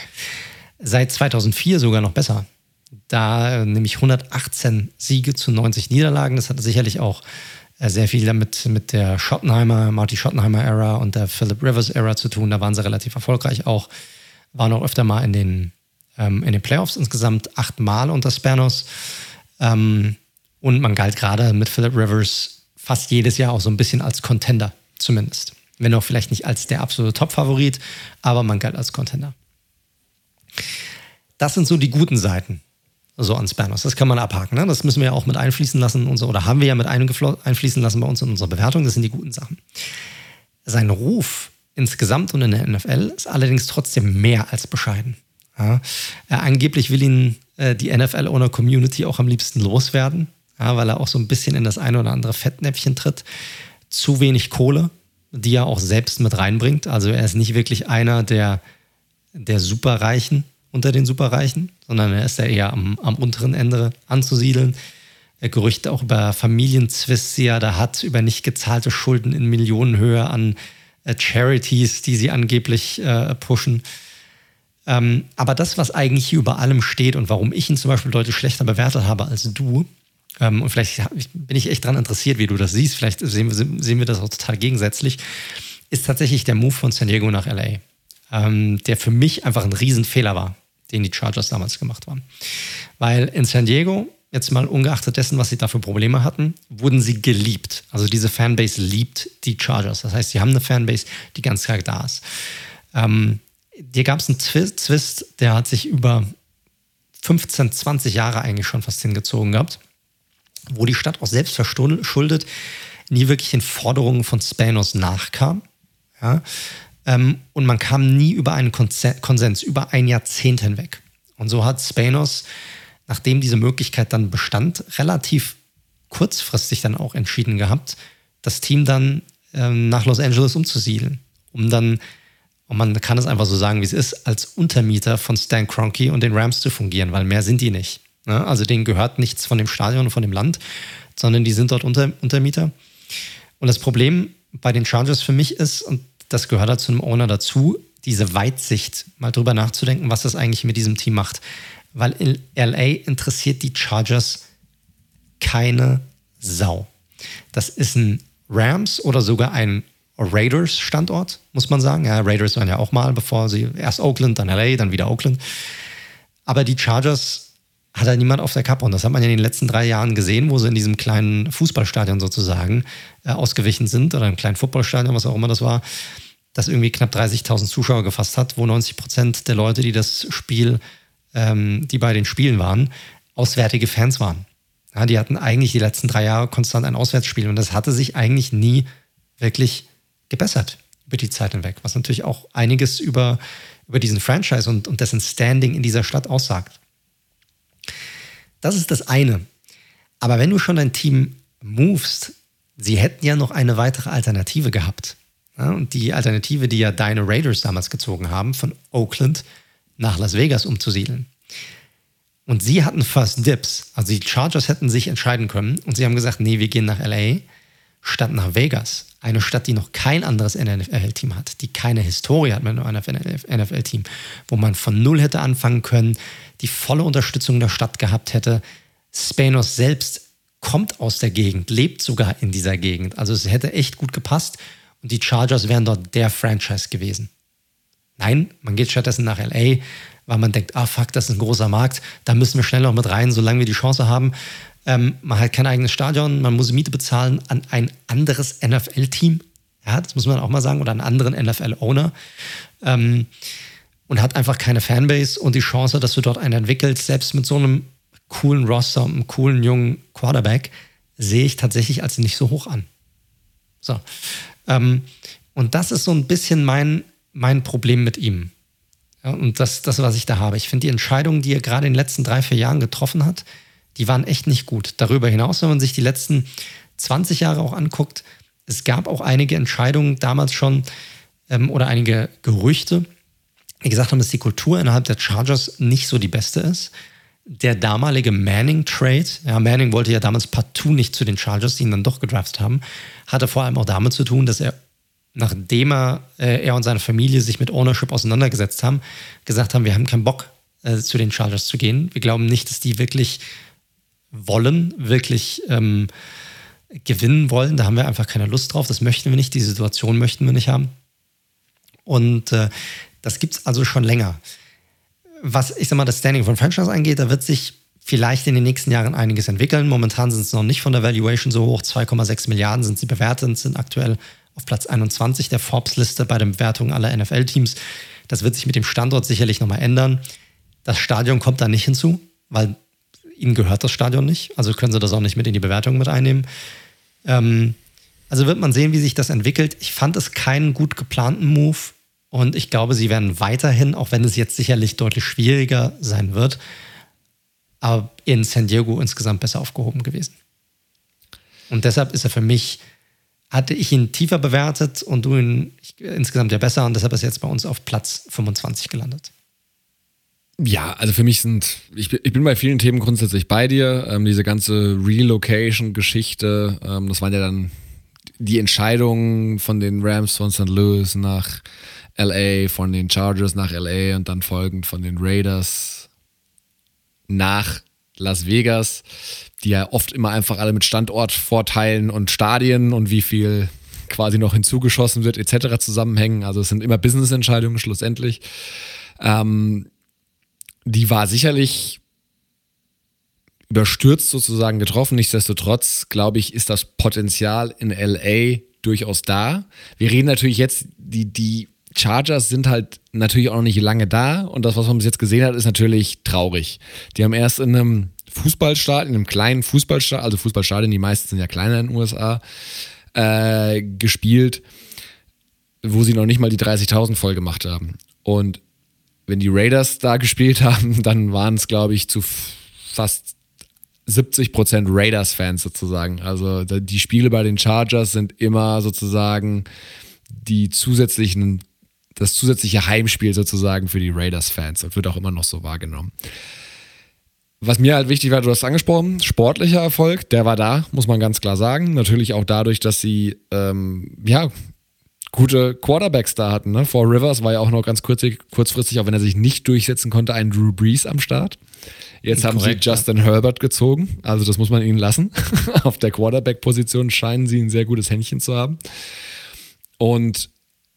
Seit 2004 sogar noch besser. Da äh, nämlich 118 Siege zu 90 Niederlagen. Das hatte sicherlich auch äh, sehr viel damit mit der Schottenheimer, Marty Schottenheimer Era und der Philip Rivers Era zu tun. Da waren sie relativ erfolgreich auch. Waren auch öfter mal in den, ähm, in den Playoffs insgesamt achtmal unter Spanos. Ähm, und man galt gerade mit Philip Rivers fast jedes Jahr auch so ein bisschen als Contender, zumindest. Wenn auch vielleicht nicht als der absolute Top-Favorit, aber man galt als Contender. Das sind so die guten Seiten so an Spanos. Das kann man abhaken. Ne? Das müssen wir ja auch mit einfließen lassen, unsere, oder haben wir ja mit einfließen lassen bei uns in unserer Bewertung. Das sind die guten Sachen. Sein Ruf insgesamt und in der NFL ist allerdings trotzdem mehr als bescheiden. Ja? Er, angeblich will ihn äh, die NFL-Owner-Community auch am liebsten loswerden, ja, weil er auch so ein bisschen in das eine oder andere Fettnäpfchen tritt. Zu wenig Kohle, die er auch selbst mit reinbringt. Also er ist nicht wirklich einer der, der Superreichen, unter den Superreichen, sondern er ist ja eher am, am unteren Ende anzusiedeln. Gerüchte auch über Familienzwists, die er da hat, über nicht gezahlte Schulden in Millionenhöhe an äh, Charities, die sie angeblich äh, pushen. Ähm, aber das, was eigentlich hier über allem steht und warum ich ihn zum Beispiel deutlich schlechter bewertet habe als du, ähm, und vielleicht bin ich echt daran interessiert, wie du das siehst, vielleicht sehen, sehen wir das auch total gegensätzlich, ist tatsächlich der Move von San Diego nach LA ähm, der für mich einfach ein Riesenfehler war, den die Chargers damals gemacht haben. Weil in San Diego, jetzt mal ungeachtet dessen, was sie da für Probleme hatten, wurden sie geliebt. Also diese Fanbase liebt die Chargers. Das heißt, sie haben eine Fanbase, die ganz stark da ist. Ähm, hier gab es einen Twist, der hat sich über 15, 20 Jahre eigentlich schon fast hingezogen gehabt, wo die Stadt auch selbst verschuldet nie wirklich den Forderungen von Spanos nachkam. Ja? Ähm, und man kam nie über einen Konsens, über ein Jahrzehnt hinweg. Und so hat Spanos, nachdem diese Möglichkeit dann bestand, relativ kurzfristig dann auch entschieden gehabt, das Team dann ähm, nach Los Angeles umzusiedeln, um dann, und man kann es einfach so sagen, wie es ist, als Untermieter von Stan Kroenke und den Rams zu fungieren, weil mehr sind die nicht. Ne? Also denen gehört nichts von dem Stadion und von dem Land, sondern die sind dort Unter Untermieter. Und das Problem bei den Chargers für mich ist, und das gehört halt zu einem Owner dazu, diese Weitsicht, mal drüber nachzudenken, was das eigentlich mit diesem Team macht. Weil in LA interessiert die Chargers keine Sau. Das ist ein Rams oder sogar ein Raiders-Standort, muss man sagen. Ja, Raiders waren ja auch mal, bevor sie erst Oakland, dann LA, dann wieder Oakland. Aber die Chargers hat da niemand auf der Kappe. Und das hat man ja in den letzten drei Jahren gesehen, wo sie in diesem kleinen Fußballstadion sozusagen äh, ausgewichen sind oder im kleinen Footballstadion, was auch immer das war, das irgendwie knapp 30.000 Zuschauer gefasst hat, wo 90 Prozent der Leute, die das Spiel, ähm, die bei den Spielen waren, auswärtige Fans waren. Ja, die hatten eigentlich die letzten drei Jahre konstant ein Auswärtsspiel und das hatte sich eigentlich nie wirklich gebessert über die Zeit hinweg, was natürlich auch einiges über, über diesen Franchise und, und dessen Standing in dieser Stadt aussagt. Das ist das eine. Aber wenn du schon dein Team movest, sie hätten ja noch eine weitere Alternative gehabt. Ja, und die Alternative, die ja deine Raiders damals gezogen haben, von Oakland nach Las Vegas umzusiedeln. Und sie hatten First Dips. Also die Chargers hätten sich entscheiden können und sie haben gesagt, nee, wir gehen nach LA statt nach Vegas. Eine Stadt, die noch kein anderes NFL-Team hat, die keine Historie hat mit einem NFL-Team, wo man von Null hätte anfangen können, die volle Unterstützung der Stadt gehabt hätte, Spanos selbst kommt aus der Gegend, lebt sogar in dieser Gegend. Also es hätte echt gut gepasst und die Chargers wären dort der Franchise gewesen. Nein, man geht stattdessen nach LA, weil man denkt, ah fuck, das ist ein großer Markt, da müssen wir schnell noch mit rein, solange wir die Chance haben. Ähm, man hat kein eigenes Stadion, man muss Miete bezahlen an ein anderes NFL-Team. Ja, das muss man auch mal sagen, oder einen anderen NFL-Owner. Ähm, und hat einfach keine Fanbase und die Chance, dass du dort einen entwickelst, selbst mit so einem coolen Roster einem coolen jungen Quarterback, sehe ich tatsächlich als nicht so hoch an. So. Ähm, und das ist so ein bisschen mein, mein Problem mit ihm. Ja, und das, das, was ich da habe. Ich finde die Entscheidungen, die er gerade in den letzten drei, vier Jahren getroffen hat, die waren echt nicht gut. Darüber hinaus, wenn man sich die letzten 20 Jahre auch anguckt, es gab auch einige Entscheidungen damals schon ähm, oder einige Gerüchte, die gesagt haben, dass die Kultur innerhalb der Chargers nicht so die beste ist. Der damalige Manning-Trade, ja, Manning wollte ja damals partout nicht zu den Chargers, die ihn dann doch gedraftet haben, hatte vor allem auch damit zu tun, dass er, nachdem er, äh, er und seine Familie sich mit Ownership auseinandergesetzt haben, gesagt haben, wir haben keinen Bock, äh, zu den Chargers zu gehen. Wir glauben nicht, dass die wirklich wollen, wirklich ähm, gewinnen wollen. Da haben wir einfach keine Lust drauf. Das möchten wir nicht. Die Situation möchten wir nicht haben. Und äh, das gibt es also schon länger. Was ich sag mal, das Standing von Franchise angeht, da wird sich vielleicht in den nächsten Jahren einiges entwickeln. Momentan sind es noch nicht von der Valuation so hoch. 2,6 Milliarden sind sie bewertet, sind aktuell auf Platz 21 der Forbes-Liste bei den Bewertungen aller NFL-Teams. Das wird sich mit dem Standort sicherlich nochmal ändern. Das Stadion kommt da nicht hinzu, weil ihnen gehört das Stadion nicht. Also können sie das auch nicht mit in die Bewertung mit einnehmen. Ähm, also wird man sehen, wie sich das entwickelt. Ich fand es keinen gut geplanten Move und ich glaube, sie werden weiterhin, auch wenn es jetzt sicherlich deutlich schwieriger sein wird, aber in San Diego insgesamt besser aufgehoben gewesen. Und deshalb ist er für mich, hatte ich ihn tiefer bewertet und du ihn insgesamt ja besser und deshalb ist er jetzt bei uns auf Platz 25 gelandet. Ja, also für mich sind, ich, ich bin bei vielen Themen grundsätzlich bei dir. Ähm, diese ganze Relocation-Geschichte, ähm, das waren ja dann die Entscheidungen von den Rams von St. Louis nach LA, von den Chargers nach LA und dann folgend von den Raiders nach Las Vegas, die ja oft immer einfach alle mit Standortvorteilen und Stadien und wie viel quasi noch hinzugeschossen wird etc. zusammenhängen. Also es sind immer Business-Entscheidungen schlussendlich. Ähm, die war sicherlich überstürzt sozusagen getroffen. Nichtsdestotrotz, glaube ich, ist das Potenzial in LA durchaus da. Wir reden natürlich jetzt, die, die Chargers sind halt natürlich auch noch nicht lange da und das, was man bis jetzt gesehen hat, ist natürlich traurig. Die haben erst in einem Fußballstadion, in einem kleinen Fußballstadion, also Fußballstadien, die meisten sind ja kleiner in den USA, äh, gespielt, wo sie noch nicht mal die 30.000 voll gemacht haben. Und wenn die Raiders da gespielt haben, dann waren es, glaube ich, zu fast 70% Raiders-Fans sozusagen. Also die Spiele bei den Chargers sind immer sozusagen die zusätzlichen, das zusätzliche Heimspiel sozusagen für die Raiders-Fans und wird auch immer noch so wahrgenommen. Was mir halt wichtig war, du hast angesprochen, sportlicher Erfolg, der war da, muss man ganz klar sagen. Natürlich auch dadurch, dass sie ähm, ja gute Quarterbacks da hatten. Ne? Vor Rivers war ja auch noch ganz kurzfristig, kurzfristig, auch wenn er sich nicht durchsetzen konnte, ein Drew Brees am Start. Jetzt haben Korrekt, sie Justin ja. Herbert gezogen. Also das muss man ihnen lassen. Auf der Quarterback-Position scheinen sie ein sehr gutes Händchen zu haben. Und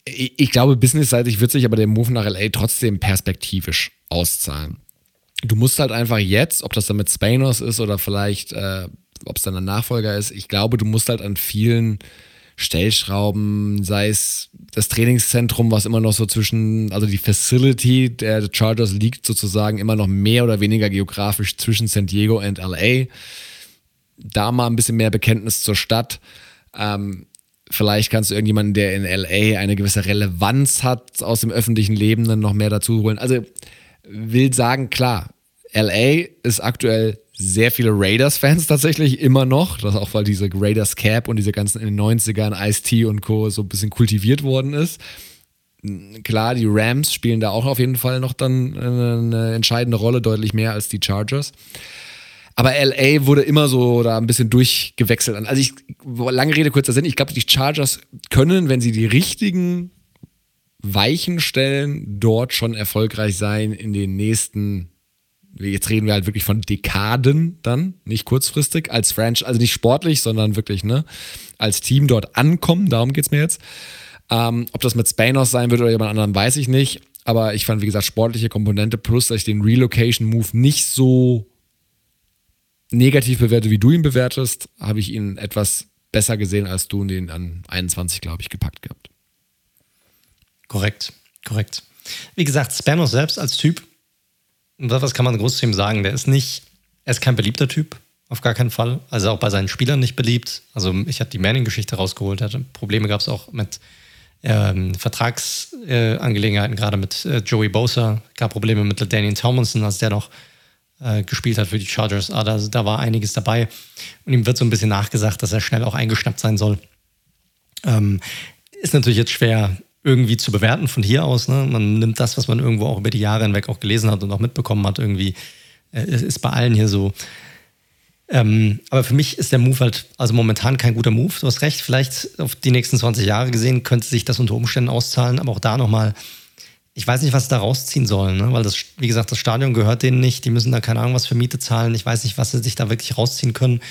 ich, ich glaube, businessseitig wird sich aber der Move nach LA trotzdem perspektivisch auszahlen. Du musst halt einfach jetzt, ob das dann mit Spanos ist oder vielleicht, äh, ob es dann ein Nachfolger ist, ich glaube, du musst halt an vielen Stellschrauben, sei es das Trainingszentrum, was immer noch so zwischen, also die Facility der Chargers liegt sozusagen immer noch mehr oder weniger geografisch zwischen San Diego und LA. Da mal ein bisschen mehr Bekenntnis zur Stadt. Ähm, vielleicht kannst du irgendjemanden, der in LA eine gewisse Relevanz hat, aus dem öffentlichen Leben dann noch mehr dazu holen. Also will sagen, klar, LA ist aktuell sehr viele Raiders-Fans tatsächlich immer noch. Das auch, weil diese Raiders Cap und diese ganzen in den 90ern Ice-T und Co. so ein bisschen kultiviert worden ist. Klar, die Rams spielen da auch auf jeden Fall noch dann eine entscheidende Rolle, deutlich mehr als die Chargers. Aber LA wurde immer so da ein bisschen durchgewechselt. Also ich, lange Rede, kurzer Sinn, ich glaube, die Chargers können, wenn sie die richtigen Weichen stellen, dort schon erfolgreich sein in den nächsten jetzt reden wir halt wirklich von Dekaden dann, nicht kurzfristig, als Franchise, also nicht sportlich, sondern wirklich, ne, als Team dort ankommen, darum geht es mir jetzt. Ähm, ob das mit Spanos sein wird oder jemand anderem, weiß ich nicht. Aber ich fand, wie gesagt, sportliche Komponente plus, dass ich den Relocation-Move nicht so negativ bewerte, wie du ihn bewertest, habe ich ihn etwas besser gesehen als du den an 21, glaube ich, gepackt gehabt. Korrekt, korrekt. Wie gesagt, Spanos selbst als Typ, was kann man groß zu ihm sagen? Der ist nicht, er ist kein beliebter Typ, auf gar keinen Fall. Also auch bei seinen Spielern nicht beliebt. Also ich hatte die Manning-Geschichte rausgeholt, hatte Probleme gab es auch mit ähm, Vertragsangelegenheiten, äh, gerade mit äh, Joey Bosa, gab Probleme mit Daniel Tomlinson, als der noch äh, gespielt hat für die Chargers. Ah, da, da war einiges dabei. Und ihm wird so ein bisschen nachgesagt, dass er schnell auch eingeschnappt sein soll. Ähm, ist natürlich jetzt schwer irgendwie zu bewerten von hier aus. Ne? Man nimmt das, was man irgendwo auch über die Jahre hinweg auch gelesen hat und auch mitbekommen hat, irgendwie. Äh, ist bei allen hier so. Ähm, aber für mich ist der Move halt, also momentan kein guter Move. Du hast recht, vielleicht auf die nächsten 20 Jahre gesehen könnte sich das unter Umständen auszahlen, aber auch da nochmal, ich weiß nicht, was sie da rausziehen sollen, ne? weil das, wie gesagt, das Stadion gehört denen nicht. Die müssen da keine Ahnung was für Miete zahlen. Ich weiß nicht, was sie sich da wirklich rausziehen können.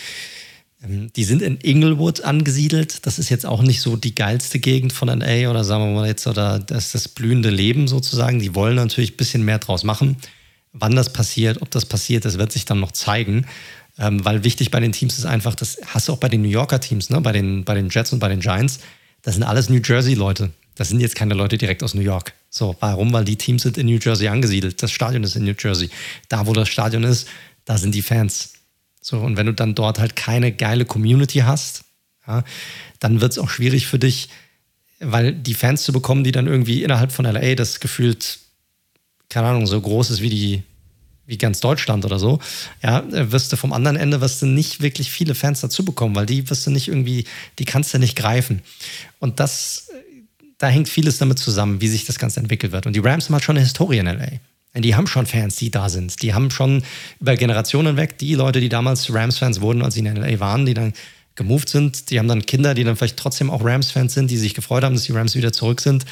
Ähm, die sind in Inglewood angesiedelt. Das ist jetzt auch nicht so die geilste Gegend von LA oder sagen wir mal jetzt, oder das ist das blühende Leben sozusagen. Die wollen natürlich ein bisschen mehr draus machen. Wann das passiert, ob das passiert, das wird sich dann noch zeigen. Ähm, weil wichtig bei den Teams ist einfach, das hast du auch bei den New Yorker Teams, ne? bei, den, bei den Jets und bei den Giants. Das sind alles New Jersey-Leute. Das sind jetzt keine Leute direkt aus New York. So, warum? Weil die Teams sind in New Jersey angesiedelt. Das Stadion ist in New Jersey. Da, wo das Stadion ist, da sind die Fans. So, und wenn du dann dort halt keine geile Community hast, ja, dann wird es auch schwierig für dich, weil die Fans zu bekommen, die dann irgendwie innerhalb von LA das gefühlt, keine Ahnung, so groß ist wie die, wie ganz Deutschland oder so, ja, wirst du vom anderen Ende wirst du nicht wirklich viele Fans dazu bekommen, weil die wirst du nicht irgendwie, die kannst du nicht greifen. Und das, da hängt vieles damit zusammen, wie sich das Ganze entwickelt wird. Und die Rams haben halt schon eine Historie in LA. Die haben schon Fans, die da sind. Die haben schon über Generationen weg die Leute, die damals Rams-Fans wurden, als sie in LA waren, die dann gemoved sind. Die haben dann Kinder, die dann vielleicht trotzdem auch Rams-Fans sind, die sich gefreut haben, dass die Rams wieder zurück sind.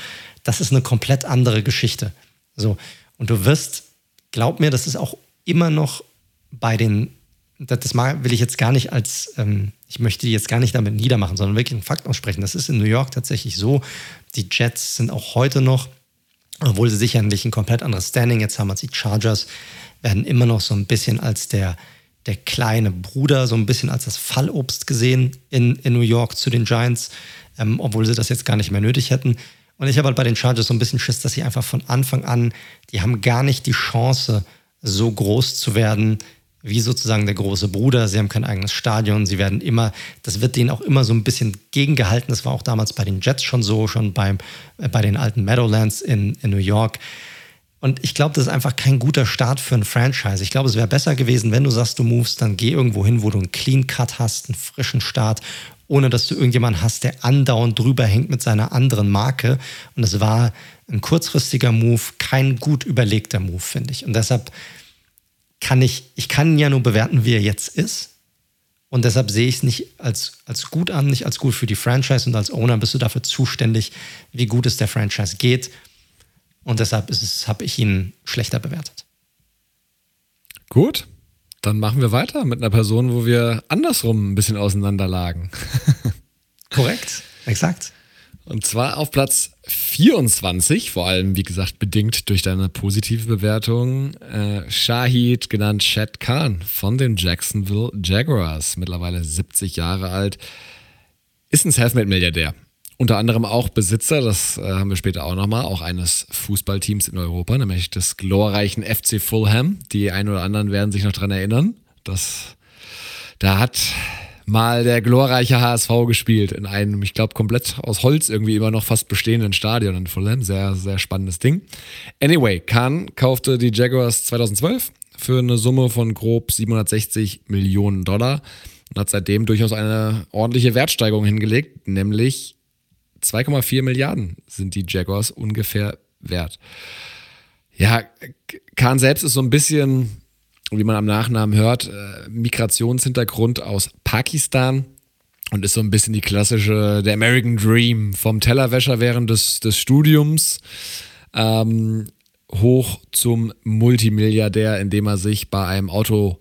Das ist eine komplett andere Geschichte. So. Und du wirst, glaub mir, das ist auch immer noch bei den, das will ich jetzt gar nicht als, ähm, ich möchte die jetzt gar nicht damit niedermachen, sondern wirklich einen Fakt aussprechen. Das ist in New York tatsächlich so. Die Jets sind auch heute noch obwohl sie sicherlich ein komplett anderes Standing jetzt haben als die Chargers, werden immer noch so ein bisschen als der, der kleine Bruder, so ein bisschen als das Fallobst gesehen in, in New York zu den Giants, ähm, obwohl sie das jetzt gar nicht mehr nötig hätten. Und ich habe halt bei den Chargers so ein bisschen Schiss, dass sie einfach von Anfang an, die haben gar nicht die Chance, so groß zu werden, wie sozusagen der große Bruder. Sie haben kein eigenes Stadion. Sie werden immer, das wird denen auch immer so ein bisschen gegengehalten. Das war auch damals bei den Jets schon so, schon beim, äh, bei den alten Meadowlands in, in New York. Und ich glaube, das ist einfach kein guter Start für ein Franchise. Ich glaube, es wäre besser gewesen, wenn du sagst, du movest, dann geh irgendwo hin, wo du einen Clean Cut hast, einen frischen Start, ohne dass du irgendjemanden hast, der andauernd drüber hängt mit seiner anderen Marke. Und es war ein kurzfristiger Move, kein gut überlegter Move, finde ich. Und deshalb kann ich, ich kann ja nur bewerten, wie er jetzt ist. Und deshalb sehe ich es nicht als, als gut an, nicht als gut für die Franchise und als Owner bist du dafür zuständig, wie gut es der Franchise geht. Und deshalb habe ich ihn schlechter bewertet. Gut, dann machen wir weiter mit einer Person, wo wir andersrum ein bisschen auseinanderlagen. Korrekt, exakt. Und zwar auf Platz 24, vor allem, wie gesagt, bedingt durch deine positive Bewertung. Äh, Shahid, genannt Chad Khan von den Jacksonville Jaguars, mittlerweile 70 Jahre alt, ist ein Selfmade-Milliardär. Unter anderem auch Besitzer, das äh, haben wir später auch nochmal, auch eines Fußballteams in Europa, nämlich des glorreichen FC Fulham. Die einen oder anderen werden sich noch daran erinnern. dass da hat mal der glorreiche HSV gespielt in einem, ich glaube, komplett aus Holz irgendwie immer noch fast bestehenden Stadion in Fulham. Sehr, sehr spannendes Ding. Anyway, Kahn kaufte die Jaguars 2012 für eine Summe von grob 760 Millionen Dollar und hat seitdem durchaus eine ordentliche Wertsteigerung hingelegt, nämlich 2,4 Milliarden sind die Jaguars ungefähr wert. Ja, Kahn selbst ist so ein bisschen wie man am Nachnamen hört, äh, Migrationshintergrund aus Pakistan und ist so ein bisschen die klassische, der American Dream vom Tellerwäscher während des, des Studiums. Ähm, hoch zum Multimilliardär, indem er sich bei einem Auto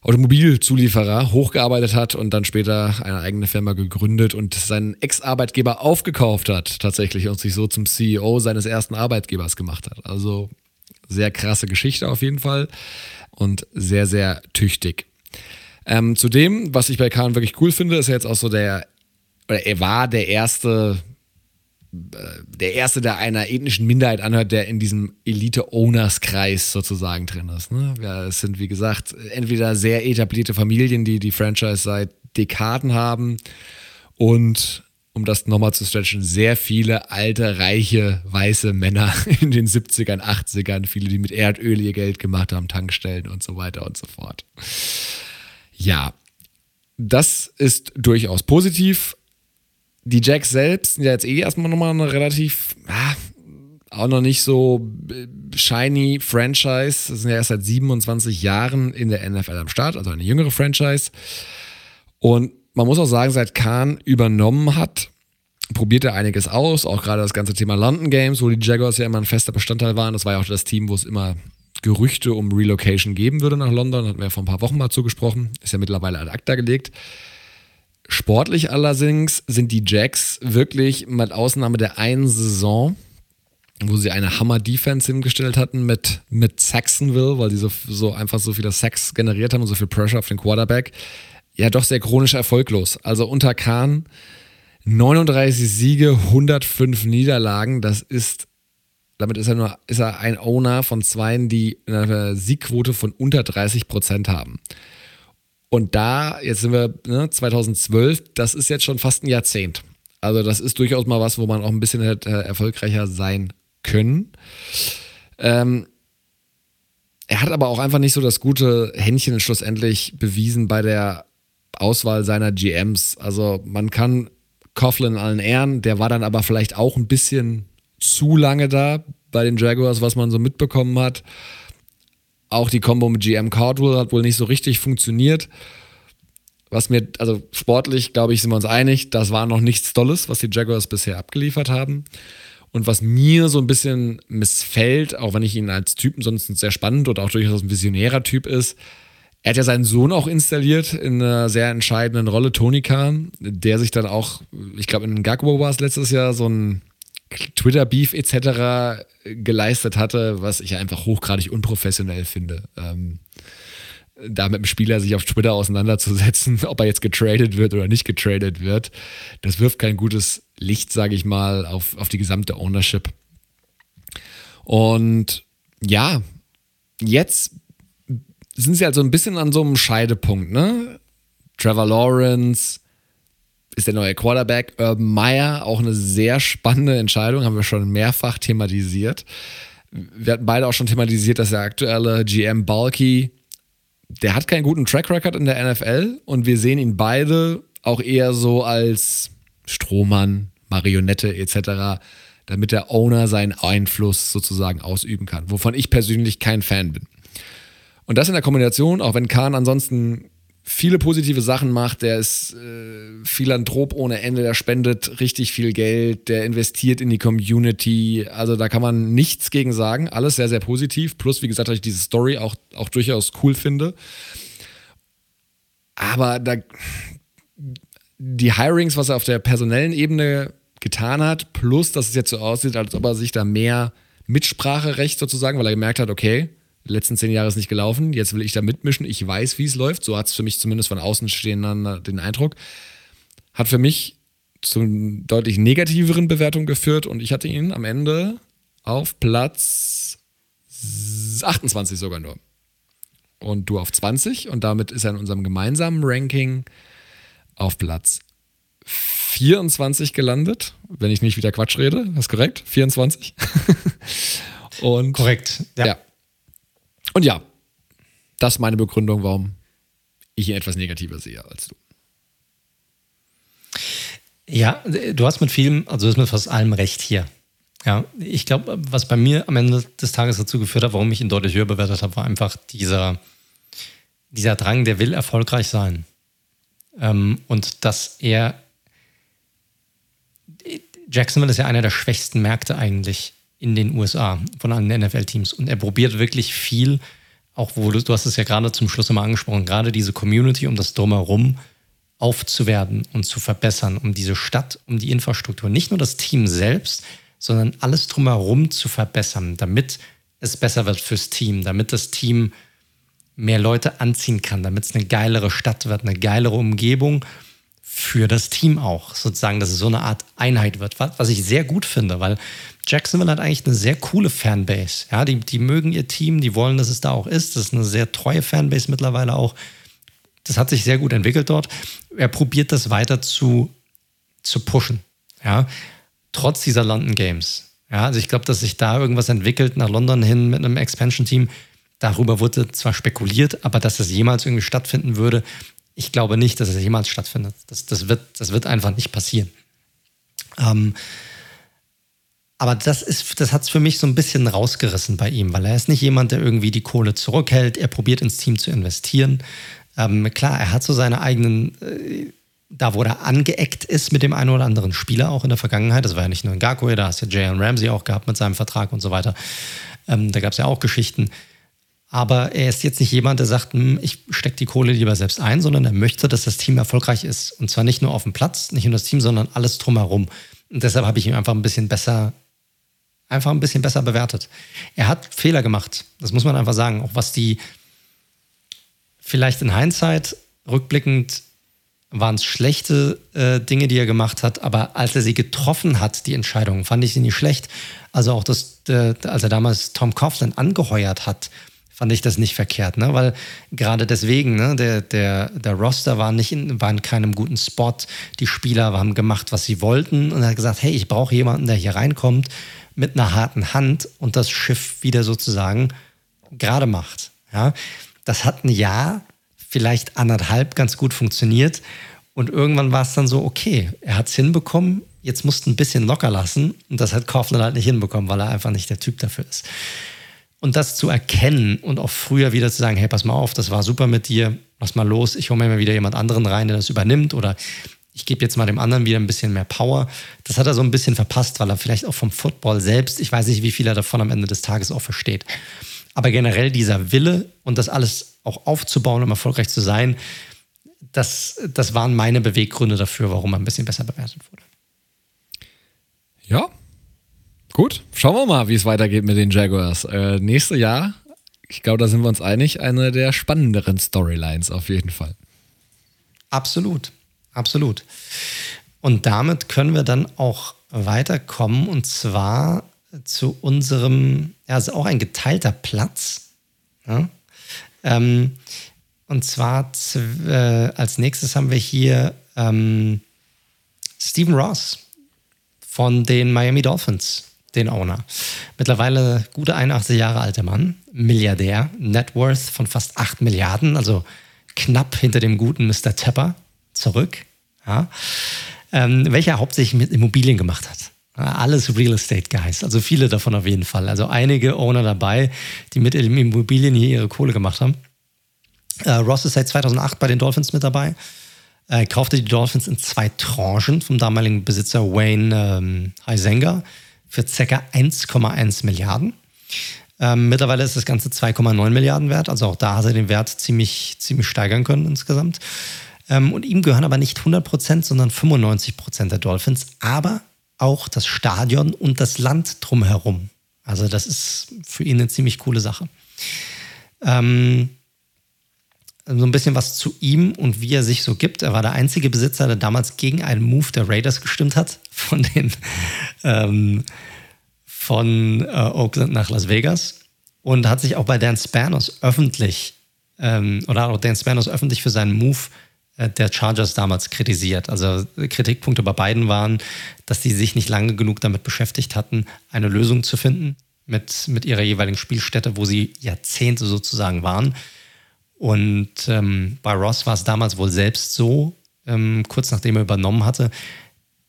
Automobilzulieferer hochgearbeitet hat und dann später eine eigene Firma gegründet und seinen Ex-Arbeitgeber aufgekauft hat tatsächlich und sich so zum CEO seines ersten Arbeitgebers gemacht hat. Also sehr krasse Geschichte auf jeden Fall und sehr, sehr tüchtig. Ähm, zudem, was ich bei Kahn wirklich cool finde, ist er jetzt auch so der, oder er war der erste der Erste, der einer ethnischen Minderheit anhört, der in diesem Elite-Owners-Kreis sozusagen drin ist. Ne? Ja, es sind, wie gesagt, entweder sehr etablierte Familien, die die Franchise seit Dekaden haben und, um das nochmal zu stretchen, sehr viele alte, reiche, weiße Männer in den 70ern, 80ern, viele, die mit Erdöl ihr Geld gemacht haben, Tankstellen und so weiter und so fort. Ja, das ist durchaus positiv die Jacks selbst sind ja jetzt eh erstmal nochmal eine relativ, ah, auch noch nicht so shiny Franchise. Das sind ja erst seit 27 Jahren in der NFL am Start, also eine jüngere Franchise. Und man muss auch sagen, seit Kahn übernommen hat, probiert er einiges aus, auch gerade das ganze Thema London Games, wo die Jaguars ja immer ein fester Bestandteil waren. Das war ja auch das Team, wo es immer Gerüchte um Relocation geben würde nach London. Hatten wir ja vor ein paar Wochen mal zugesprochen. Ist ja mittlerweile ad acta gelegt. Sportlich allerdings sind die Jacks wirklich mit Ausnahme der einen Saison, wo sie eine Hammer-Defense hingestellt hatten mit, mit Saxonville, weil die so, so einfach so viele Sacks generiert haben und so viel Pressure auf den Quarterback, ja doch sehr chronisch erfolglos. Also unter Kahn 39 Siege, 105 Niederlagen, das ist, damit ist er nur, ist er ein Owner von Zweien, die eine Siegquote von unter 30 Prozent haben. Und da, jetzt sind wir ne, 2012, das ist jetzt schon fast ein Jahrzehnt. Also das ist durchaus mal was, wo man auch ein bisschen hätte erfolgreicher sein können. Ähm, er hat aber auch einfach nicht so das gute Händchen schlussendlich bewiesen bei der Auswahl seiner GMs. Also man kann Coughlin allen Ehren, der war dann aber vielleicht auch ein bisschen zu lange da bei den Jaguars, was man so mitbekommen hat. Auch die Combo mit GM Cardwell hat wohl nicht so richtig funktioniert. Was mir, also sportlich, glaube ich, sind wir uns einig, das war noch nichts Tolles, was die Jaguars bisher abgeliefert haben. Und was mir so ein bisschen missfällt, auch wenn ich ihn als Typen sonst sehr spannend und auch durchaus ein visionärer Typ ist, er hat ja seinen Sohn auch installiert in einer sehr entscheidenden Rolle, Tony Khan, der sich dann auch, ich glaube, in Gagbo war es letztes Jahr, so ein Twitter-Beef etc. geleistet hatte, was ich einfach hochgradig unprofessionell finde. Ähm, da mit dem Spieler sich auf Twitter auseinanderzusetzen, ob er jetzt getradet wird oder nicht getradet wird, das wirft kein gutes Licht, sage ich mal, auf, auf die gesamte Ownership. Und ja, jetzt sind sie halt so ein bisschen an so einem Scheidepunkt, ne? Trevor Lawrence, ist der neue Quarterback. Urban Meyer, auch eine sehr spannende Entscheidung, haben wir schon mehrfach thematisiert. Wir hatten beide auch schon thematisiert, dass der aktuelle GM Balky, der hat keinen guten Track Record in der NFL und wir sehen ihn beide auch eher so als Strohmann, Marionette etc., damit der Owner seinen Einfluss sozusagen ausüben kann, wovon ich persönlich kein Fan bin. Und das in der Kombination, auch wenn Kahn ansonsten viele positive Sachen macht. Der ist äh, Philanthrop ohne Ende, der spendet richtig viel Geld, der investiert in die Community. Also da kann man nichts gegen sagen. Alles sehr, sehr positiv. Plus, wie gesagt, dass ich diese Story auch, auch durchaus cool finde. Aber da, die Hirings, was er auf der personellen Ebene getan hat, plus, dass es jetzt so aussieht, als ob er sich da mehr Mitspracherecht sozusagen, weil er gemerkt hat, okay, die letzten zehn Jahre ist nicht gelaufen, jetzt will ich da mitmischen, ich weiß, wie es läuft, so hat es für mich zumindest von außen stehenden den Eindruck, hat für mich zu deutlich negativeren Bewertungen geführt und ich hatte ihn am Ende auf Platz 28 sogar nur. Und du auf 20 und damit ist er in unserem gemeinsamen Ranking auf Platz 24 gelandet, wenn ich nicht wieder Quatsch rede. Das ist korrekt? 24? und korrekt. Ja. ja. Und ja, das ist meine Begründung, warum ich ihn etwas negativer sehe als du. Ja, du hast mit vielem, also du hast mit fast allem recht hier. Ja, ich glaube, was bei mir am Ende des Tages dazu geführt hat, warum ich ihn deutlich höher bewertet habe, war einfach dieser, dieser Drang, der will erfolgreich sein. Ähm, und dass er, Jacksonville ist ja einer der schwächsten Märkte eigentlich in den USA von allen NFL-Teams. Und er probiert wirklich viel, auch wo du, du hast es ja gerade zum Schluss nochmal angesprochen, gerade diese Community um das Drumherum aufzuwerden und zu verbessern, um diese Stadt, um die Infrastruktur, nicht nur das Team selbst, sondern alles drumherum zu verbessern, damit es besser wird fürs Team, damit das Team mehr Leute anziehen kann, damit es eine geilere Stadt wird, eine geilere Umgebung für das Team auch, sozusagen, dass es so eine Art Einheit wird, was ich sehr gut finde, weil Jacksonville hat eigentlich eine sehr coole Fanbase. Ja, die, die mögen ihr Team, die wollen, dass es da auch ist. Das ist eine sehr treue Fanbase mittlerweile auch. Das hat sich sehr gut entwickelt dort. Er probiert das weiter zu, zu pushen. Ja, trotz dieser London Games. Ja, also ich glaube, dass sich da irgendwas entwickelt nach London hin mit einem Expansion-Team. Darüber wurde zwar spekuliert, aber dass das jemals irgendwie stattfinden würde, ich glaube nicht, dass es jemals stattfindet. Das, das, wird, das wird einfach nicht passieren. Ähm, aber das, das hat es für mich so ein bisschen rausgerissen bei ihm, weil er ist nicht jemand, der irgendwie die Kohle zurückhält. Er probiert ins Team zu investieren. Ähm, klar, er hat so seine eigenen, äh, da wo er angeeckt ist mit dem einen oder anderen Spieler auch in der Vergangenheit. Das war ja nicht nur in Gargoyle, da hast du ja Jalen Ramsey auch gehabt mit seinem Vertrag und so weiter. Ähm, da gab es ja auch Geschichten. Aber er ist jetzt nicht jemand, der sagt, hm, ich stecke die Kohle lieber selbst ein, sondern er möchte, dass das Team erfolgreich ist. Und zwar nicht nur auf dem Platz, nicht nur das Team, sondern alles drumherum. Und deshalb habe ich ihn einfach ein bisschen besser einfach ein bisschen besser bewertet. Er hat Fehler gemacht, das muss man einfach sagen. Auch was die vielleicht in Hindsight rückblickend waren es schlechte äh, Dinge, die er gemacht hat, aber als er sie getroffen hat, die Entscheidungen, fand ich sie nicht schlecht. Also auch das, äh, als er damals Tom Coughlin angeheuert hat, fand ich das nicht verkehrt, ne? Weil gerade deswegen, ne, der, der, der Roster war nicht in, war in keinem guten Spot. Die Spieler haben gemacht, was sie wollten und er hat gesagt, hey, ich brauche jemanden, der hier reinkommt mit einer harten Hand und das Schiff wieder sozusagen gerade macht. Ja, das hat ein Jahr, vielleicht anderthalb ganz gut funktioniert und irgendwann war es dann so, okay, er hat es hinbekommen, jetzt musst du ein bisschen locker lassen und das hat Kaufmann halt nicht hinbekommen, weil er einfach nicht der Typ dafür ist. Und das zu erkennen und auch früher wieder zu sagen, hey, pass mal auf, das war super mit dir, lass mal los, ich hole mir mal wieder jemand anderen rein, der das übernimmt oder ich gebe jetzt mal dem anderen wieder ein bisschen mehr Power. Das hat er so ein bisschen verpasst, weil er vielleicht auch vom Football selbst, ich weiß nicht, wie viel er davon am Ende des Tages auch versteht. Aber generell dieser Wille und das alles auch aufzubauen, um erfolgreich zu sein, das, das waren meine Beweggründe dafür, warum er ein bisschen besser bewertet wurde. Ja, gut. Schauen wir mal, wie es weitergeht mit den Jaguars. Äh, nächstes Jahr, ich glaube, da sind wir uns einig, eine der spannenderen Storylines auf jeden Fall. Absolut. Absolut. Und damit können wir dann auch weiterkommen und zwar zu unserem, ja, also auch ein geteilter Platz. Ja? Ähm, und zwar äh, als nächstes haben wir hier ähm, Stephen Ross von den Miami Dolphins, den Owner. Mittlerweile gute 81 Jahre alter Mann, Milliardär, Net Worth von fast 8 Milliarden, also knapp hinter dem guten Mr. Tepper zurück ja, ähm, welcher hauptsächlich mit Immobilien gemacht hat. Alles Real Estate Guys, also viele davon auf jeden Fall. Also einige Owner dabei, die mit Immobilien hier ihre Kohle gemacht haben. Äh, Ross ist seit 2008 bei den Dolphins mit dabei. Er kaufte die Dolphins in zwei Tranchen vom damaligen Besitzer Wayne ähm, Heisenga für ca. 1,1 Milliarden. Ähm, mittlerweile ist das Ganze 2,9 Milliarden wert, also auch da hat er den Wert ziemlich, ziemlich steigern können insgesamt. Ähm, und ihm gehören aber nicht 100 Prozent, sondern 95 Prozent der Dolphins, aber auch das Stadion und das Land drumherum. Also das ist für ihn eine ziemlich coole Sache. Ähm, so ein bisschen was zu ihm und wie er sich so gibt. Er war der einzige Besitzer, der damals gegen einen Move der Raiders gestimmt hat, von den ähm, von äh, Oakland nach Las Vegas und hat sich auch bei Dan Spanos öffentlich ähm, oder auch Dan Spanos öffentlich für seinen Move äh, der Chargers damals kritisiert. Also Kritikpunkte bei beiden waren, dass sie sich nicht lange genug damit beschäftigt hatten, eine Lösung zu finden mit, mit ihrer jeweiligen Spielstätte, wo sie Jahrzehnte sozusagen waren. Und ähm, bei Ross war es damals wohl selbst so, ähm, kurz nachdem er übernommen hatte,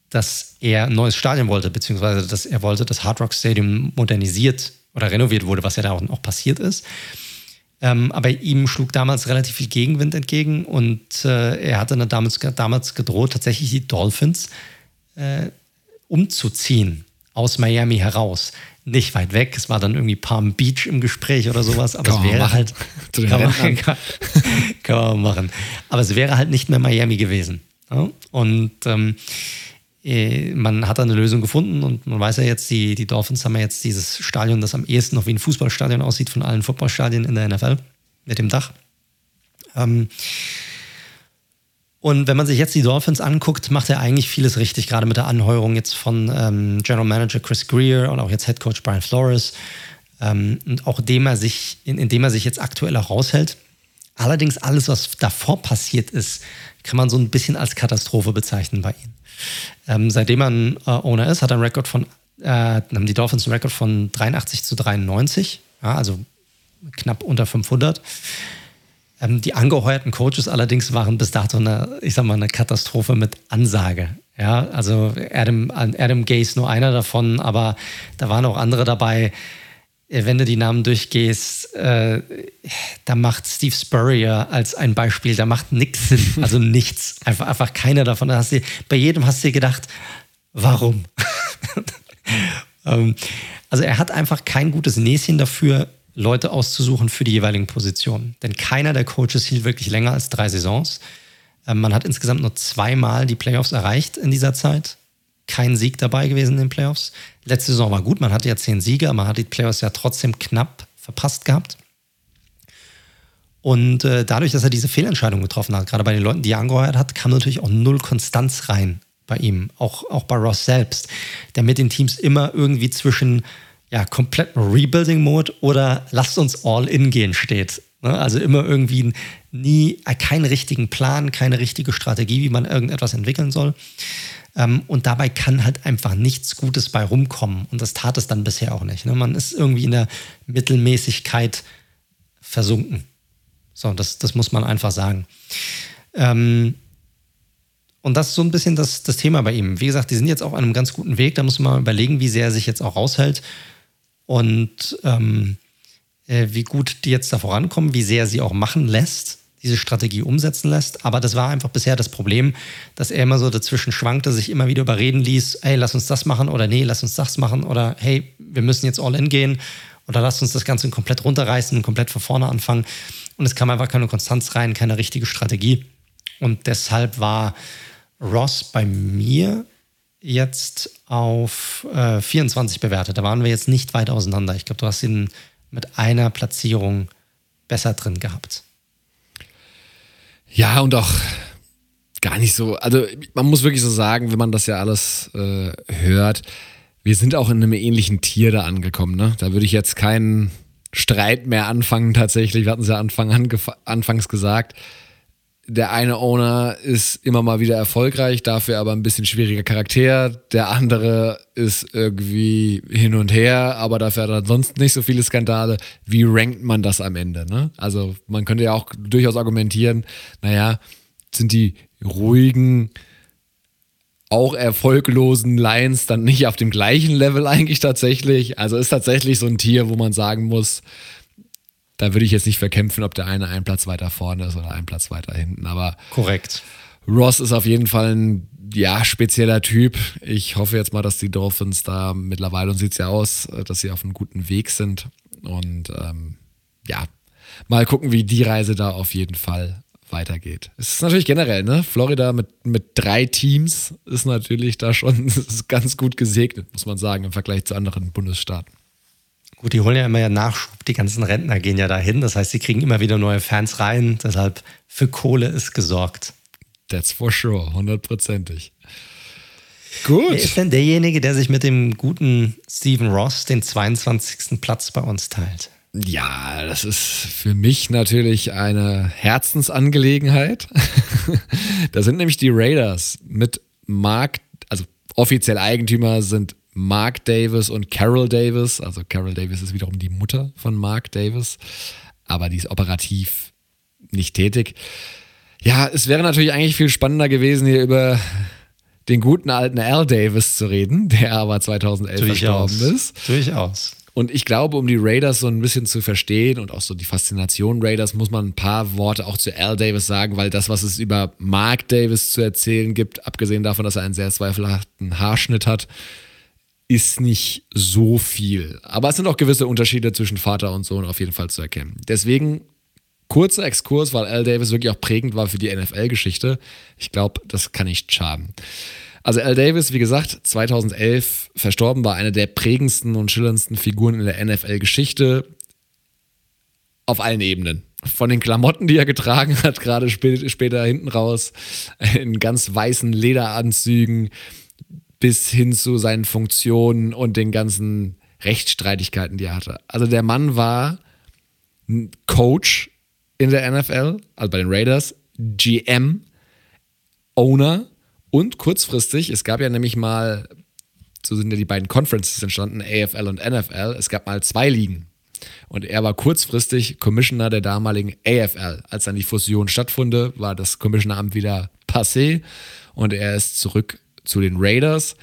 dass er ein neues Stadion wollte, beziehungsweise dass er wollte, dass Hard Rock Stadium modernisiert oder renoviert wurde, was ja da auch, auch passiert ist. Ähm, aber ihm schlug damals relativ viel Gegenwind entgegen und äh, er hatte damals, damals gedroht, tatsächlich die Dolphins äh, umzuziehen aus Miami heraus nicht weit weg. Es war dann irgendwie Palm Beach im Gespräch oder sowas, aber kann es wäre halt. kann, man, kann, kann, man machen. Aber es wäre halt nicht mehr Miami gewesen. Ja? Und ähm, äh, man hat da eine Lösung gefunden und man weiß ja jetzt, die, die Dolphins haben ja jetzt dieses Stadion, das am ehesten noch wie ein Fußballstadion aussieht von allen Footballstadien in der NFL mit dem Dach. Ähm, und wenn man sich jetzt die Dolphins anguckt, macht er eigentlich vieles richtig, gerade mit der Anheuerung jetzt von ähm, General Manager Chris Greer und auch jetzt Head Coach Brian Flores. Ähm, und auch dem er sich, in, indem er sich jetzt aktuell auch raushält. Allerdings alles, was davor passiert ist, kann man so ein bisschen als Katastrophe bezeichnen bei ihm. Ähm, seitdem er ein äh, Owner ist, hat er einen Rekord von, äh, haben die Dolphins einen Rekord von 83 zu 93, ja, also knapp unter 500. Ähm, die angeheuerten Coaches allerdings waren bis dato eine, ich sag mal, eine Katastrophe mit Ansage. Ja, also Adam, Adam Gase nur einer davon, aber da waren auch andere dabei. Äh, wenn du die Namen durchgehst, äh, da macht Steve Spurrier als ein Beispiel, da macht nichts Sinn, also nichts, einfach, einfach keiner davon. Da hast du, bei jedem hast du dir gedacht, warum? ähm, also er hat einfach kein gutes Näschen dafür, Leute auszusuchen für die jeweiligen Positionen. Denn keiner der Coaches hielt wirklich länger als drei Saisons. Ähm, man hat insgesamt nur zweimal die Playoffs erreicht in dieser Zeit. Kein Sieg dabei gewesen in den Playoffs. Letzte Saison war gut, man hatte ja zehn Siege, aber man hat die Playoffs ja trotzdem knapp verpasst gehabt. Und äh, dadurch, dass er diese Fehlentscheidung getroffen hat, gerade bei den Leuten, die er angeheuert hat, kam natürlich auch null Konstanz rein bei ihm, auch, auch bei Ross selbst, der mit den Teams immer irgendwie zwischen ja, kompletten Rebuilding-Mode oder lasst uns all in gehen steht. Ne? Also immer irgendwie nie, äh, keinen richtigen Plan, keine richtige Strategie, wie man irgendetwas entwickeln soll. Ähm, und dabei kann halt einfach nichts Gutes bei rumkommen. Und das tat es dann bisher auch nicht. Ne? Man ist irgendwie in der Mittelmäßigkeit versunken. So, das, das muss man einfach sagen. Ähm, und das ist so ein bisschen das, das Thema bei ihm. Wie gesagt, die sind jetzt auf einem ganz guten Weg. Da muss man überlegen, wie sehr er sich jetzt auch raushält und ähm, äh, wie gut die jetzt da vorankommen, wie sehr sie auch machen lässt, diese Strategie umsetzen lässt. Aber das war einfach bisher das Problem, dass er immer so dazwischen schwankte, sich immer wieder überreden ließ, hey, lass uns das machen oder nee, lass uns das machen oder hey, wir müssen jetzt all in gehen oder lass uns das Ganze komplett runterreißen und komplett von vorne anfangen. Und es kam einfach keine Konstanz rein, keine richtige Strategie. Und deshalb war Ross bei mir jetzt auf äh, 24 bewertet. Da waren wir jetzt nicht weit auseinander. Ich glaube, du hast ihn mit einer Platzierung besser drin gehabt. Ja, und auch gar nicht so. Also, man muss wirklich so sagen, wenn man das ja alles äh, hört, wir sind auch in einem ähnlichen Tier da angekommen. Ne? Da würde ich jetzt keinen Streit mehr anfangen, tatsächlich. Wir hatten es ja Anfang an, anfangs gesagt der eine Owner ist immer mal wieder erfolgreich, dafür aber ein bisschen schwieriger Charakter. Der andere ist irgendwie hin und her, aber dafür hat er sonst nicht so viele Skandale. Wie rankt man das am Ende? Ne? Also man könnte ja auch durchaus argumentieren, naja, sind die ruhigen, auch erfolglosen Lions dann nicht auf dem gleichen Level eigentlich tatsächlich? Also ist tatsächlich so ein Tier, wo man sagen muss, da würde ich jetzt nicht verkämpfen, ob der eine einen Platz weiter vorne ist oder einen Platz weiter hinten. Aber korrekt. Ross ist auf jeden Fall ein ja, spezieller Typ. Ich hoffe jetzt mal, dass die Dolphins da mittlerweile, und sieht es ja aus, dass sie auf einem guten Weg sind. Und ähm, ja, mal gucken, wie die Reise da auf jeden Fall weitergeht. Es ist natürlich generell, ne? Florida mit, mit drei Teams ist natürlich da schon ganz gut gesegnet, muss man sagen, im Vergleich zu anderen Bundesstaaten. Gut, die holen ja immer ja Nachschub. Die ganzen Rentner gehen ja dahin. Das heißt, sie kriegen immer wieder neue Fans rein. Deshalb für Kohle ist gesorgt. That's for sure, hundertprozentig. Gut. Wer ist denn derjenige, der sich mit dem guten Stephen Ross den 22. Platz bei uns teilt? Ja, das ist für mich natürlich eine Herzensangelegenheit. da sind nämlich die Raiders mit Mark, also offiziell Eigentümer sind Mark Davis und Carol Davis. Also Carol Davis ist wiederum die Mutter von Mark Davis, aber die ist operativ nicht tätig. Ja, es wäre natürlich eigentlich viel spannender gewesen, hier über den guten alten Al Davis zu reden, der aber 2011 Durchaus. verstorben ist. Durchaus. Und ich glaube, um die Raiders so ein bisschen zu verstehen und auch so die Faszination Raiders, muss man ein paar Worte auch zu Al Davis sagen, weil das, was es über Mark Davis zu erzählen gibt, abgesehen davon, dass er einen sehr zweifelhaften Haarschnitt hat, ist nicht so viel. Aber es sind auch gewisse Unterschiede zwischen Vater und Sohn auf jeden Fall zu erkennen. Deswegen kurzer Exkurs, weil Al Davis wirklich auch prägend war für die NFL-Geschichte. Ich glaube, das kann nicht schaden. Also Al Davis, wie gesagt, 2011 verstorben, war eine der prägendsten und schillerndsten Figuren in der NFL-Geschichte auf allen Ebenen. Von den Klamotten, die er getragen hat, gerade später hinten raus, in ganz weißen Lederanzügen, bis hin zu seinen Funktionen und den ganzen Rechtsstreitigkeiten, die er hatte. Also der Mann war Coach in der NFL, also bei den Raiders, GM, Owner und kurzfristig, es gab ja nämlich mal, so sind ja die beiden Conferences entstanden, AFL und NFL, es gab mal zwei Ligen. Und er war kurzfristig Commissioner der damaligen AFL. Als dann die Fusion stattfand, war das Commissioneramt wieder passé und er ist zurück zu den Raiders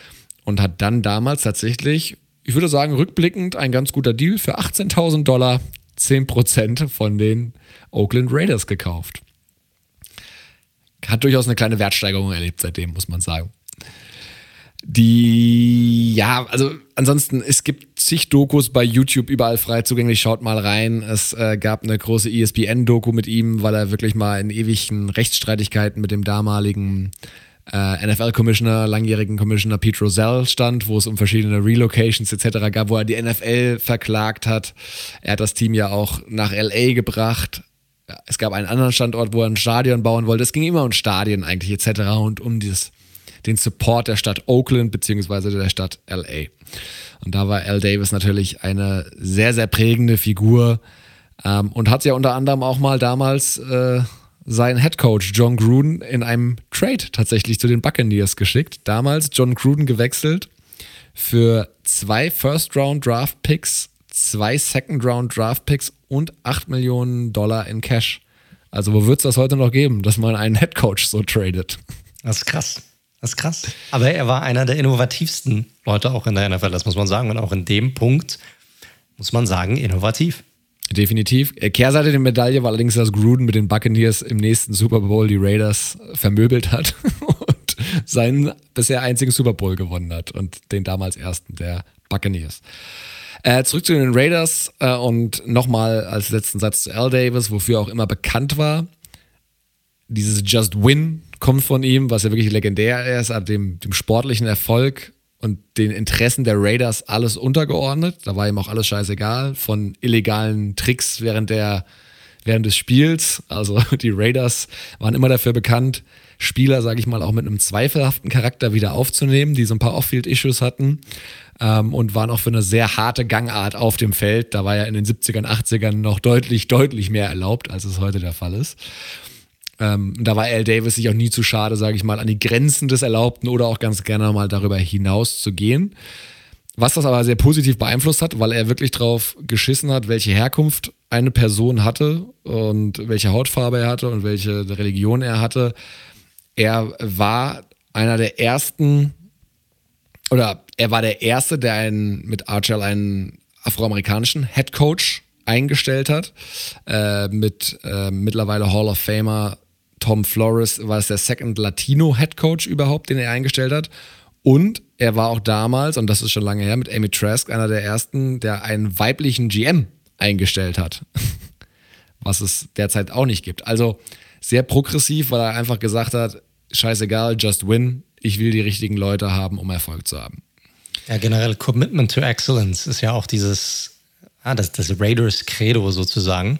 und hat dann damals tatsächlich, ich würde sagen, rückblickend ein ganz guter Deal für 18.000 Dollar, 10% von den Oakland Raiders gekauft. Hat durchaus eine kleine Wertsteigerung erlebt seitdem, muss man sagen. Die, ja, also ansonsten, es gibt zig Dokus bei YouTube überall frei zugänglich. Schaut mal rein. Es äh, gab eine große ESPN-Doku mit ihm, weil er wirklich mal in ewigen Rechtsstreitigkeiten mit dem damaligen äh, NFL-Commissioner, langjährigen Commissioner Pete Rozelle stand, wo es um verschiedene Relocations etc. gab, wo er die NFL verklagt hat. Er hat das Team ja auch nach LA gebracht. Es gab einen anderen Standort, wo er ein Stadion bauen wollte. Es ging immer um Stadien eigentlich etc. und um dieses, den Support der Stadt Oakland beziehungsweise der Stadt LA. Und da war Al Davis natürlich eine sehr, sehr prägende Figur ähm, und hat ja unter anderem auch mal damals äh, seinen Head Coach John Gruden in einem Trade tatsächlich zu den Buccaneers geschickt. Damals John Gruden gewechselt für zwei First-Round-Draft-Picks, zwei Second-Round-Draft-Picks und 8 Millionen Dollar in Cash. Also, wo wird es das heute noch geben, dass man einen Head Coach so tradet? Das ist krass. Das ist krass. Aber er war einer der innovativsten Leute auch in der NFL, das muss man sagen. Und auch in dem Punkt muss man sagen, innovativ. Definitiv. Äh, Kehrseite der Medaille war allerdings, dass Gruden mit den Buccaneers im nächsten Super Bowl die Raiders vermöbelt hat und seinen bisher einzigen Super Bowl gewonnen hat und den damals ersten der Buccaneers. Äh, zurück zu den Raiders äh, und nochmal als letzten Satz zu Al Davis, wofür er auch immer bekannt war. Dieses Just Win kommt von ihm, was ja wirklich legendär ist, an dem, dem sportlichen Erfolg und den Interessen der Raiders alles untergeordnet. Da war ihm auch alles scheißegal, von illegalen Tricks während, der, während des Spiels. Also die Raiders waren immer dafür bekannt, Spieler, sage ich mal, auch mit einem zweifelhaften Charakter wieder aufzunehmen, die so ein paar Off-Field-Issues hatten ähm, und waren auch für eine sehr harte Gangart auf dem Feld. Da war ja in den 70ern, 80ern noch deutlich, deutlich mehr erlaubt, als es heute der Fall ist. Ähm, da war Al Davis sich auch nie zu schade, sage ich mal, an die Grenzen des Erlaubten oder auch ganz gerne mal darüber hinaus zu gehen. Was das aber sehr positiv beeinflusst hat, weil er wirklich drauf geschissen hat, welche Herkunft eine Person hatte und welche Hautfarbe er hatte und welche Religion er hatte. Er war einer der ersten, oder er war der Erste, der einen, mit Archel einen afroamerikanischen Head Coach eingestellt hat, äh, mit äh, mittlerweile Hall of Famer Tom Flores war es der Second Latino Head Coach überhaupt, den er eingestellt hat. Und er war auch damals, und das ist schon lange her, mit Amy Trask einer der ersten, der einen weiblichen GM eingestellt hat. Was es derzeit auch nicht gibt. Also sehr progressiv, weil er einfach gesagt hat: scheißegal, just win. Ich will die richtigen Leute haben, um Erfolg zu haben. Ja, generell Commitment to Excellence ist ja auch dieses, ah, das, das Raiders Credo sozusagen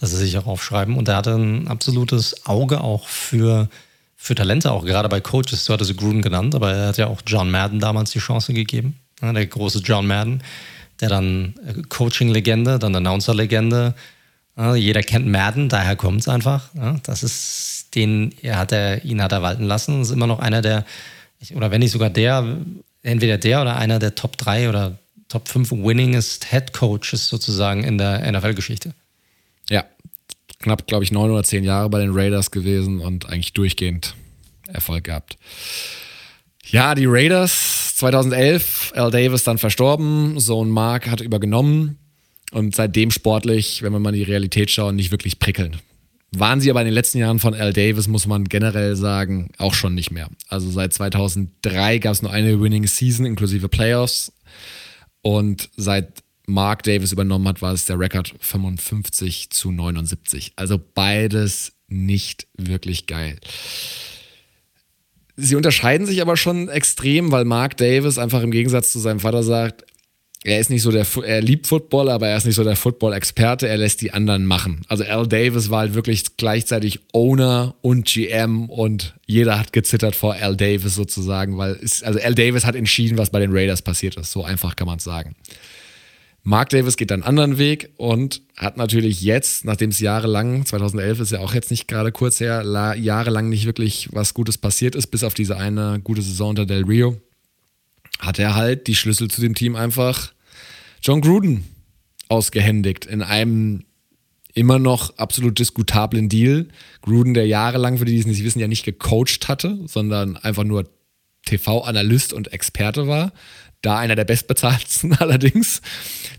dass sie sich auch aufschreiben. Und er hatte ein absolutes Auge auch für, für Talente, auch gerade bei Coaches. Du hattest Gruden genannt, aber er hat ja auch John Madden damals die Chance gegeben. Ja, der große John Madden, der dann äh, Coaching-Legende, dann Announcer-Legende. Ja, jeder kennt Madden, daher kommt es einfach. Ja, das ist den, er hat er, ihn hat er walten lassen. Das ist immer noch einer der, oder wenn nicht sogar der, entweder der oder einer der Top 3 oder Top 5 winningest Head Coaches sozusagen in der NFL-Geschichte. Ja, knapp, glaube ich, neun oder zehn Jahre bei den Raiders gewesen und eigentlich durchgehend Erfolg gehabt. Ja, die Raiders 2011, Al Davis dann verstorben, Sohn Mark hat übergenommen und seitdem sportlich, wenn wir mal in die Realität schauen, nicht wirklich prickelnd. Waren sie aber in den letzten Jahren von Al Davis, muss man generell sagen, auch schon nicht mehr. Also seit 2003 gab es nur eine Winning Season inklusive Playoffs. Und seit Mark Davis übernommen hat, war es der Rekord 55 zu 79. Also beides nicht wirklich geil. Sie unterscheiden sich aber schon extrem, weil Mark Davis einfach im Gegensatz zu seinem Vater sagt, er ist nicht so der, er liebt Football, aber er ist nicht so der Football-Experte, er lässt die anderen machen. Also Al Davis war halt wirklich gleichzeitig Owner und GM und jeder hat gezittert vor Al Davis sozusagen, weil es, also Al Davis hat entschieden, was bei den Raiders passiert ist. So einfach kann man es sagen. Mark Davis geht einen anderen Weg und hat natürlich jetzt, nachdem es jahrelang, 2011 ist ja auch jetzt nicht gerade kurz her, jahrelang nicht wirklich was Gutes passiert ist, bis auf diese eine gute Saison unter Del Rio, hat er halt die Schlüssel zu dem Team einfach John Gruden ausgehändigt in einem immer noch absolut diskutablen Deal. Gruden, der jahrelang, für die, die es nicht wissen, ja nicht gecoacht hatte, sondern einfach nur TV-Analyst und Experte war. Da einer der bestbezahlten allerdings.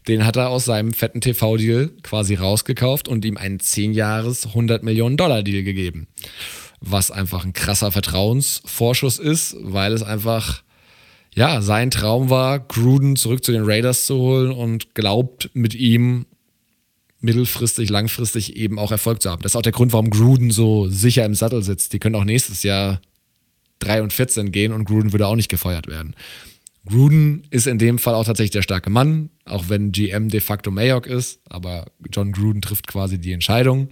Den hat er aus seinem fetten TV-Deal quasi rausgekauft und ihm einen 10 Jahres 100 Millionen Dollar Deal gegeben. Was einfach ein krasser Vertrauensvorschuss ist, weil es einfach ja, sein Traum war, Gruden zurück zu den Raiders zu holen und glaubt mit ihm mittelfristig, langfristig eben auch Erfolg zu haben. Das ist auch der Grund, warum Gruden so sicher im Sattel sitzt. Die können auch nächstes Jahr 3 und 14 gehen und Gruden würde auch nicht gefeuert werden. Gruden ist in dem Fall auch tatsächlich der starke Mann, auch wenn GM de facto Mayock ist, aber John Gruden trifft quasi die Entscheidung.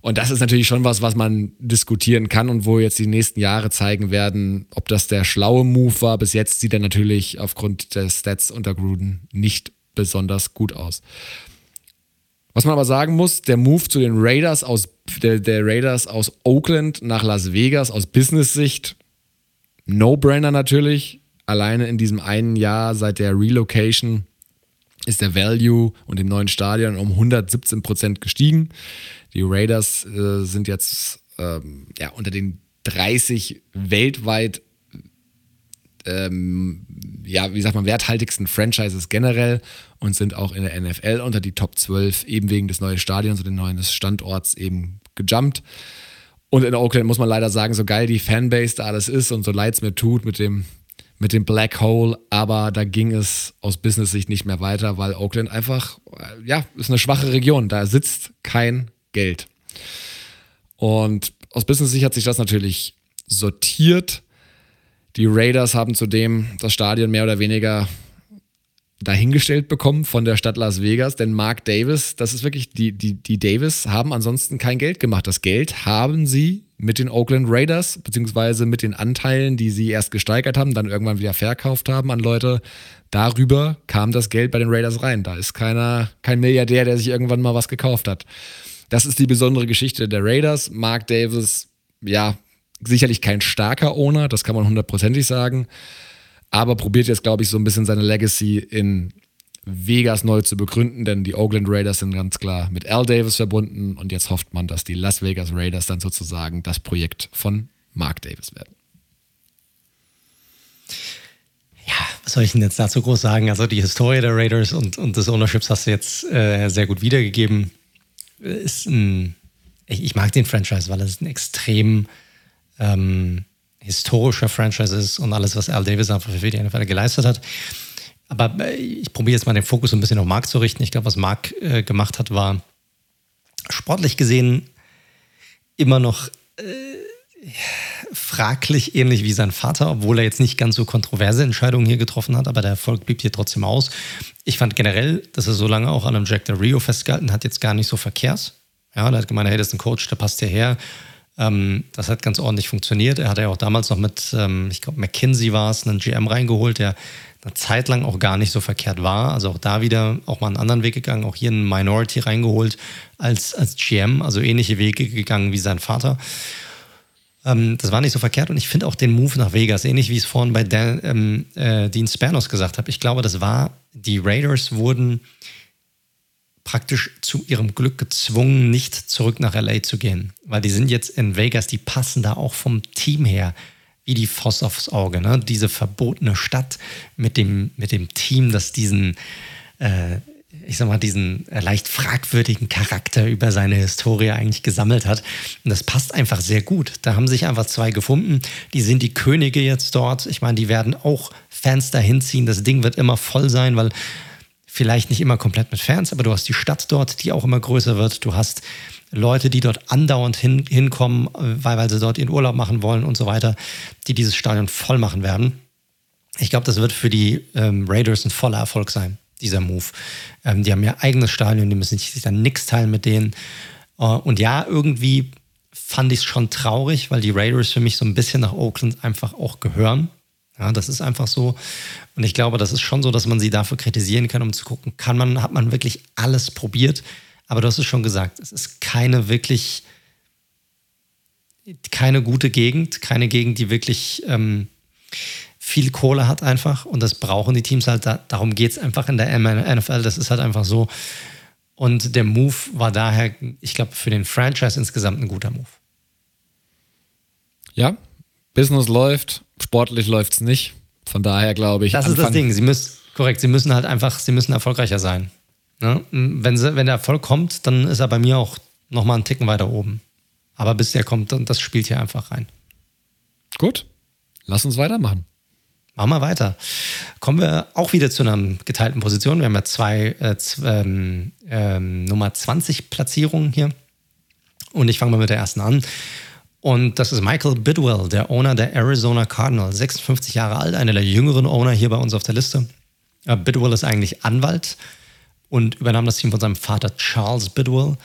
Und das ist natürlich schon was, was man diskutieren kann und wo jetzt die nächsten Jahre zeigen werden, ob das der schlaue Move war. Bis jetzt sieht er natürlich aufgrund der Stats unter Gruden nicht besonders gut aus. Was man aber sagen muss, der Move zu den Raiders aus, der, der Raiders aus Oakland nach Las Vegas aus Business-Sicht, No-Brainer natürlich. Alleine in diesem einen Jahr seit der Relocation ist der Value und dem neuen Stadion um 117 Prozent gestiegen. Die Raiders äh, sind jetzt ähm, ja, unter den 30 weltweit ähm, ja, wie sagt man, werthaltigsten Franchises generell und sind auch in der NFL unter die Top 12, eben wegen des neuen Stadions und des neuen Standorts eben gejumpt. Und in Oakland muss man leider sagen, so geil die Fanbase da alles ist und so leid es mir tut mit dem mit dem Black Hole, aber da ging es aus Business-Sicht nicht mehr weiter, weil Oakland einfach, äh, ja, ist eine schwache Region. Da sitzt kein Geld. Und aus Business-Sicht hat sich das natürlich sortiert. Die Raiders haben zudem das Stadion mehr oder weniger dahingestellt bekommen von der Stadt Las Vegas, denn Mark Davis, das ist wirklich, die, die, die Davis haben ansonsten kein Geld gemacht. Das Geld haben sie mit den Oakland Raiders, beziehungsweise mit den Anteilen, die sie erst gesteigert haben, dann irgendwann wieder verkauft haben an Leute. Darüber kam das Geld bei den Raiders rein. Da ist keiner, kein Milliardär, der sich irgendwann mal was gekauft hat. Das ist die besondere Geschichte der Raiders. Mark Davis, ja, sicherlich kein starker Owner, das kann man hundertprozentig sagen aber probiert jetzt, glaube ich, so ein bisschen seine Legacy in Vegas neu zu begründen, denn die Oakland Raiders sind ganz klar mit Al Davis verbunden und jetzt hofft man, dass die Las Vegas Raiders dann sozusagen das Projekt von Mark Davis werden. Ja, was soll ich denn jetzt dazu groß sagen? Also die Historie der Raiders und, und des Ownerships hast du jetzt äh, sehr gut wiedergegeben. Ist ein, ich, ich, mag den Franchise, weil es ein extrem ähm, historischer Franchise ist und alles, was Al Davis einfach für die NFL geleistet hat. Aber äh, ich probiere jetzt mal den Fokus ein bisschen auf Mark zu richten. Ich glaube, was Mark äh, gemacht hat, war sportlich gesehen immer noch äh, fraglich, ähnlich wie sein Vater, obwohl er jetzt nicht ganz so kontroverse Entscheidungen hier getroffen hat, aber der Erfolg blieb hier trotzdem aus. Ich fand generell, dass er so lange auch an einem Jack Del Rio festgehalten hat, jetzt gar nicht so verkehrs. Ja, er hat gemeint, hey, das ist ein Coach, der passt hierher. Ähm, das hat ganz ordentlich funktioniert. Er hatte ja auch damals noch mit, ähm, ich glaube, McKinsey war es, einen GM reingeholt, der eine Zeit lang auch gar nicht so verkehrt war. Also auch da wieder auch mal einen anderen Weg gegangen, auch hier einen Minority reingeholt als, als GM, also ähnliche Wege gegangen wie sein Vater. Ähm, das war nicht so verkehrt und ich finde auch den Move nach Vegas, ähnlich wie es vorhin bei Dan, ähm, äh, Dean Spanos gesagt habe. Ich glaube, das war, die Raiders wurden praktisch zu ihrem Glück gezwungen, nicht zurück nach LA zu gehen. Weil die sind jetzt in Vegas, die passen da auch vom Team her wie die Foss aufs Auge. Ne? Diese verbotene Stadt mit dem, mit dem Team, das diesen, äh, ich sag mal, diesen leicht fragwürdigen Charakter über seine Historie eigentlich gesammelt hat. Und das passt einfach sehr gut. Da haben sich einfach zwei gefunden. Die sind die Könige jetzt dort. Ich meine, die werden auch Fans dahin ziehen. Das Ding wird immer voll sein, weil vielleicht nicht immer komplett mit Fans, aber du hast die Stadt dort, die auch immer größer wird. Du hast Leute, die dort andauernd hin, hinkommen, weil, weil sie dort ihren Urlaub machen wollen und so weiter, die dieses Stadion voll machen werden. Ich glaube, das wird für die ähm, Raiders ein voller Erfolg sein, dieser Move. Ähm, die haben ja eigenes Stadion, die müssen sich dann nichts teilen mit denen. Äh, und ja, irgendwie fand ich es schon traurig, weil die Raiders für mich so ein bisschen nach Oakland einfach auch gehören. Ja, das ist einfach so. Und ich glaube, das ist schon so, dass man sie dafür kritisieren kann, um zu gucken, kann man, hat man wirklich alles probiert? Aber du hast es schon gesagt, es ist keine wirklich, keine gute Gegend, keine Gegend, die wirklich ähm, viel Kohle hat einfach. Und das brauchen die Teams halt. Da, darum geht es einfach in der NFL. Das ist halt einfach so. Und der Move war daher, ich glaube, für den Franchise insgesamt ein guter Move. Ja, Business läuft, sportlich läuft es nicht. Von daher glaube ich. Das ist das Ding. Sie müssen, korrekt, sie müssen halt einfach, sie müssen erfolgreicher sein. Ne? Wenn, sie, wenn der Erfolg kommt, dann ist er bei mir auch nochmal einen Ticken weiter oben. Aber bis der kommt, das spielt hier einfach rein. Gut, lass uns weitermachen. Machen wir weiter. Kommen wir auch wieder zu einer geteilten Position. Wir haben ja zwei, äh, zwei ähm, ähm, Nummer 20 Platzierungen hier. Und ich fange mal mit der ersten an. Und das ist Michael Bidwell, der Owner der Arizona Cardinals, 56 Jahre alt, einer der jüngeren Owner hier bei uns auf der Liste. Äh, Bidwell ist eigentlich Anwalt und übernahm das Team von seinem Vater Charles Bidwell.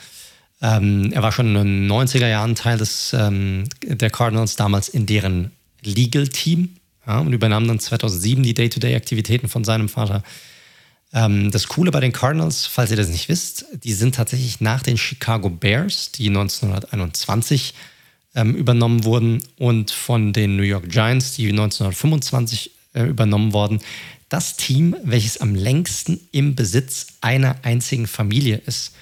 Ähm, er war schon in den 90er Jahren Teil des, ähm, der Cardinals, damals in deren Legal Team ja, und übernahm dann 2007 die Day-to-Day-Aktivitäten von seinem Vater. Ähm, das Coole bei den Cardinals, falls ihr das nicht wisst, die sind tatsächlich nach den Chicago Bears, die 1921 ähm, übernommen wurden und von den New York Giants, die 1925 äh, übernommen wurden, das Team, welches am längsten im Besitz einer einzigen Familie ist.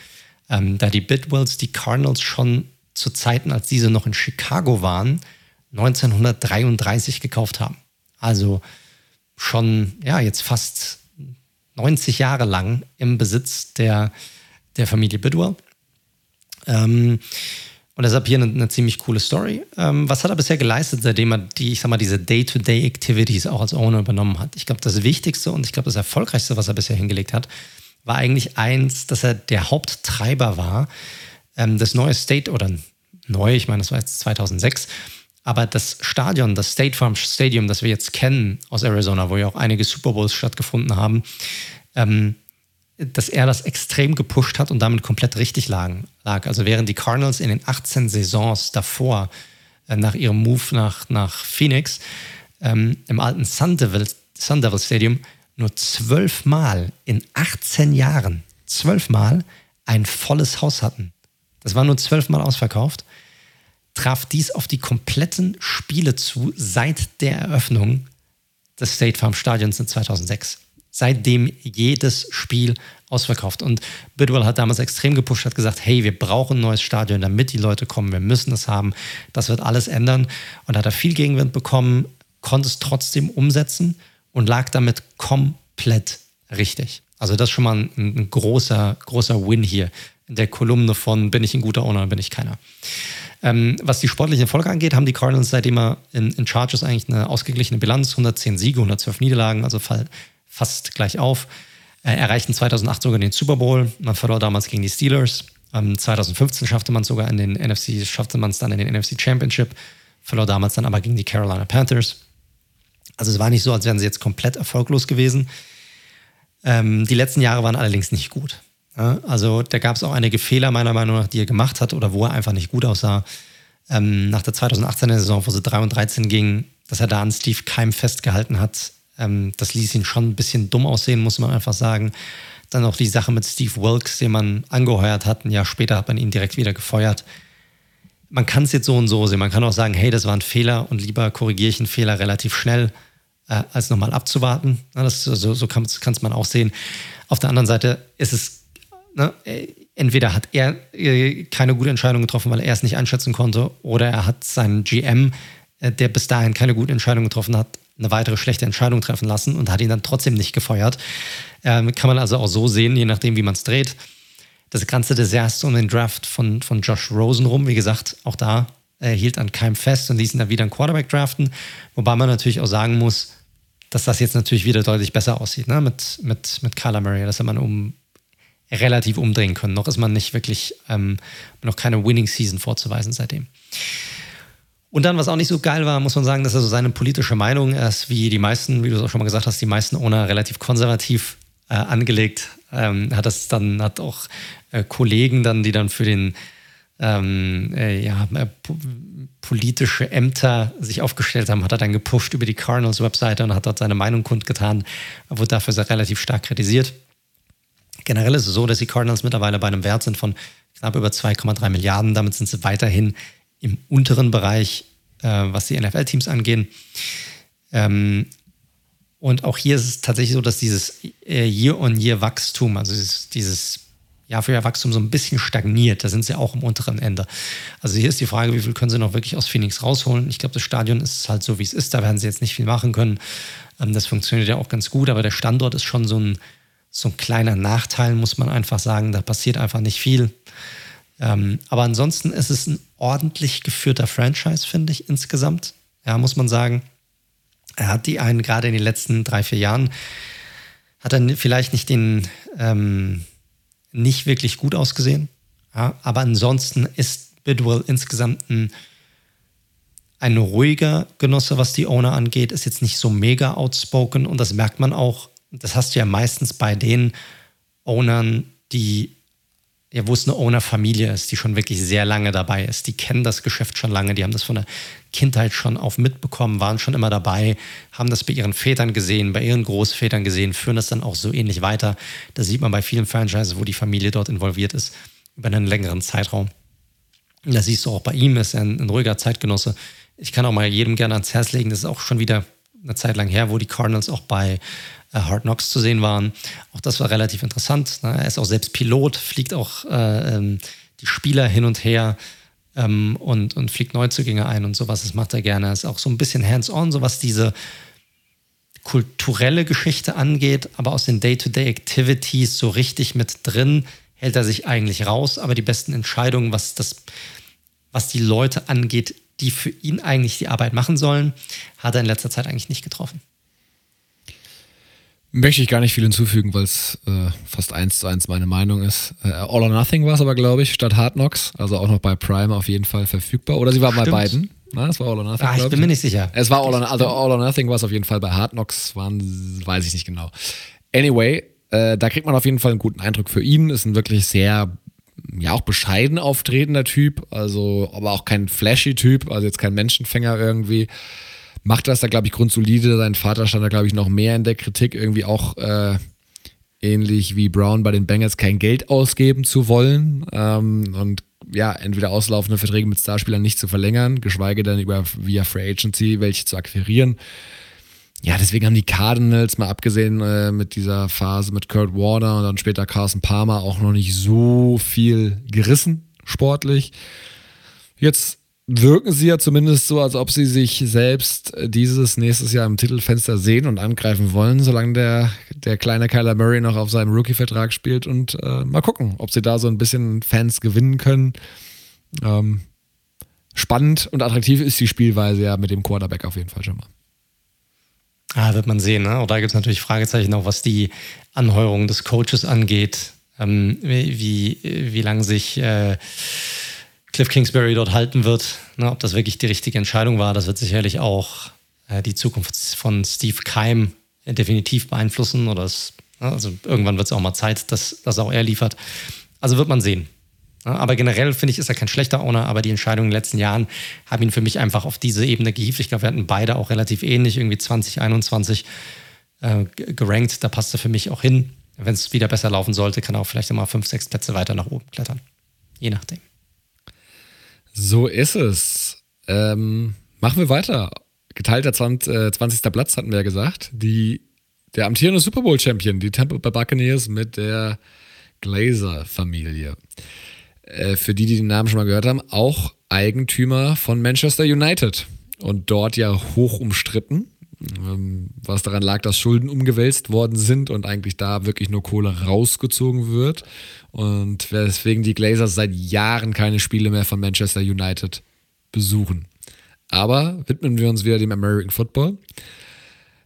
Ähm, da die Bidwells die Cardinals schon zu Zeiten, als diese noch in Chicago waren, 1933 gekauft haben. Also schon, ja, jetzt fast 90 Jahre lang im Besitz der, der Familie Bidwell. Ähm, und deshalb hier eine, eine ziemlich coole Story. Ähm, was hat er bisher geleistet, seitdem er die, ich sag mal, diese Day-to-Day-Activities auch als Owner übernommen hat? Ich glaube, das Wichtigste und ich glaube, das Erfolgreichste, was er bisher hingelegt hat, war eigentlich eins, dass er der Haupttreiber war, ähm, das neue State oder neu, ich meine, das war jetzt 2006, aber das Stadion, das State Farm Stadium, das wir jetzt kennen aus Arizona, wo ja auch einige Super Bowls stattgefunden haben, ähm, dass er das extrem gepusht hat und damit komplett richtig lag. Also während die Cardinals in den 18 Saisons davor, äh, nach ihrem Move nach, nach Phoenix, ähm, im alten Sun Devil, Sun Devil Stadium nur zwölfmal in 18 Jahren, zwölfmal ein volles Haus hatten. Das war nur zwölfmal ausverkauft. Traf dies auf die kompletten Spiele zu seit der Eröffnung des State Farm Stadions in 2006 seitdem jedes Spiel ausverkauft. Und Bidwell hat damals extrem gepusht, hat gesagt, hey, wir brauchen ein neues Stadion, damit die Leute kommen, wir müssen es haben. Das wird alles ändern. Und hat er viel Gegenwind bekommen, konnte es trotzdem umsetzen und lag damit komplett richtig. Also das ist schon mal ein, ein großer, großer Win hier in der Kolumne von bin ich ein guter Owner, bin ich keiner. Ähm, was die sportliche Erfolge angeht, haben die Cardinals seitdem er in, in Chargers eigentlich eine ausgeglichene Bilanz, 110 Siege, 112 Niederlagen, also fall, fast gleich auf. Äh, erreichten 2008 sogar den Super Bowl. Man verlor damals gegen die Steelers. Ähm, 2015 schaffte man es sogar in den NFC, schaffte man es dann in den NFC Championship. Verlor damals dann aber gegen die Carolina Panthers. Also es war nicht so, als wären sie jetzt komplett erfolglos gewesen. Ähm, die letzten Jahre waren allerdings nicht gut. Ja, also da gab es auch einige Fehler meiner Meinung nach, die er gemacht hat oder wo er einfach nicht gut aussah. Ähm, nach der 2018er Saison, wo sie 3 und 13 ging, dass er da an Steve Keim festgehalten hat, ähm, das ließ ihn schon ein bisschen dumm aussehen, muss man einfach sagen. Dann auch die Sache mit Steve Wilkes, den man angeheuert hat. Ein Jahr später hat man ihn direkt wieder gefeuert. Man kann es jetzt so und so sehen. Man kann auch sagen, hey, das war ein Fehler und lieber korrigiere ich einen Fehler relativ schnell, äh, als nochmal abzuwarten. Ja, das, so so kann es man auch sehen. Auf der anderen Seite ist es, ne, entweder hat er äh, keine gute Entscheidung getroffen, weil er es nicht einschätzen konnte, oder er hat seinen GM, äh, der bis dahin keine gute Entscheidung getroffen hat, eine weitere schlechte Entscheidung treffen lassen und hat ihn dann trotzdem nicht gefeuert. Ähm, kann man also auch so sehen, je nachdem, wie man es dreht. Das ganze Desaster um den Draft von, von Josh Rosen rum, wie gesagt, auch da äh, hielt an keinem fest und ließ ihn dann wieder einen Quarterback draften. Wobei man natürlich auch sagen muss, dass das jetzt natürlich wieder deutlich besser aussieht, ne? mit, mit, mit Kyler Murray. Das hat man um relativ umdrehen können. Noch ist man nicht wirklich, ähm, noch keine Winning Season vorzuweisen seitdem. Und dann, was auch nicht so geil war, muss man sagen, dass er so seine politische Meinung, ist wie die meisten, wie du es auch schon mal gesagt hast, die meisten Owner relativ konservativ äh, angelegt. Ähm, hat das dann, hat auch äh, Kollegen dann, die dann für den ähm, äh, ja, äh, politische Ämter sich aufgestellt haben, hat er dann gepusht über die Cardinals-Webseite und hat dort seine Meinung kundgetan, wurde dafür sehr relativ stark kritisiert. Generell ist es so, dass die Cardinals mittlerweile bei einem Wert sind von knapp über 2,3 Milliarden. Damit sind sie weiterhin im unteren Bereich, äh, was die NFL-Teams angehen. Ähm, und auch hier ist es tatsächlich so, dass dieses äh, Year-on-Year-Wachstum, also dieses, dieses Jahr für Jahr Wachstum so ein bisschen stagniert. Da sind sie auch am unteren Ende. Also hier ist die Frage, wie viel können sie noch wirklich aus Phoenix rausholen? Ich glaube, das Stadion ist halt so, wie es ist. Da werden sie jetzt nicht viel machen können. Ähm, das funktioniert ja auch ganz gut, aber der Standort ist schon so ein, so ein kleiner Nachteil, muss man einfach sagen. Da passiert einfach nicht viel. Ähm, aber ansonsten ist es ein ordentlich geführter Franchise, finde ich, insgesamt. Ja, muss man sagen. Er hat die einen, gerade in den letzten drei, vier Jahren, hat er vielleicht nicht den, ähm, nicht wirklich gut ausgesehen. Ja, aber ansonsten ist Bidwell insgesamt ein, ein ruhiger Genosse, was die Owner angeht, ist jetzt nicht so mega outspoken und das merkt man auch. Das hast du ja meistens bei den Ownern, die ja, wo es eine Owner-Familie ist, die schon wirklich sehr lange dabei ist. Die kennen das Geschäft schon lange, die haben das von der Kindheit schon auf mitbekommen, waren schon immer dabei, haben das bei ihren Vätern gesehen, bei ihren Großvätern gesehen, führen das dann auch so ähnlich weiter. Das sieht man bei vielen Franchises, wo die Familie dort involviert ist, über einen längeren Zeitraum. Und das siehst du auch bei ihm, ist er ein, ein ruhiger Zeitgenosse. Ich kann auch mal jedem gerne ans Herz legen, das ist auch schon wieder eine Zeit lang her, wo die Cardinals auch bei Hard Knocks zu sehen waren. Auch das war relativ interessant. Ne? Er ist auch selbst Pilot, fliegt auch äh, ähm, die Spieler hin und her ähm, und, und fliegt Neuzugänge ein und sowas. Das macht er gerne. Ist auch so ein bisschen hands-on, so was diese kulturelle Geschichte angeht, aber aus den Day-to-Day-Activities so richtig mit drin hält er sich eigentlich raus. Aber die besten Entscheidungen, was, das, was die Leute angeht, die für ihn eigentlich die Arbeit machen sollen, hat er in letzter Zeit eigentlich nicht getroffen. Möchte ich gar nicht viel hinzufügen, weil es äh, fast eins zu eins meine Meinung ist. Äh, All or Nothing war es aber, glaube ich, statt Hard Knocks. Also auch noch bei Prime auf jeden Fall verfügbar. Oder sie war Stimmt. bei beiden. Na, es war All or Nothing. Ah, ich bin mir nicht sicher. Es war All or, also All or Nothing war es auf jeden Fall. Bei Hard Knocks waren, weiß ich nicht genau. Anyway, äh, da kriegt man auf jeden Fall einen guten Eindruck für ihn. Ist ein wirklich sehr, ja, auch bescheiden auftretender Typ. Also, aber auch kein flashy Typ. Also jetzt kein Menschenfänger irgendwie macht das da, glaube ich, grundsolide. Sein Vater stand da, glaube ich, noch mehr in der Kritik, irgendwie auch äh, ähnlich wie Brown bei den Bengals kein Geld ausgeben zu wollen ähm, und ja, entweder auslaufende Verträge mit Starspielern nicht zu verlängern, geschweige denn über via Free Agency welche zu akquirieren. Ja, deswegen haben die Cardinals, mal abgesehen äh, mit dieser Phase mit Kurt Warner und dann später Carson Palmer, auch noch nicht so viel gerissen, sportlich. Jetzt wirken sie ja zumindest so, als ob sie sich selbst dieses nächstes Jahr im Titelfenster sehen und angreifen wollen, solange der, der kleine Kyler Murray noch auf seinem Rookie-Vertrag spielt. Und äh, mal gucken, ob sie da so ein bisschen Fans gewinnen können. Ähm, spannend und attraktiv ist die Spielweise ja mit dem Quarterback auf jeden Fall schon mal. Ah, wird man sehen. Ne? Und da gibt es natürlich Fragezeichen auch, was die Anheuerung des Coaches angeht. Ähm, wie, wie lange sich äh, Cliff Kingsbury dort halten wird. Ne, ob das wirklich die richtige Entscheidung war, das wird sicherlich auch äh, die Zukunft von Steve Keim äh, definitiv beeinflussen. Oder es, ne, also irgendwann wird es auch mal Zeit, dass, dass auch er liefert. Also wird man sehen. Ne, aber generell finde ich, ist er kein schlechter Owner, aber die Entscheidungen in den letzten Jahren haben ihn für mich einfach auf diese Ebene gehievt. Ich glaube, wir hatten beide auch relativ ähnlich, irgendwie 2021 äh, gerankt. Da passt er für mich auch hin. Wenn es wieder besser laufen sollte, kann er auch vielleicht immer fünf, sechs Plätze weiter nach oben klettern. Je nachdem. So ist es. Ähm, machen wir weiter. Geteilter 20, äh, 20. Platz hatten wir ja gesagt. Die, der amtierende Super Bowl Champion, die Tampa Bay Buccaneers mit der Glazer-Familie. Äh, für die, die den Namen schon mal gehört haben, auch Eigentümer von Manchester United und dort ja hoch umstritten. Ähm, was daran lag, dass Schulden umgewälzt worden sind und eigentlich da wirklich nur Kohle rausgezogen wird. Und weswegen die Glazers seit Jahren keine Spiele mehr von Manchester United besuchen. Aber widmen wir uns wieder dem American Football.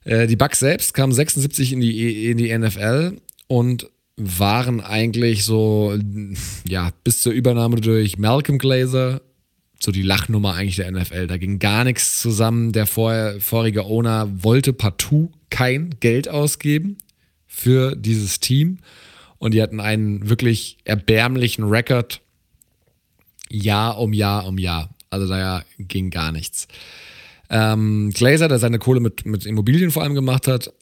Äh, die Bucks selbst kamen 76 in die, in die NFL und waren eigentlich so, ja, bis zur Übernahme durch Malcolm Glazer so die Lachnummer eigentlich der NFL. Da ging gar nichts zusammen. Der vor, vorige Owner wollte partout kein Geld ausgeben für dieses Team. Und die hatten einen wirklich erbärmlichen Rekord Jahr um Jahr um Jahr. Also da ging gar nichts. Ähm, Glazer, der seine Kohle mit, mit Immobilien vor allem gemacht hat,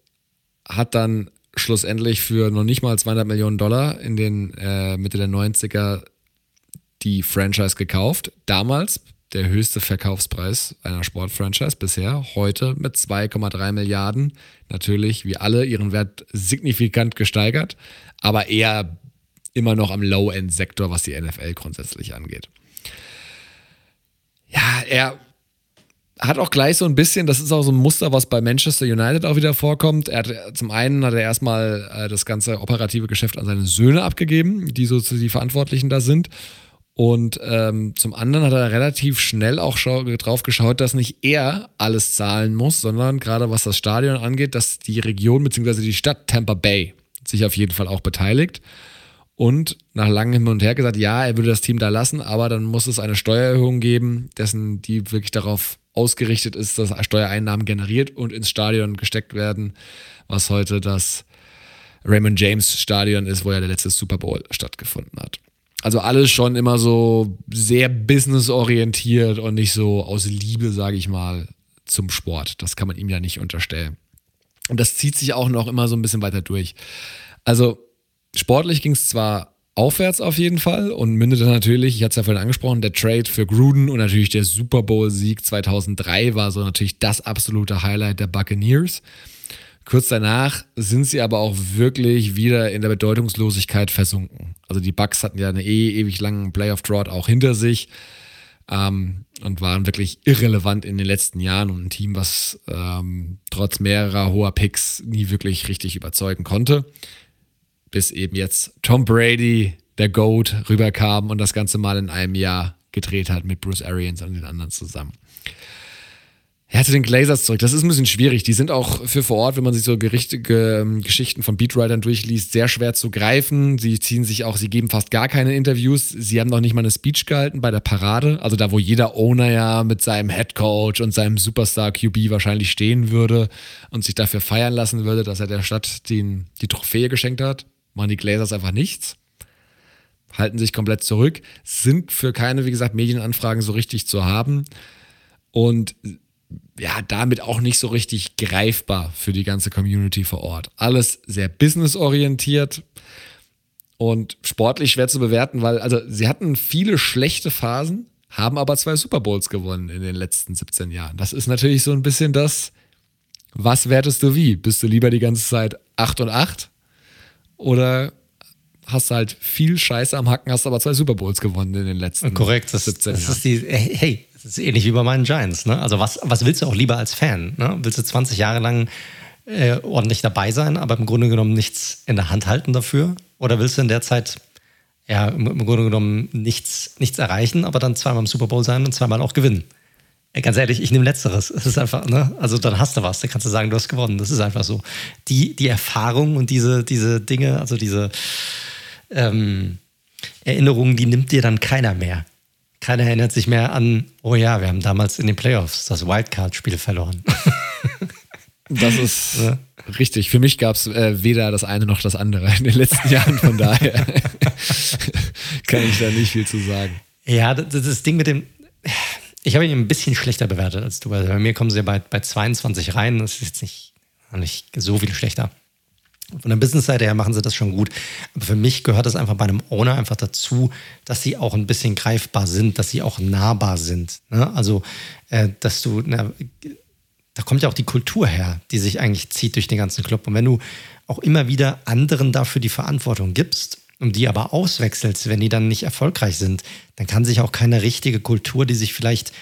hat dann schlussendlich für noch nicht mal 200 Millionen Dollar in den äh, Mitte der 90er die Franchise gekauft. Damals der höchste Verkaufspreis einer Sportfranchise bisher. Heute mit 2,3 Milliarden. Natürlich, wie alle, ihren Wert signifikant gesteigert, aber eher immer noch am Low-End-Sektor, was die NFL grundsätzlich angeht. Ja, er hat auch gleich so ein bisschen, das ist auch so ein Muster, was bei Manchester United auch wieder vorkommt. Er hat, zum einen hat er erstmal äh, das ganze operative Geschäft an seine Söhne abgegeben, die so die Verantwortlichen da sind. Und ähm, zum anderen hat er relativ schnell auch drauf geschaut, dass nicht er alles zahlen muss, sondern gerade was das Stadion angeht, dass die Region bzw. die Stadt Tampa Bay sich auf jeden Fall auch beteiligt. Und nach langem Hin und Her gesagt, ja, er würde das Team da lassen, aber dann muss es eine Steuererhöhung geben, dessen die wirklich darauf ausgerichtet ist, dass Steuereinnahmen generiert und ins Stadion gesteckt werden, was heute das Raymond James Stadion ist, wo ja der letzte Super Bowl stattgefunden hat. Also alles schon immer so sehr businessorientiert und nicht so aus Liebe, sage ich mal, zum Sport. Das kann man ihm ja nicht unterstellen. Und das zieht sich auch noch immer so ein bisschen weiter durch. Also sportlich ging es zwar aufwärts auf jeden Fall und mündete natürlich, ich hatte es ja vorhin angesprochen, der Trade für Gruden und natürlich der Super Bowl-Sieg 2003 war so natürlich das absolute Highlight der Buccaneers. Kurz danach sind sie aber auch wirklich wieder in der Bedeutungslosigkeit versunken. Also die Bucks hatten ja eine eh ewig langen Playoff-Drought auch hinter sich ähm, und waren wirklich irrelevant in den letzten Jahren und ein Team, was ähm, trotz mehrerer hoher Picks nie wirklich richtig überzeugen konnte. Bis eben jetzt Tom Brady, der GOAT, rüberkam und das Ganze mal in einem Jahr gedreht hat mit Bruce Arians und den anderen zusammen. Ja, zu den Glazers zurück. Das ist ein bisschen schwierig. Die sind auch für vor Ort, wenn man sich so gerichtige ähm, Geschichten von Beatwritern durchliest, sehr schwer zu greifen. Sie ziehen sich auch, sie geben fast gar keine Interviews. Sie haben noch nicht mal eine Speech gehalten bei der Parade. Also da, wo jeder Owner ja mit seinem Head Coach und seinem Superstar QB wahrscheinlich stehen würde und sich dafür feiern lassen würde, dass er der Stadt den, die Trophäe geschenkt hat, machen die Glazers einfach nichts. Halten sich komplett zurück, sind für keine, wie gesagt, Medienanfragen so richtig zu haben. Und ja, damit auch nicht so richtig greifbar für die ganze Community vor Ort. Alles sehr businessorientiert und sportlich schwer zu bewerten, weil, also sie hatten viele schlechte Phasen, haben aber zwei Super Bowls gewonnen in den letzten 17 Jahren. Das ist natürlich so ein bisschen das, was wertest du wie? Bist du lieber die ganze Zeit 8 und 8? Oder hast du halt viel Scheiße am Hacken, hast aber zwei Super Bowls gewonnen in den letzten Korrekt, das, 17 das Jahren. Ist die, hey, das ist ähnlich wie bei meinen Giants. Ne? Also was, was willst du auch lieber als Fan? Ne? Willst du 20 Jahre lang äh, ordentlich dabei sein, aber im Grunde genommen nichts in der Hand halten dafür? Oder willst du in der Zeit ja, im, im Grunde genommen nichts, nichts erreichen, aber dann zweimal im Super Bowl sein und zweimal auch gewinnen? Ganz ehrlich, ich nehme Letzteres. Es ist einfach, ne? Also dann hast du was, dann kannst du sagen, du hast gewonnen. Das ist einfach so. Die, die Erfahrung und diese, diese Dinge, also diese ähm, Erinnerungen, die nimmt dir dann keiner mehr. Keiner erinnert sich mehr an, oh ja, wir haben damals in den Playoffs das Wildcard-Spiel verloren. Das ist ja. richtig. Für mich gab es äh, weder das eine noch das andere in den letzten Jahren. Von daher kann ich da nicht viel zu sagen. Ja, das, das Ding mit dem. Ich habe ihn ein bisschen schlechter bewertet als du. Also bei mir kommen sie bei, bei 22 rein. Das ist jetzt nicht, nicht so viel schlechter. Von der Business-Seite her machen sie das schon gut. Aber für mich gehört es einfach bei einem Owner einfach dazu, dass sie auch ein bisschen greifbar sind, dass sie auch nahbar sind. Ne? Also, äh, dass du, na, da kommt ja auch die Kultur her, die sich eigentlich zieht durch den ganzen Club. Und wenn du auch immer wieder anderen dafür die Verantwortung gibst und die aber auswechselst, wenn die dann nicht erfolgreich sind, dann kann sich auch keine richtige Kultur, die sich vielleicht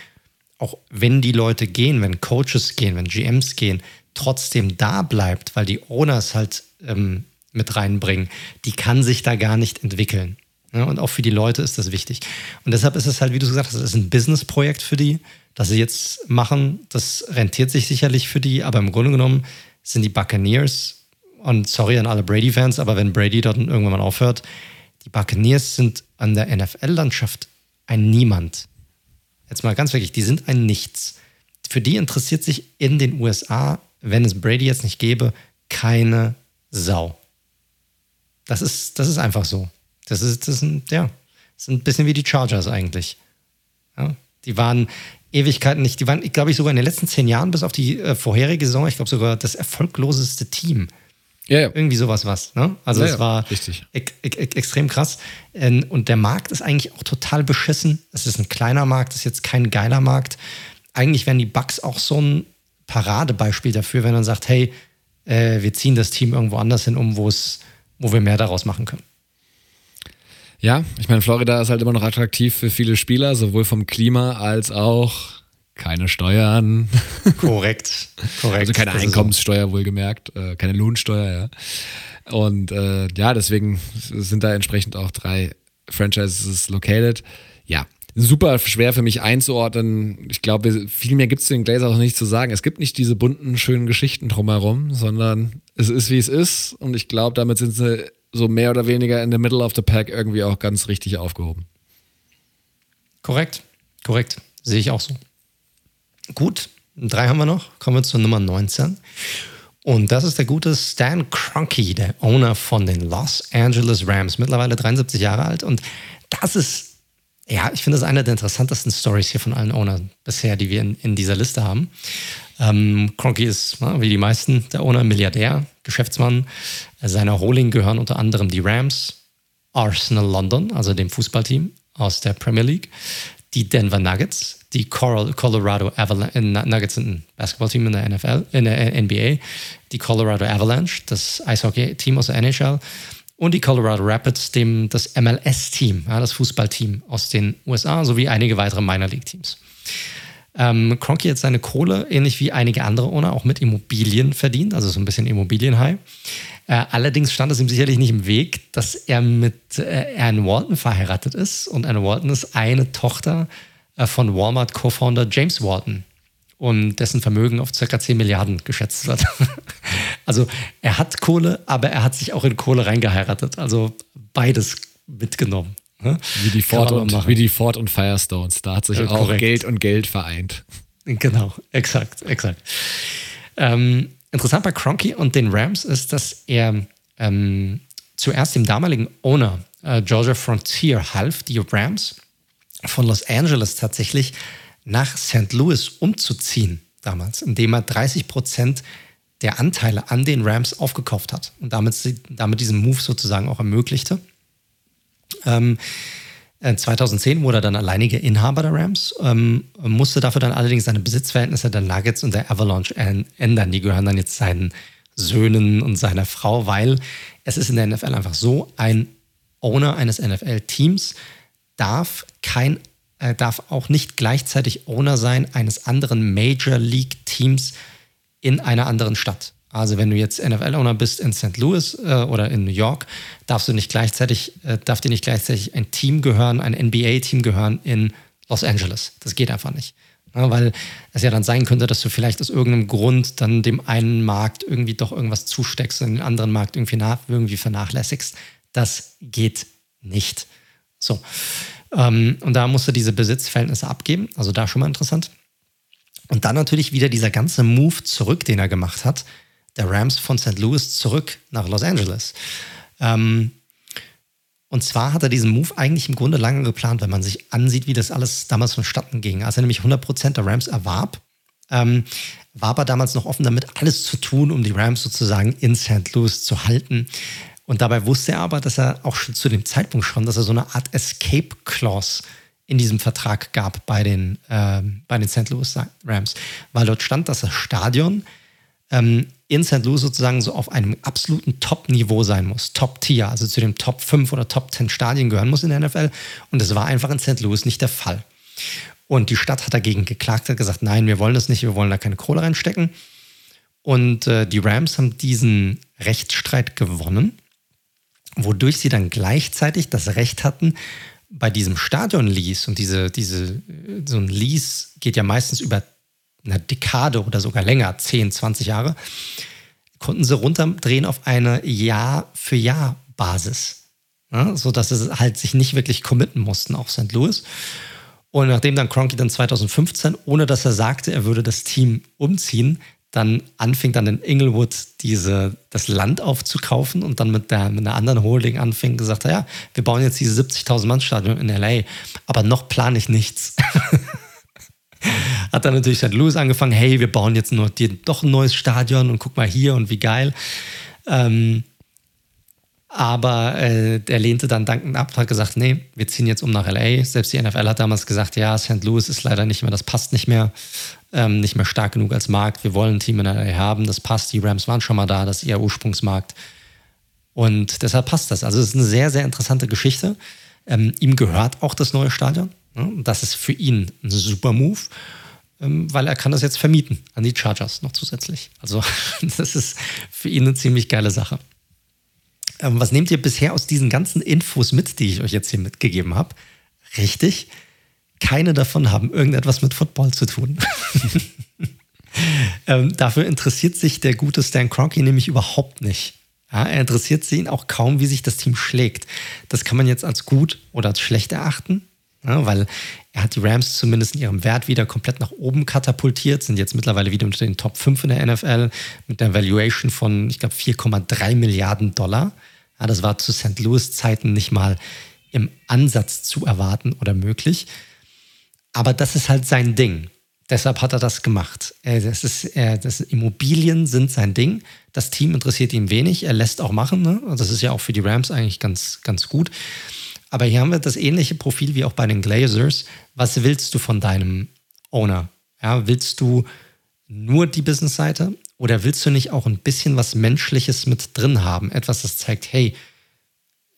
auch wenn die Leute gehen, wenn Coaches gehen, wenn GMs gehen, trotzdem da bleibt, weil die Owners halt ähm, mit reinbringen, die kann sich da gar nicht entwickeln. Ja, und auch für die Leute ist das wichtig. Und deshalb ist es halt, wie du gesagt hast, es ist ein Business-Projekt für die, das sie jetzt machen. Das rentiert sich sicherlich für die, aber im Grunde genommen sind die Buccaneers, und sorry an alle Brady-Fans, aber wenn Brady dort irgendwann mal aufhört, die Buccaneers sind an der NFL-Landschaft ein Niemand. Jetzt mal ganz wirklich, die sind ein Nichts. Für die interessiert sich in den USA, wenn es Brady jetzt nicht gäbe, keine Sau. Das ist, das ist einfach so. Das ist, das sind, ja, das sind ein bisschen wie die Chargers eigentlich. Ja, die waren Ewigkeiten nicht, die waren, glaube ich, sogar in den letzten zehn Jahren bis auf die äh, vorherige Saison, ich glaube sogar das erfolgloseste Team. Ja, ja. Irgendwie sowas was. Ne? Also es war richtig. E e extrem krass. Ähm, und der Markt ist eigentlich auch total beschissen. Es ist ein kleiner Markt, es ist jetzt kein geiler Markt. Eigentlich wären die Bugs auch so ein Paradebeispiel dafür, wenn man sagt, hey, äh, wir ziehen das Team irgendwo anders hin um, wo es, wo wir mehr daraus machen können. Ja, ich meine, Florida ist halt immer noch attraktiv für viele Spieler, sowohl vom Klima als auch keine Steuern. Korrekt, korrekt. Also keine Einkommenssteuer, wohlgemerkt, äh, keine Lohnsteuer, ja. Und äh, ja, deswegen sind da entsprechend auch drei Franchises located. Ja, super schwer für mich einzuordnen. Ich glaube, viel mehr gibt es den Glazers auch nicht zu sagen. Es gibt nicht diese bunten, schönen Geschichten drumherum, sondern es ist, wie es ist. Und ich glaube, damit sind sie so mehr oder weniger in the middle of the pack irgendwie auch ganz richtig aufgehoben. Korrekt, korrekt. Sehe ich auch so. Gut, drei haben wir noch. Kommen wir zur Nummer 19. Und das ist der gute Stan Kroenke, der Owner von den Los Angeles Rams, mittlerweile 73 Jahre alt. Und das ist, ja, ich finde das eine der interessantesten Stories hier von allen Ownern bisher, die wir in, in dieser Liste haben. Ähm, Kroenke ist, wie die meisten der Owner, Milliardär, Geschäftsmann. Seiner Holding gehören unter anderem die Rams, Arsenal London, also dem Fußballteam aus der Premier League, die Denver Nuggets, die Colorado Avalanche, äh, Nuggets sind ein Basketballteam in der NFL, in der NBA, die Colorado Avalanche, das Eishockey-Team aus der NHL und die Colorado Rapids, dem das MLS-Team, ja, das Fußballteam aus den USA, sowie einige weitere Minor League-Teams. Ähm, Cronky hat seine Kohle, ähnlich wie einige andere Owner, auch mit Immobilien verdient, also so ein bisschen Immobilienhigh. Äh, allerdings stand es ihm sicherlich nicht im Weg, dass er mit äh, Anne Walton verheiratet ist. Und Anne Walton ist eine Tochter äh, von Walmart-Co-Founder James Walton und dessen Vermögen auf ca. 10 Milliarden geschätzt wird. also er hat Kohle, aber er hat sich auch in Kohle reingeheiratet. Also beides mitgenommen. Ne? Wie, die Ford und, wie die Ford und Firestones. Da hat sich ja, auch korrekt. Geld und Geld vereint. Genau, exakt, exakt. Ähm, interessant bei Cronky und den Rams ist, dass er ähm, zuerst dem damaligen Owner äh, Georgia Frontier half, die Rams von Los Angeles tatsächlich nach St. Louis umzuziehen damals, indem er 30 Prozent der Anteile an den Rams aufgekauft hat und damit, damit diesen Move sozusagen auch ermöglichte. Ähm, 2010 äh, wurde er dann alleiniger Inhaber der Rams, ähm, musste dafür dann allerdings seine Besitzverhältnisse der Nuggets und der Avalanche ändern. Die gehören dann jetzt seinen Söhnen und seiner Frau, weil es ist in der NFL einfach so, ein Owner eines NFL-Teams darf kein äh, darf auch nicht gleichzeitig Owner sein eines anderen Major League Teams in einer anderen Stadt. Also wenn du jetzt NFL-Owner bist in St. Louis äh, oder in New York, darfst du nicht gleichzeitig, äh, darf dir nicht gleichzeitig ein Team gehören, ein NBA-Team gehören in Los Angeles. Das geht einfach nicht. Ja, weil es ja dann sein könnte, dass du vielleicht aus irgendeinem Grund dann dem einen Markt irgendwie doch irgendwas zusteckst und den anderen Markt irgendwie, nach, irgendwie vernachlässigst. Das geht nicht. So. Ähm, und da musst du diese Besitzverhältnisse abgeben. Also da schon mal interessant. Und dann natürlich wieder dieser ganze Move zurück, den er gemacht hat. Der Rams von St. Louis zurück nach Los Angeles. Ähm, und zwar hat er diesen Move eigentlich im Grunde lange geplant, wenn man sich ansieht, wie das alles damals vonstatten ging. Als er nämlich 100% der Rams erwarb, ähm, war aber damals noch offen damit, alles zu tun, um die Rams sozusagen in St. Louis zu halten. Und dabei wusste er aber, dass er auch schon zu dem Zeitpunkt schon, dass er so eine Art Escape Clause in diesem Vertrag gab bei den, äh, bei den St. Louis Rams, weil dort stand, dass das Stadion ähm, in St. Louis sozusagen so auf einem absoluten Top-Niveau sein muss, Top-Tier, also zu den Top 5 oder Top 10 Stadien gehören muss in der NFL. Und das war einfach in St. Louis nicht der Fall. Und die Stadt hat dagegen geklagt, hat gesagt, nein, wir wollen das nicht, wir wollen da keine Kohle reinstecken. Und äh, die Rams haben diesen Rechtsstreit gewonnen wodurch sie dann gleichzeitig das Recht hatten, bei diesem Stadion-Lease, und diese, diese, so ein Lease geht ja meistens über eine Dekade oder sogar länger, 10, 20 Jahre, konnten sie runterdrehen auf eine Jahr-für-Jahr-Basis. Ja, so sie halt sich nicht wirklich committen mussten auf St. Louis. Und nachdem dann Cronky dann 2015, ohne dass er sagte, er würde das Team umziehen, dann anfing dann in Inglewood diese, das Land aufzukaufen und dann mit, der, mit einer anderen Holding anfing gesagt, ja, wir bauen jetzt diese 70.000 Mann Stadion in LA, aber noch plane ich nichts. Hat dann natürlich St. Louis angefangen, hey, wir bauen jetzt nur doch ein neues Stadion und guck mal hier und wie geil. Ähm, aber äh, er lehnte dann dankend ab, hat gesagt, nee, wir ziehen jetzt um nach LA. Selbst die NFL hat damals gesagt, ja, St. Louis ist leider nicht mehr, das passt nicht mehr, ähm, nicht mehr stark genug als Markt. Wir wollen ein Team in LA haben, das passt. Die Rams waren schon mal da, das ist ihr Ursprungsmarkt. Und deshalb passt das. Also es ist eine sehr, sehr interessante Geschichte. Ähm, ihm gehört auch das neue Stadion. Das ist für ihn ein super Move, ähm, weil er kann das jetzt vermieten an die Chargers noch zusätzlich. Also das ist für ihn eine ziemlich geile Sache. Ähm, was nehmt ihr bisher aus diesen ganzen Infos mit, die ich euch jetzt hier mitgegeben habe? Richtig, keine davon haben irgendetwas mit Football zu tun. ähm, dafür interessiert sich der gute Stan Kroenke nämlich überhaupt nicht. Ja, er interessiert sich auch kaum, wie sich das Team schlägt. Das kann man jetzt als gut oder als schlecht erachten, ja, weil er hat die Rams zumindest in ihrem Wert wieder komplett nach oben katapultiert, sind jetzt mittlerweile wieder unter den Top 5 in der NFL mit einer Valuation von, ich glaube, 4,3 Milliarden Dollar. Ja, das war zu St. Louis-Zeiten nicht mal im Ansatz zu erwarten oder möglich. Aber das ist halt sein Ding. Deshalb hat er das gemacht. Das ist, das Immobilien sind sein Ding. Das Team interessiert ihn wenig. Er lässt auch machen. Ne? Das ist ja auch für die Rams eigentlich ganz, ganz gut. Aber hier haben wir das ähnliche Profil wie auch bei den Glazers. Was willst du von deinem Owner? Ja, willst du nur die Business-Seite oder willst du nicht auch ein bisschen was Menschliches mit drin haben? Etwas, das zeigt, hey,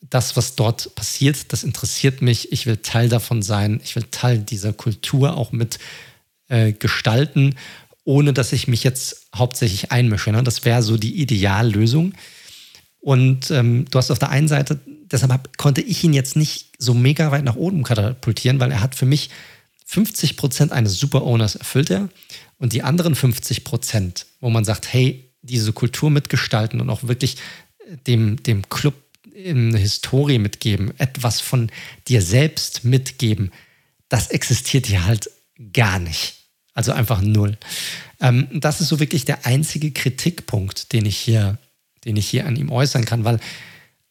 das, was dort passiert, das interessiert mich. Ich will Teil davon sein. Ich will Teil dieser Kultur auch mit äh, gestalten, ohne dass ich mich jetzt hauptsächlich einmische. Ne? Das wäre so die Ideallösung. Und ähm, du hast auf der einen Seite, deshalb konnte ich ihn jetzt nicht so mega weit nach oben katapultieren, weil er hat für mich 50 Prozent eines Super-Owners erfüllt er. Und die anderen 50 Prozent, wo man sagt, hey, diese Kultur mitgestalten und auch wirklich dem, dem Club eine Historie mitgeben, etwas von dir selbst mitgeben, das existiert hier halt gar nicht. Also einfach null. Ähm, das ist so wirklich der einzige Kritikpunkt, den ich hier, den ich hier an ihm äußern kann, weil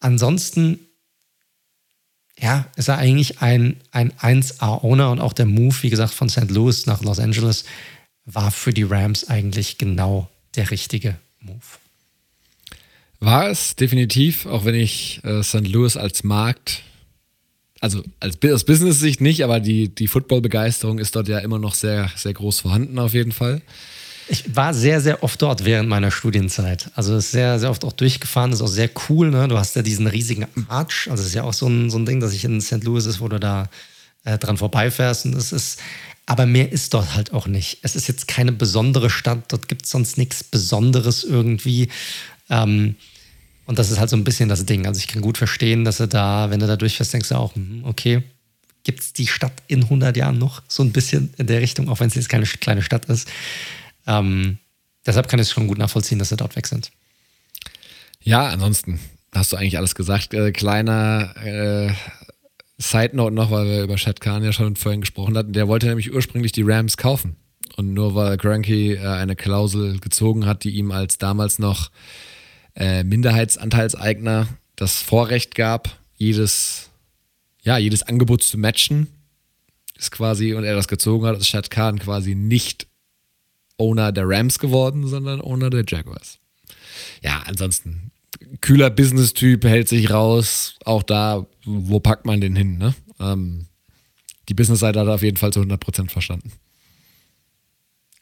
ansonsten, ja, ist er eigentlich ein, ein 1A-Owner und auch der Move, wie gesagt, von St. Louis nach Los Angeles war für die Rams eigentlich genau der richtige Move. War es definitiv, auch wenn ich äh, St. Louis als Markt, also als, aus Business-Sicht nicht, aber die, die Football-Begeisterung ist dort ja immer noch sehr, sehr groß vorhanden auf jeden Fall. Ich war sehr, sehr oft dort während meiner Studienzeit. Also ist sehr, sehr oft auch durchgefahren, ist auch sehr cool. Ne? Du hast ja diesen riesigen Arch, also ist ja auch so ein, so ein Ding, dass ich in St. Louis ist, wo du da äh, dran vorbeifährst. Und es ist, aber mehr ist dort halt auch nicht. Es ist jetzt keine besondere Stadt, dort gibt es sonst nichts Besonderes irgendwie. Ähm, und das ist halt so ein bisschen das Ding. Also ich kann gut verstehen, dass er da, wenn du da durchfährst, denkst du auch, hm, okay, gibt es die Stadt in 100 Jahren noch? So ein bisschen in der Richtung, auch wenn es jetzt keine kleine Stadt ist. Ähm, deshalb kann ich es schon gut nachvollziehen, dass sie dort weg sind. Ja, ansonsten hast du eigentlich alles gesagt. Äh, kleiner äh, Side Note noch, weil wir über Shad Khan ja schon vorhin gesprochen hatten. Der wollte nämlich ursprünglich die Rams kaufen. Und nur weil Granky äh, eine Klausel gezogen hat, die ihm als damals noch äh, Minderheitsanteilseigner das Vorrecht gab, jedes, ja, jedes Angebot zu matchen, ist quasi, und er das gezogen hat, ist Shad Khan quasi nicht Owner der Rams geworden, sondern Owner der Jaguars. Ja, ansonsten, kühler Business-Typ, hält sich raus, auch da, wo packt man den hin, ne? Ähm, die Business-Seite hat er auf jeden Fall zu 100% verstanden.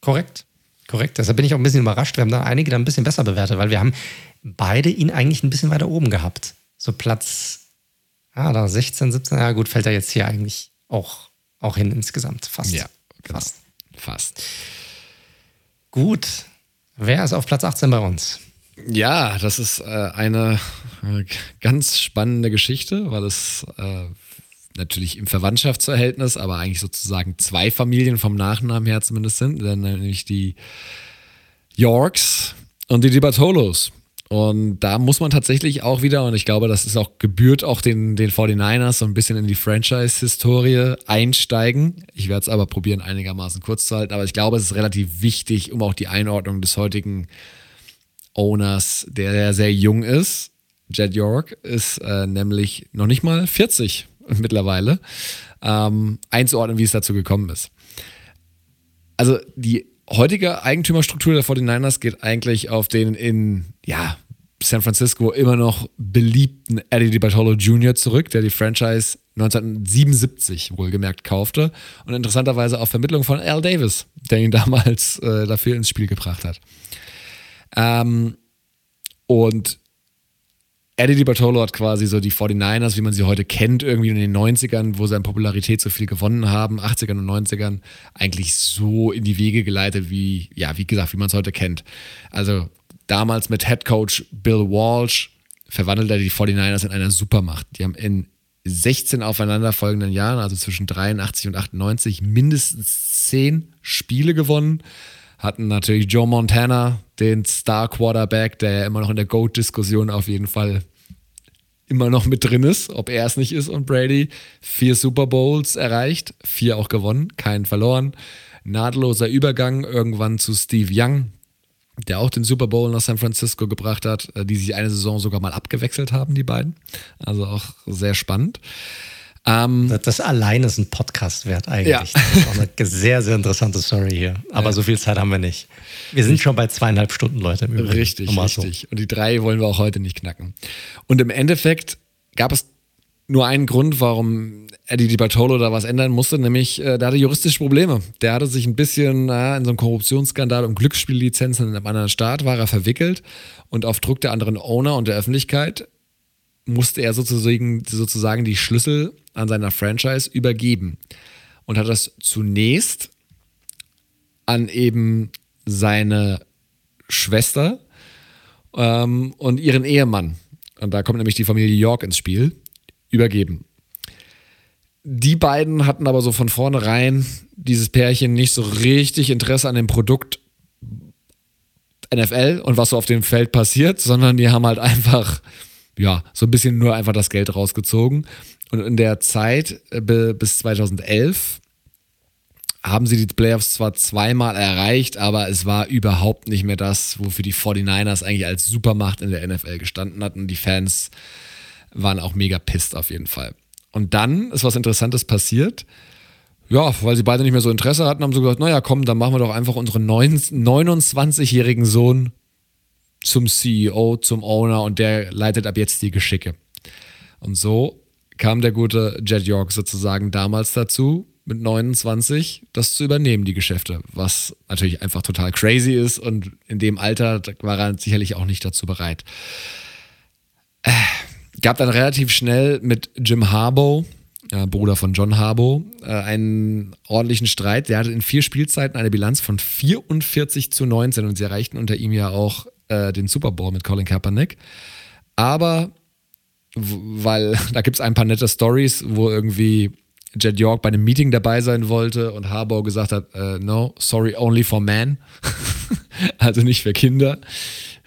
Korrekt. Korrekt. Deshalb bin ich auch ein bisschen überrascht. Wir haben da einige da ein bisschen besser bewertet, weil wir haben beide ihn eigentlich ein bisschen weiter oben gehabt. So Platz, ah, da 16, 17, ja gut, fällt er jetzt hier eigentlich auch, auch hin insgesamt. Fast. Ja, genau. fast. Fast. Gut. Wer ist auf Platz 18 bei uns? Ja, das ist äh, eine äh, ganz spannende Geschichte, weil es äh, natürlich im Verwandtschaftsverhältnis, aber eigentlich sozusagen zwei Familien vom Nachnamen her zumindest sind, nämlich die Yorks und die Di Bartolos. Und da muss man tatsächlich auch wieder, und ich glaube, das ist auch gebührt auch den, den 49ers so ein bisschen in die Franchise-Historie einsteigen. Ich werde es aber probieren, einigermaßen kurz zu halten, aber ich glaube, es ist relativ wichtig, um auch die Einordnung des heutigen Owners, der sehr jung ist. Jed York ist äh, nämlich noch nicht mal 40 mittlerweile, ähm, einzuordnen, wie es dazu gekommen ist. Also die heutige Eigentümerstruktur der 49ers geht eigentlich auf den in ja, San Francisco immer noch beliebten Eddie DiBartolo Jr. zurück, der die Franchise 1977 wohlgemerkt kaufte und interessanterweise auf Vermittlung von Al Davis, der ihn damals äh, dafür ins Spiel gebracht hat. Ähm, und Eddie DiBartolo hat quasi so die 49ers, wie man sie heute kennt, irgendwie in den 90ern, wo sie an Popularität so viel gewonnen haben, 80ern und 90ern, eigentlich so in die Wege geleitet, wie, ja, wie gesagt, wie man es heute kennt. Also damals mit Head Coach Bill Walsh verwandelt er die 49ers in einer Supermacht. Die haben in 16 aufeinanderfolgenden Jahren, also zwischen 83 und 98, mindestens 10 Spiele gewonnen. Hatten natürlich Joe Montana, den Star Quarterback, der ja immer noch in der GOAT-Diskussion auf jeden Fall immer noch mit drin ist, ob er es nicht ist und Brady. Vier Super Bowls erreicht, vier auch gewonnen, keinen verloren. Nahtloser Übergang irgendwann zu Steve Young, der auch den Super Bowl nach San Francisco gebracht hat, äh, die sich eine Saison sogar mal abgewechselt haben, die beiden. Also auch sehr spannend. Ähm, das, das allein ist ein Podcast wert eigentlich. Ja. Das ist auch eine sehr, sehr interessante Story hier. Aber ja. so viel Zeit haben wir nicht. Wir sind schon bei zweieinhalb Stunden, Leute. Im Übrigen. Richtig, richtig. So. Und die drei wollen wir auch heute nicht knacken. Und im Endeffekt gab es nur einen Grund, warum Eddie Di Bartolo da was ändern musste, nämlich äh, der hatte juristische Probleme. Der hatte sich ein bisschen äh, in so einem Korruptionsskandal um Glücksspiellizenzen in einem anderen Staat war er verwickelt und auf Druck der anderen Owner und der Öffentlichkeit musste er sozusagen, sozusagen die Schlüssel an seiner Franchise übergeben und hat das zunächst an eben seine Schwester ähm, und ihren Ehemann, und da kommt nämlich die Familie York ins Spiel, übergeben. Die beiden hatten aber so von vornherein dieses Pärchen nicht so richtig Interesse an dem Produkt NFL und was so auf dem Feld passiert, sondern die haben halt einfach, ja, so ein bisschen nur einfach das Geld rausgezogen und in der Zeit äh, bis 2011 haben sie die Playoffs zwar zweimal erreicht, aber es war überhaupt nicht mehr das, wofür die 49ers eigentlich als Supermacht in der NFL gestanden hatten. Die Fans waren auch mega pisst auf jeden Fall. Und dann ist was Interessantes passiert. Ja, weil sie beide nicht mehr so Interesse hatten, haben sie gesagt, naja, komm, dann machen wir doch einfach unseren 29-jährigen Sohn zum CEO, zum Owner und der leitet ab jetzt die Geschicke. Und so kam der gute Jet York sozusagen damals dazu, mit 29 das zu übernehmen, die Geschäfte, was natürlich einfach total crazy ist und in dem Alter war er sicherlich auch nicht dazu bereit. Äh, gab dann relativ schnell mit Jim Harbaugh, äh, Bruder von John Harbaugh, äh, einen ordentlichen Streit. Der hatte in vier Spielzeiten eine Bilanz von 44 zu 19 und sie erreichten unter ihm ja auch äh, den Super Bowl mit Colin Kaepernick. Aber weil da gibt es ein paar nette Stories, wo irgendwie Jed York bei einem Meeting dabei sein wollte und Harbour gesagt hat, uh, no, sorry, only for men. also nicht für Kinder.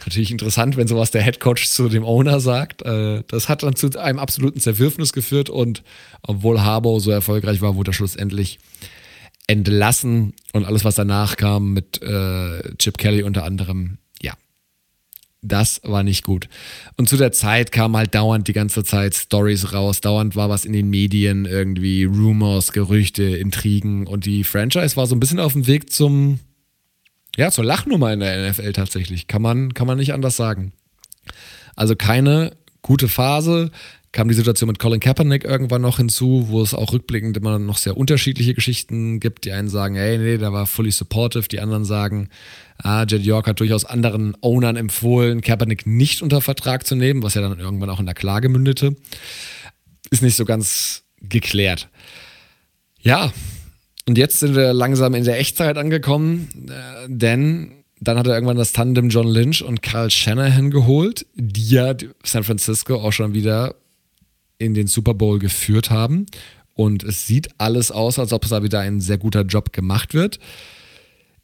Natürlich interessant, wenn sowas der Head Coach zu dem Owner sagt. Äh, das hat dann zu einem absoluten Zerwürfnis geführt und obwohl Harbour so erfolgreich war, wurde er schlussendlich entlassen und alles, was danach kam mit äh, Chip Kelly unter anderem, das war nicht gut. Und zu der Zeit kam halt dauernd die ganze Zeit Stories raus, dauernd war was in den Medien, irgendwie Rumors, Gerüchte, Intrigen und die Franchise war so ein bisschen auf dem Weg zum, ja, zur Lachnummer in der NFL tatsächlich. Kann man, kann man nicht anders sagen. Also keine gute Phase, kam die Situation mit Colin Kaepernick irgendwann noch hinzu, wo es auch rückblickend immer noch sehr unterschiedliche Geschichten gibt. Die einen sagen, hey, nee, der war fully supportive. Die anderen sagen, ah, Jed York hat durchaus anderen Ownern empfohlen, Kaepernick nicht unter Vertrag zu nehmen, was ja dann irgendwann auch in der Klage mündete. Ist nicht so ganz geklärt. Ja, und jetzt sind wir langsam in der Echtzeit angekommen, äh, denn Dann hat er irgendwann das Tandem John Lynch und Carl Shanahan geholt, die ja San Francisco auch schon wieder in den Super Bowl geführt haben. Und es sieht alles aus, als ob es da wieder ein sehr guter Job gemacht wird.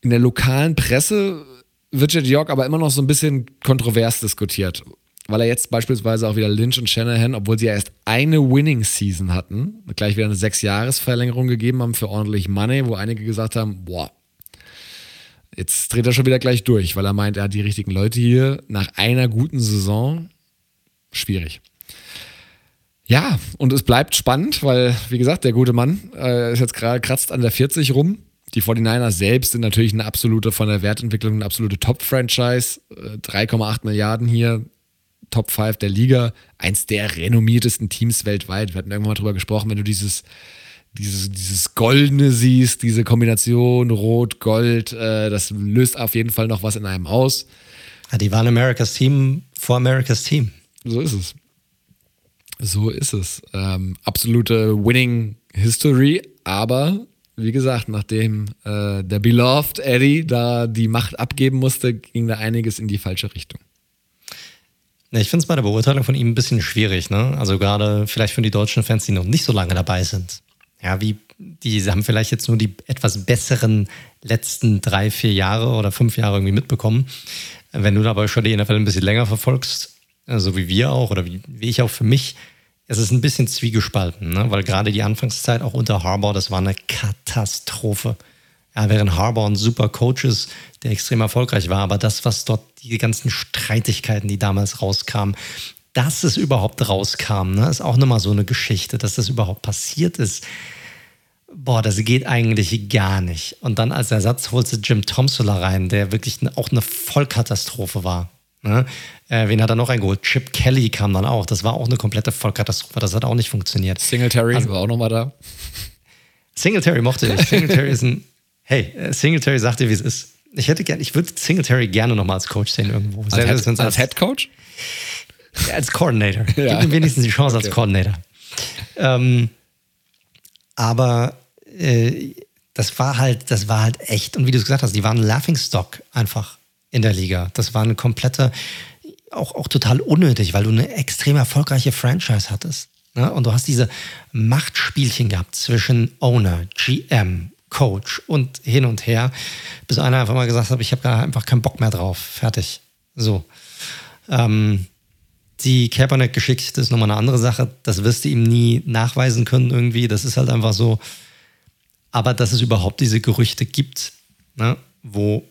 In der lokalen Presse wird Jed York aber immer noch so ein bisschen kontrovers diskutiert, weil er jetzt beispielsweise auch wieder Lynch und Shanahan, obwohl sie ja erst eine Winning Season hatten, gleich wieder eine Sechs-Jahres-Verlängerung gegeben haben für ordentlich Money, wo einige gesagt haben, boah, jetzt dreht er schon wieder gleich durch, weil er meint, er hat die richtigen Leute hier nach einer guten Saison. Schwierig. Ja, und es bleibt spannend, weil, wie gesagt, der gute Mann äh, ist jetzt gerade kratzt an der 40 rum. Die 49ers selbst sind natürlich eine absolute, von der Wertentwicklung eine absolute Top-Franchise. 3,8 äh, Milliarden hier, Top 5 der Liga, eins der renommiertesten Teams weltweit. Wir hatten irgendwann mal drüber gesprochen, wenn du dieses, dieses, dieses Goldene siehst, diese Kombination Rot-Gold, äh, das löst auf jeden Fall noch was in einem aus. Ja, die waren Americas Team vor Americas Team. So ist es. So ist es. Ähm, absolute Winning History, aber wie gesagt, nachdem äh, der Beloved Eddie da die Macht abgeben musste, ging da einiges in die falsche Richtung. Ich finde es bei der Beurteilung von ihm ein bisschen schwierig, ne? Also gerade vielleicht für die deutschen Fans, die noch nicht so lange dabei sind. Ja, wie, die haben vielleicht jetzt nur die etwas besseren letzten drei, vier Jahre oder fünf Jahre irgendwie mitbekommen. Wenn du dabei schon die NFL ein bisschen länger verfolgst, so also wie wir auch oder wie, wie ich auch für mich, es ist ein bisschen zwiegespalten, ne? weil gerade die Anfangszeit auch unter Harbour, das war eine Katastrophe. Ja, während Harbour ein super Coach ist, der extrem erfolgreich war, aber das, was dort die ganzen Streitigkeiten, die damals rauskamen, dass es überhaupt rauskam, ne, ist auch nochmal so eine Geschichte, dass das überhaupt passiert ist. Boah, das geht eigentlich gar nicht. Und dann als Ersatz holst du Jim Tomsula rein, der wirklich auch eine Vollkatastrophe war. Ne? Äh, wen hat er noch eingeholt? Chip Kelly kam dann auch. Das war auch eine komplette Vollkatastrophe. Das hat auch nicht funktioniert. Singletary also, war auch nochmal da. Singletary mochte ich. Singletary ist ein. Hey, äh, Singletary sagte, wie es ist. Ich hätte gerne, ich würde Singletary gerne nochmal als Coach sehen irgendwo. Als, Head, als, als Head Coach? Ja, als Coordinator. ja. Gib ihm wenigstens die Chance okay. als Coordinator. Ähm, aber äh, das war halt, das war halt echt, und wie du es gesagt hast, die waren Laughingstock einfach in der Liga. Das war eine komplette, auch, auch total unnötig, weil du eine extrem erfolgreiche Franchise hattest. Ne? Und du hast diese Machtspielchen gehabt zwischen Owner, GM, Coach und hin und her, bis einer einfach mal gesagt hat, ich habe einfach keinen Bock mehr drauf. Fertig. So. Ähm, die Kaepernick-Geschichte ist nochmal eine andere Sache. Das wirst du ihm nie nachweisen können irgendwie. Das ist halt einfach so. Aber dass es überhaupt diese Gerüchte gibt, ne, wo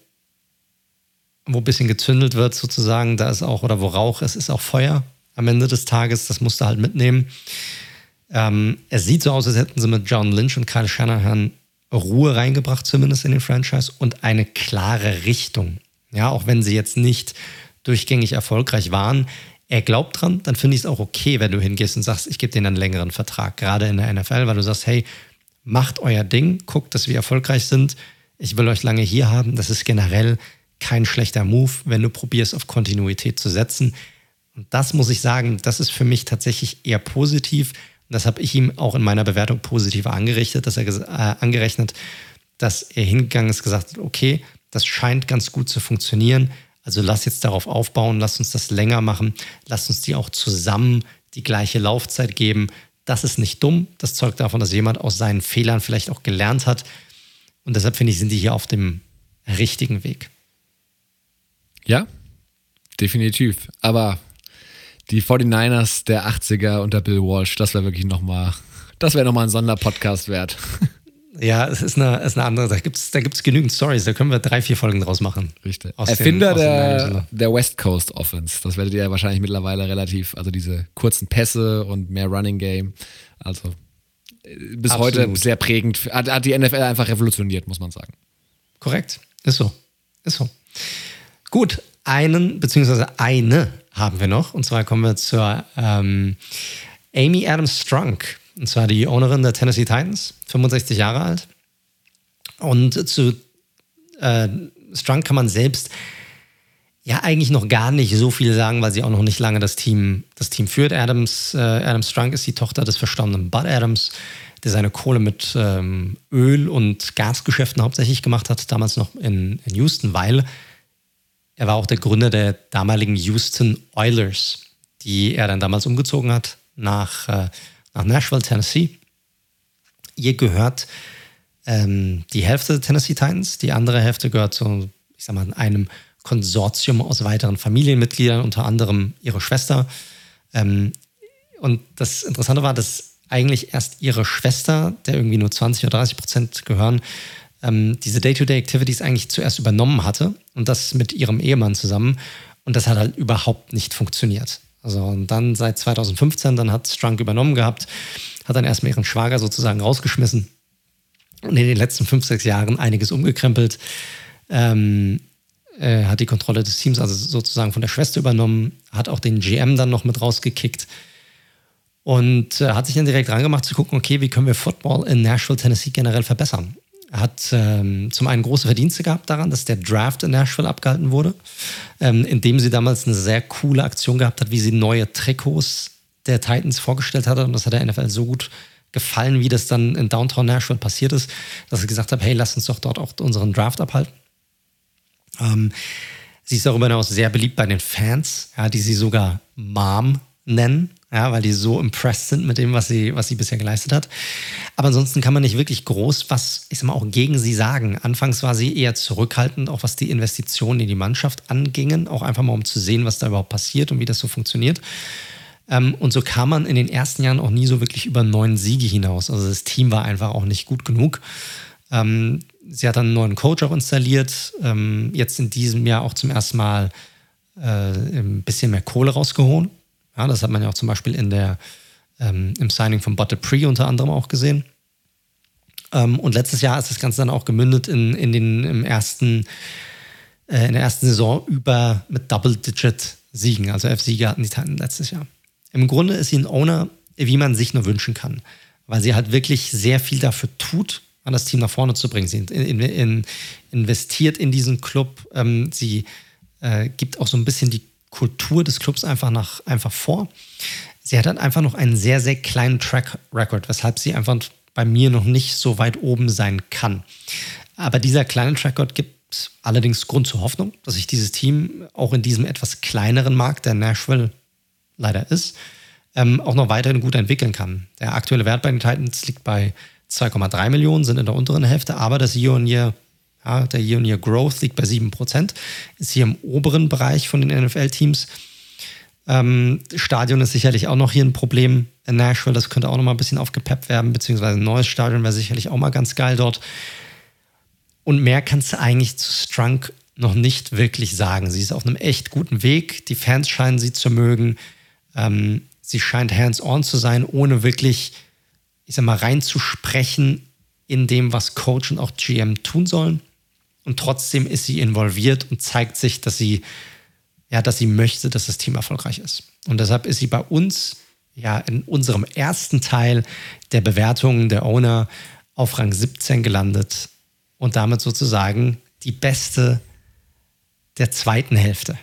wo ein bisschen gezündelt wird sozusagen, da ist auch, oder wo Rauch ist, ist auch Feuer am Ende des Tages, das musst du halt mitnehmen. Ähm, es sieht so aus, als hätten sie mit John Lynch und Kyle Shanahan Ruhe reingebracht, zumindest in den Franchise, und eine klare Richtung. Ja, auch wenn sie jetzt nicht durchgängig erfolgreich waren. Er glaubt dran, dann finde ich es auch okay, wenn du hingehst und sagst, ich gebe denen einen längeren Vertrag, gerade in der NFL, weil du sagst, hey, macht euer Ding, guckt, dass wir erfolgreich sind. Ich will euch lange hier haben. Das ist generell kein schlechter Move, wenn du probierst, auf Kontinuität zu setzen. Und das muss ich sagen, das ist für mich tatsächlich eher positiv. Und das habe ich ihm auch in meiner Bewertung positiv angerichtet, dass er äh, angerechnet, dass er hingegangen ist, gesagt hat, okay, das scheint ganz gut zu funktionieren. Also lass jetzt darauf aufbauen, lass uns das länger machen, lass uns die auch zusammen die gleiche Laufzeit geben. Das ist nicht dumm. Das zeugt davon, dass jemand aus seinen Fehlern vielleicht auch gelernt hat. Und deshalb finde ich, sind die hier auf dem richtigen Weg. Ja, definitiv. Aber die 49ers der 80er unter Bill Walsh, das wäre wirklich nochmal, das wäre nochmal ein Sonderpodcast wert. Ja, es ist eine, ist eine andere, da gibt es da gibt's genügend Stories, da können wir drei, vier Folgen draus machen. Richtig. Erfinder den, der, der West Coast Offense, das werdet ihr ja wahrscheinlich mittlerweile relativ, also diese kurzen Pässe und mehr Running Game, also äh, bis Absolut. heute sehr prägend, hat, hat die NFL einfach revolutioniert, muss man sagen. Korrekt, ist so, ist so. Gut, einen beziehungsweise eine haben wir noch. Und zwar kommen wir zur ähm, Amy Adams Strunk. Und zwar die Ownerin der Tennessee Titans, 65 Jahre alt. Und zu äh, Strunk kann man selbst ja eigentlich noch gar nicht so viel sagen, weil sie auch noch nicht lange das Team, das Team führt. Adams, äh, Adams Strunk ist die Tochter des verstorbenen Bud Adams, der seine Kohle mit ähm, Öl- und Gasgeschäften hauptsächlich gemacht hat, damals noch in, in Houston, weil Er war auch der Gründer der damaligen Houston Oilers, die er dann damals umgezogen hat nach, äh, nach Nashville, Tennessee. Ihr gehört ähm, die Hälfte der Tennessee Titans, die andere Hälfte gehört zu, ich sag mal, einem Konsortium aus weiteren Familienmitgliedern, unter anderem ihre Schwester. Ähm, und das Interessante war, dass eigentlich erst ihre Schwester, der irgendwie nur 20 oder 30 Prozent gehören, ähm, diese Day-to-Day-Activities eigentlich zuerst übernommen hatte und das mit ihrem Ehemann zusammen. Und das hat halt überhaupt nicht funktioniert. Also und dann seit 2015, dann hat Strunk übernommen gehabt, hat dann erstmal ihren Schwager sozusagen rausgeschmissen und in den letzten fünf, sechs Jahren einiges umgekrempelt. Ähm, äh, hat die Kontrolle des Teams also sozusagen von der Schwester übernommen, hat auch den GM dann noch mit rausgekickt und äh, hat sich dann direkt rangemacht zu gucken, okay, wie können wir Football in Nashville, Tennessee generell verbessern. Hat ähm, zum einen große Verdienste gehabt daran, dass der Draft in Nashville abgehalten wurde, ähm, indem sie damals eine sehr coole Aktion gehabt hat, wie sie neue Trikots der Titans vorgestellt hatte. Und das hat der NFL so gut gefallen, wie das dann in Downtown Nashville passiert ist, dass sie gesagt hat, hey, lass uns doch dort auch unseren Draft abhalten. Ähm, sie ist darüber hinaus sehr beliebt bei den Fans, ja, die sie sogar Mom nennen ja, weil die so impressed sind mit dem, was sie, was sie bisher geleistet hat. Aber ansonsten kann man nicht wirklich groß was, ich sag mal, auch gegen sie sagen. Anfangs war sie eher zurückhaltend, auch was die Investitionen in die Mannschaft angingen, auch einfach mal um zu sehen, was da überhaupt passiert und wie das so funktioniert. Ähm, und so kam man in den ersten Jahren auch nie so wirklich über neun Siege hinaus. Also das Team war einfach auch nicht gut genug. Ähm, sie hat dann einen neuen Coach auch installiert, ähm, jetzt in diesem Jahr auch zum ersten Mal äh, ein bisschen mehr Kohle rausgeholt ja, das hat man ja auch zum Beispiel in der, ähm, im Signing von Bot Pre unter anderem auch gesehen. Ähm, und letztes Jahr ist das Ganze dann auch gemündet in, in, den, im ersten, äh, in der ersten Saison über mit Double-Digit-Siegen. Also elf Siege hatten die Titans letztes Jahr. Im Grunde ist sie ein Owner, wie man sich nur wünschen kann, weil sie halt wirklich sehr viel dafür tut, an das Team nach vorne zu bringen. Sie in, in, in, investiert in diesen Club. Ähm, sie äh, gibt auch so ein bisschen die Kultur des Clubs einfach, nach, einfach vor. Sie hat dann einfach noch einen sehr, sehr kleinen Track Record, weshalb sie einfach bei mir noch nicht so weit oben sein kann. Aber dieser kleine Track Record gibt allerdings Grund zur Hoffnung, dass sich dieses Team auch in diesem etwas kleineren Markt, der Nashville leider ist, ähm, auch noch weiterhin gut entwickeln kann. Der aktuelle Wert bei den Titans liegt bei 2,3 Millionen, sind in der unteren Hälfte, aber das Year-on-Year ja, der Year-on-Year Growth liegt bei 7%, ist hier im oberen Bereich von den NFL-Teams. Ähm, Stadion ist sicherlich auch noch hier ein Problem in Nashville. Das könnte auch noch mal ein bisschen aufgepeppt werden, beziehungsweise ein neues Stadion wäre sicherlich auch mal ganz geil dort. Und mehr kannst du eigentlich zu Strunk noch nicht wirklich sagen. Sie ist auf einem echt guten Weg. Die Fans scheinen sie zu mögen. Ähm, sie scheint hands-on zu sein, ohne wirklich, ich sag mal, reinzusprechen in dem, was Coach und auch GM tun sollen und trotzdem ist sie involviert und zeigt sich, dass sie, ja, dass sie möchte, dass das Team erfolgreich ist. Und deshalb ist sie bei uns, ja, in unserem ersten Teil der Bewertungen der Owner auf Rang 17 gelandet und damit sozusagen die beste der zweiten Hälfte.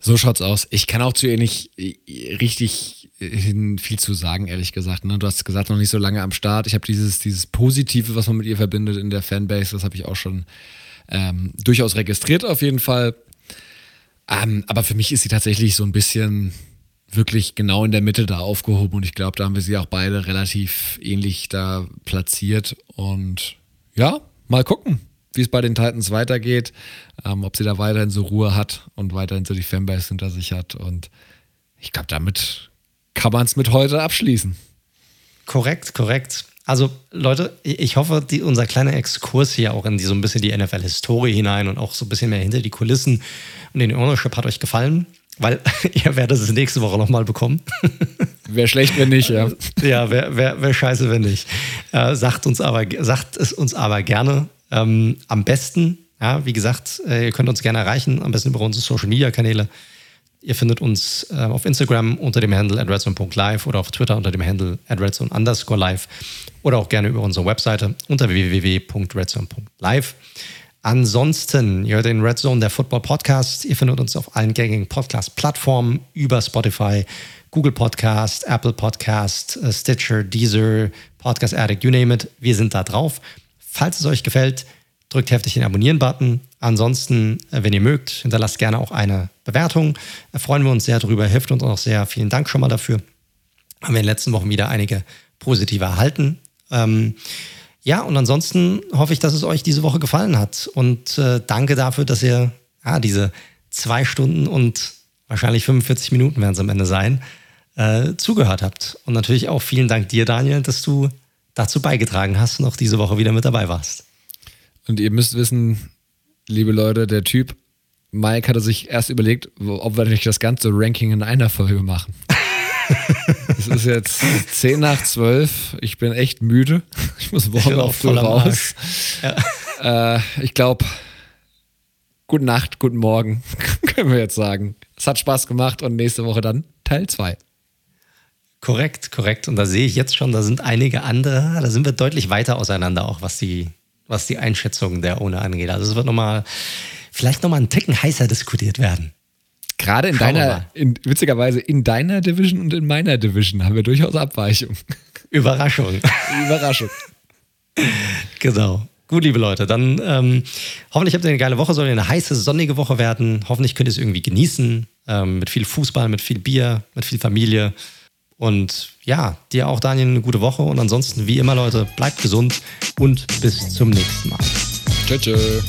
So schaut's aus. Ich kann auch zu ihr nicht äh, richtig äh, viel zu sagen, ehrlich gesagt. Ne? Du hast gesagt, noch nicht so lange am Start. Ich habe dieses, dieses Positive, was man mit ihr verbindet in der Fanbase, das habe ich auch schon ähm, durchaus registriert, auf jeden Fall. Ähm, aber für mich ist sie tatsächlich so ein bisschen wirklich genau in der Mitte da aufgehoben und ich glaube, da haben wir sie auch beide relativ ähnlich da platziert. Und ja, mal gucken wie es bei den Titans weitergeht, ähm, ob sie da weiterhin so Ruhe hat und weiterhin so die Fanbase hinter sich hat. Und ich glaube, damit kann man es mit heute abschließen. Korrekt, korrekt. Also Leute, ich hoffe, die, unser kleiner Exkurs hier auch in die, so ein bisschen die NFL-Historie hinein und auch so ein bisschen mehr hinter die Kulissen und den Ownership hat euch gefallen, weil ihr werdet es nächste Woche nochmal bekommen. Wäre schlecht, wenn nicht, ja. Ja, wäre wär, wär scheiße, wenn nicht. Äh, sagt, uns aber, sagt es uns aber gerne. Ähm, am besten, ja, wie gesagt, äh, ihr könnt uns gerne erreichen, am besten über unsere Social Media Kanäle. Ihr findet uns äh, auf Instagram unter dem Handle at redzone.live oder auf Twitter unter dem Handle at redzone underscore live oder auch gerne über unsere Webseite unter www.redzone.live. Ansonsten, ihr hört den Red Zone, der Football Podcast. Ihr findet uns auf allen gängigen Podcast-Plattformen über Spotify, Google Podcast, Apple Podcast, äh, Stitcher, Deezer, Podcast Addict, you name it. Wir sind da drauf. Falls es euch gefällt, drückt heftig den Abonnieren-Button. Ansonsten, äh, wenn ihr mögt, hinterlasst gerne auch eine Bewertung. Da freuen wir uns sehr drüber, hilft uns auch sehr. Vielen Dank schon mal dafür. Haben wir in den letzten Wochen wieder einige positive erhalten. Ähm, ja, und ansonsten hoffe ich, dass es euch diese Woche gefallen hat. Und äh, danke dafür, dass ihr ja, diese zwei Stunden und wahrscheinlich 45 Minuten werden es am Ende sein, äh, zugehört habt. Und natürlich auch vielen Dank dir, Daniel, dass du dazu beigetragen hast und auch diese Woche wieder mit dabei warst. Und ihr müsst wissen, liebe Leute, der Typ, Mike hatte sich erst überlegt, ob wir nicht das ganze Ranking in einer Folge machen. es ist jetzt 10 nach 12. Ich bin echt müde. Ich muss morgen auch früh raus. Ja. Äh, ich glaube, gute Nacht, guten Morgen, können wir jetzt sagen. Es hat Spaß gemacht und nächste Woche dann Teil 2. Korrekt, korrekt. Und da sehe ich jetzt schon, da sind einige andere, da sind wir deutlich weiter auseinander, auch was die, was die Einschätzung der Ohne angeht. Also es wird nochmal, vielleicht nochmal einen Ticken heißer diskutiert werden. Gerade in Schauen deiner, in, witzigerweise in deiner Division und in meiner Division haben wir durchaus Abweichungen. Überraschung. Überraschung. genau. Gut, liebe Leute, dann ähm, hoffentlich habt ihr eine geile Woche, soll eine heiße, sonnige Woche werden. Hoffentlich könnt ihr es irgendwie genießen. Ähm, mit viel Fußball, mit viel Bier, mit viel Familie. Und ja, dir auch, Daniel, eine gute Woche. Und ansonsten, wie immer, Leute, bleibt gesund und bis zum nächsten Mal. Tschüss.